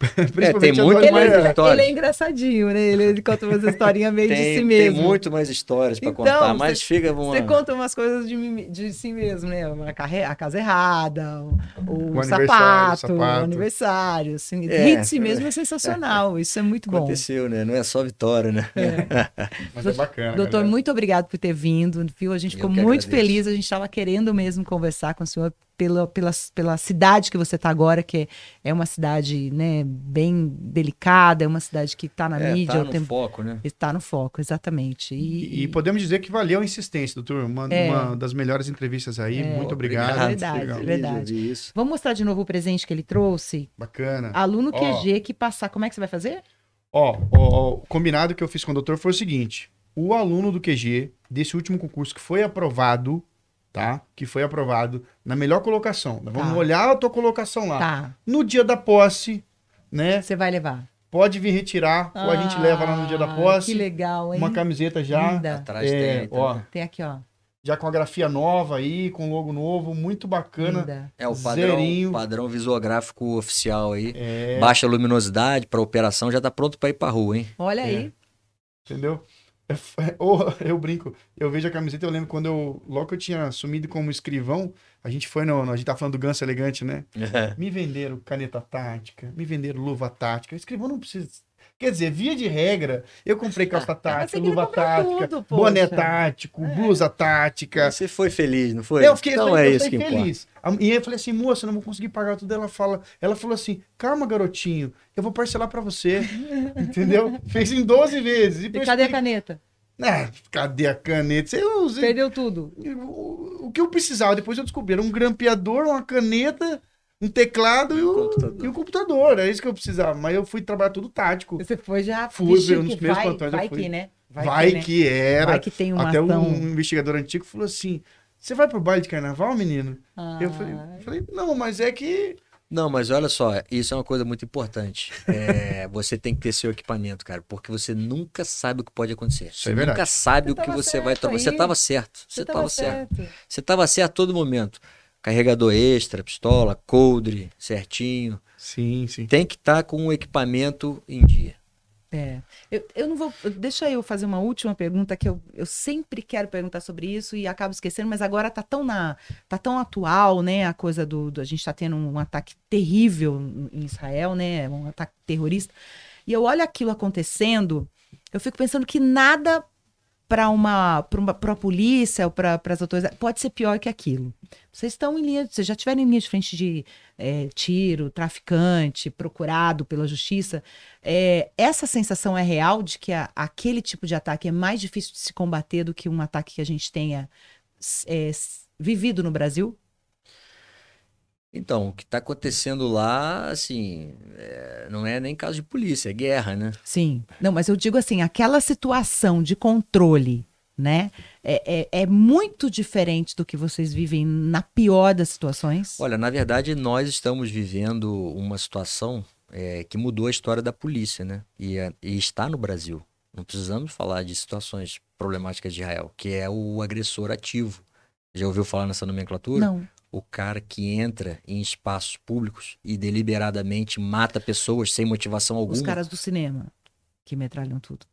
C: tem
A: a
C: muito
B: ele,
C: mais
B: é,
C: histórias.
B: ele é engraçadinho, né? Ele, ele conta umas historinhas meio de
C: Tem,
B: si
C: tem
B: mesmo.
C: muito mais histórias pra
B: Então,
C: contar, mas
B: você-
C: fica uma...
B: Você conta umas coisas de, de si mesmo, né? A, carre- a casa errada, o, o
A: O aniversário,
B: sapato,
A: o sapato.
B: o aniversário. Assim,
C: É.
B: Rir de si mesmo é sensacional. Isso é muito bom.
C: Aconteceu, né? Não é só vitória, né?
A: Mas é bacana.
B: Doutor,
A: galera.
B: muito obrigado por ter vindo, viu? A gente
C: Eu
B: ficou muito
C: agradeço.
B: feliz, a gente estava querendo mesmo conversar com o senhor pela, pela, pela cidade que você está agora, que é uma cidade né, bem delicada, é uma cidade que está na
C: É,
B: mídia,
C: tá
B: o
C: no
B: tempo-
C: foco, né?
B: está no foco, exatamente.
A: E,
B: E,
A: e podemos dizer que valeu a insistência, doutor. Uma,
B: É.
A: uma das melhores entrevistas aí.
B: É.
A: Muito obrigado.
B: Obrigado. Verdade,
A: Legal.
B: Verdade. Vamos mostrar de novo o presente que ele trouxe?
A: Bacana.
B: Aluno
A: Ó.
B: QG que passar, como é que você vai fazer?
A: Ó, o combinado que eu fiz com o doutor foi o seguinte: o aluno do QG, desse último concurso que foi aprovado, tá? Que foi aprovado na melhor colocação. Nós Vamos
B: Tá.
A: olhar a tua colocação lá.
B: Tá,
A: No dia da posse, né?
B: você vai levar.
A: Pode vir retirar, ou a gente leva lá no dia da
B: Ah,
A: posse.
B: Que legal, hein?
A: Uma camiseta já.
B: Linda.
C: Atrás
A: É,
C: tem, então.
A: ó,
B: Tem aqui, ó.
A: já com a grafia nova aí, com logo novo, muito bacana.
B: Linda.
C: É o padrão,
A: Zerinho.
C: padrão visuográfico oficial aí.
A: É,
C: Baixa luminosidade para operação, já tá pronto para ir para rua, hein?
B: Olha
A: É.
B: aí.
A: entendeu? É Ou eu brinco, eu vejo a camiseta, eu lembro quando eu, logo que eu tinha assumido como escrivão, a gente foi no, a gente tá falando do Ganso Elegante, né? Me venderam caneta tática, me venderam luva tática. Escrivão não precisa. Quer dizer, via de regra, eu comprei calça tática, luva tática,
B: tudo,
A: boné tático, blusa tática.
C: Você foi feliz, não foi?
A: Eu fiquei,
C: então
A: eu
C: é isso que importa.
A: feliz. A- E eu falei assim, moça, eu não vou conseguir pagar tudo. Ela fala, ela falou assim, calma, garotinho, eu vou parcelar pra você. Entendeu? Fez em 12 vezes.
B: E
A: depois
B: cadê a
A: que-
B: caneta?
A: Ah, cadê a caneta? Eu usei
B: Perdeu tudo.
A: o, o que eu precisava. Depois eu descobri, era um grampeador, uma caneta, um teclado e, o,
C: computador.
A: e um computador. É isso que eu precisava. Mas eu fui trabalhar tudo tático.
B: Você foi já.
A: Fui,
B: Vixe,
A: nos
B: que
A: primeiros
B: vai,
A: plantões eu
B: vai
A: fui.
B: que, né?
A: Vai,
B: né?
A: que era.
B: Vai que tem uma
A: Até
B: ação.
A: um investigador antigo falou assim: Você vai pro baile de carnaval, menino?
B: Ah,
A: Eu falei, falei, não, mas é que.
C: Não, mas olha só, isso é uma coisa muito importante. É, você tem que ter seu equipamento, cara, porque você nunca sabe o que pode acontecer. Você
A: é verdade.
C: nunca sabe
B: Você
C: o que você vai tomar. Você estava certo. Você
B: Você
C: estava
B: tava
C: certo.
B: certo.
C: Você estava certo a todo momento. Carregador extra, pistola, coldre, certinho.
A: Sim, sim.
C: Tem que estar com o equipamento em dia.
B: É. Eu, eu não vou. Deixa eu fazer uma última pergunta que eu, eu sempre quero perguntar sobre isso e acabo esquecendo, mas agora tá tão na. tá tão atual, né? A coisa do. do- a gente tá tendo um ataque terrível em Israel, né? Um ataque terrorista. E eu olho aquilo acontecendo, eu fico pensando que nada para uma para a polícia ou para as autoridades pode ser pior que aquilo. Vocês estão em linha, vocês já tiveram em linha de frente de é, tiro, traficante, procurado pela justiça. É, essa sensação é real de que a- aquele tipo de ataque é mais difícil de se combater do que um ataque que a gente tenha é, vivido no Brasil?
C: Então, o que está acontecendo lá, assim, é, não é nem caso de polícia, é guerra, né?
B: Sim. Não, mas eu digo assim, aquela situação de controle, né? É, é, é muito diferente do que vocês vivem na pior das situações.
C: Olha, na verdade, nós estamos vivendo uma situação é, que mudou a história da polícia, né? E, é- e está no Brasil. Não precisamos falar de situações problemáticas de Israel, que é o agressor ativo. Já ouviu falar nessa nomenclatura?
B: Não.
C: O cara que entra em espaços públicos e deliberadamente mata pessoas sem motivação alguma.
B: Os caras do cinema que metralham tudo.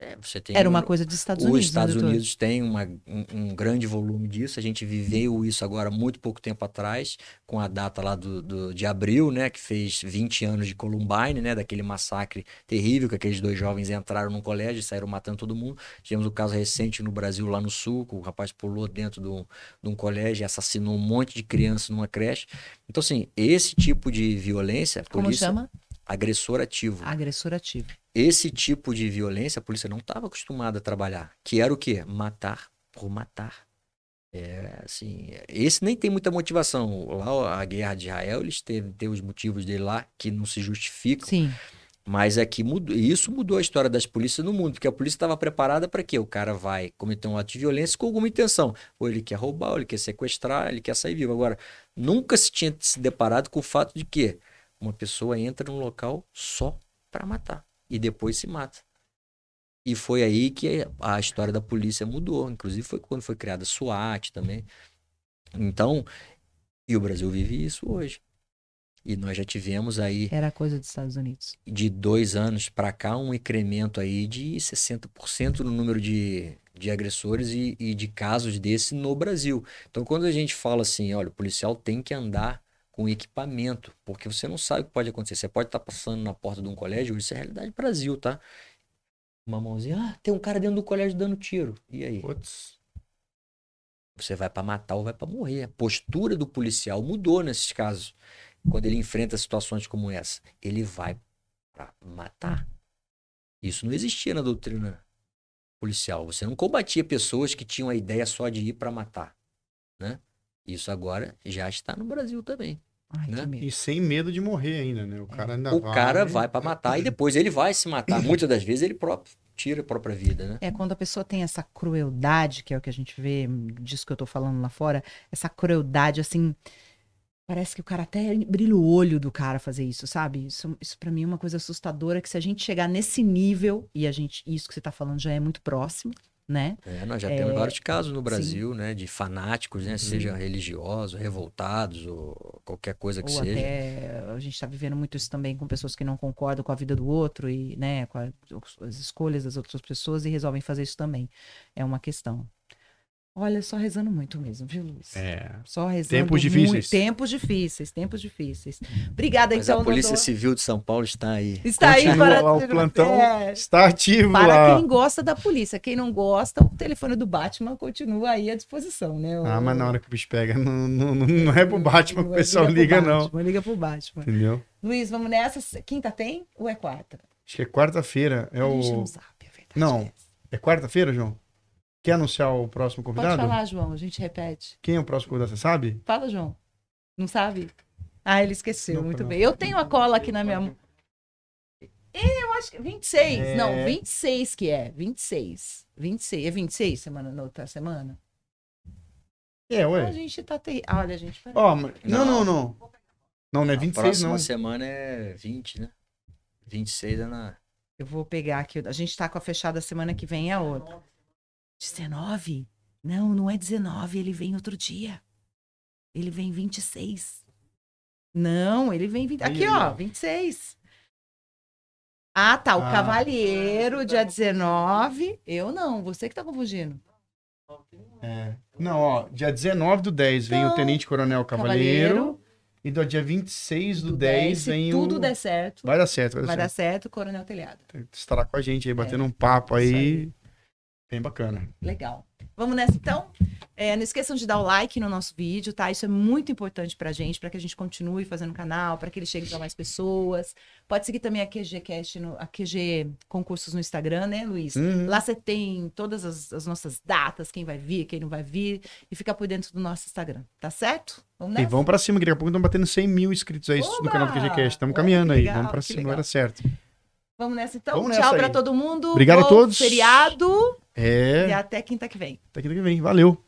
C: É,
B: Era uma
C: um-
B: coisa dos Estados
C: Os
B: Unidos. né,
C: Estados
B: doutor?
C: Unidos têm uma- um, um grande volume disso. A gente viveu isso agora muito pouco tempo atrás, com a data lá do, do- de abril, né? Que fez 20 anos de Columbine, né? Daquele massacre terrível que aqueles dois jovens entraram num colégio e saíram matando todo mundo. Tivemos o caso recente no Brasil, lá no Sul, que o rapaz pulou dentro de um, de um colégio e assassinou um monte de crianças numa creche. Então, assim, esse tipo de violência,
B: Como
C: polícia,
B: chama?
C: agressor ativo.
B: Agressor ativo.
C: Esse tipo de violência a polícia não estava acostumada a trabalhar. Que era o quê? Matar por matar. É, assim, esse nem tem muita motivação. Lá a guerra de Israel, eles têm, têm os motivos dele lá que não se justificam.
B: Sim.
C: Mas aqui mudou, isso mudou a história das polícias no mundo, porque a polícia estava preparada para quê? O cara vai cometer um ato de violência com alguma intenção. Ou ele quer roubar, ou ele quer sequestrar, ele quer sair vivo. Agora, nunca se tinha se deparado com o fato de que uma pessoa entra num local só para matar e depois se mata. E foi aí que a história da polícia mudou. Inclusive foi quando foi criada a SWAT também. Então, e o Brasil vive isso hoje. E nós já tivemos aí
B: Era coisa dos Estados Unidos.
C: de dois anos para cá um incremento aí de 60% no número de, de agressores e, e de casos desse no Brasil. Então, quando a gente fala assim, olha, o policial tem que andar com equipamento, porque você não sabe o que pode acontecer. Você pode estar passando na porta de um colégio, isso é realidade Brasil, tá? Uma mãozinha, ah, tem um cara dentro do colégio dando tiro. E aí?
A: Putz.
C: Você vai para matar ou vai para morrer. A postura do policial mudou nesses casos. Quando ele enfrenta situações como essa, ele vai para matar. Isso não existia na doutrina policial. Você não combatia pessoas que tinham a ideia só de ir para matar, né? Isso agora já está no Brasil também.
B: Ai,
C: Né?
A: E sem medo de morrer ainda, né? O cara ainda
C: o
A: vai.
C: cara vai para matar e depois ele vai se matar. Muitas das vezes ele próprio tira a própria vida, né?
B: É quando a pessoa tem essa crueldade, que é o que a gente vê, disso que eu tô falando lá fora, essa crueldade, assim. Parece que o cara até brilha o olho do cara fazer isso, sabe? Isso, isso para mim é uma coisa assustadora, que se a gente chegar nesse nível, e a gente, isso que você tá falando já é muito próximo, né?
C: É, nós já temos vários casos no
B: sim.
C: Brasil, né, de fanáticos, né, seja religiosos, revoltados ou qualquer coisa que
B: Ou
C: seja.
B: até a gente está vivendo muito isso também com pessoas que não concordam com a vida do outro e, né, com a- as escolhas das outras pessoas e resolvem fazer isso também. É uma questão. Olha, só rezando muito mesmo, viu, Luiz?
A: É.
B: Só rezando.
A: Tempos
B: muito.
A: difíceis.
B: Tempos difíceis, tempos difíceis. Obrigada,
C: Mas
B: então,
C: a Polícia
B: doutor.
C: Civil de São Paulo está aí.
B: Está aí
A: Continua
B: para,
A: lá o plantão.
B: É,
A: Está ativo
B: para
A: lá.
B: quem gosta da polícia. Quem não gosta, o telefone do Batman continua aí à disposição, né?
A: Ah,
B: O-
A: mas na hora que o bicho pega, não, não, não- não é pro Batman que o pessoal liga, não.
B: Batman, Liga pro Batman.
A: Entendeu?
B: Luiz, vamos nessa. Quinta tem ou é quarta?
A: Acho que é quarta-feira. É
B: A gente
A: o.
B: não sabe, é verdade.
A: Não.
B: é.
A: É quarta-feira, João? Quer anunciar o próximo
B: Pode
A: convidado?
B: falar, João, a gente repete.
A: Quem é o próximo convidado? Você sabe?
B: Fala, João. Não sabe? Ah, ele esqueceu,
A: Não,
B: muito
A: não.
B: bem. Eu tenho a cola aqui na minha mão. Eu acho que 26.
A: É.
B: Não, 26 que é. 26. 26. É 26 semana na outra semana?
A: É,
B: A
A: ué.
B: gente tá ter... Olha, gente. peraí.
A: Ó, mas- não, não,
C: Não.
A: não. Não, não é
C: A
A: 26,
C: próxima
A: não.
C: semana é 20, né? 26 é na.
B: Eu vou pegar aqui. A gente tá com a fechada semana que vem, é a outra. 19? Não, não é 19. Ele vem outro dia. Ele vem 26. Não, ele vem 20.
A: Aí,
B: Aqui,
A: aí,
B: ó,
A: ó.
B: 26. Ah, tá. O
A: Ah.
B: Cavalheiro, dia 19. Eu não, você que tá confundindo.
A: É. Não, ó, dia 19 do 10 vem
B: Não.
A: o Tenente Coronel Cavaleiro. E do dia 26 do, 10
B: se
A: vem
B: tudo
A: o.
B: der certo,
A: Vai dar certo, vai dar
B: vai dar
A: certo.
B: certo, Coronel Telhado.
A: Estará com a gente aí, batendo um papo aí.
B: aí.
A: Bem bacana.
B: Legal. Vamos nessa então? É, não esqueçam de dar o like no nosso vídeo, tá? Isso é muito importante pra gente, pra que a gente continue fazendo o canal, pra que ele chegue pra mais pessoas. Pode seguir também a QG Cast, no, a QG Concursos no Instagram, né, Luiz?
A: Uhum.
B: Lá você tem todas as, as nossas datas, quem vai vir, quem não vai vir, e fica por dentro do nosso Instagram, tá certo? Vamos
A: E
B: nessa?
A: vamos pra cima, que daqui a pouco estamos batendo 100 mil inscritos aí no
B: Oba!
A: canal do QGCast. Estamos caminhando
B: que
A: aí.
B: legal,
A: vamos pra cima,
B: legal.
A: dar certo.
B: Vamos nessa então?
A: Vamos
B: Tchau
A: aí.
B: todo mundo.
A: Obrigado a
B: Bom
A: todos.
B: Feriado.
A: É.
B: E até quinta que vem.
A: Até quinta que vem. Valeu.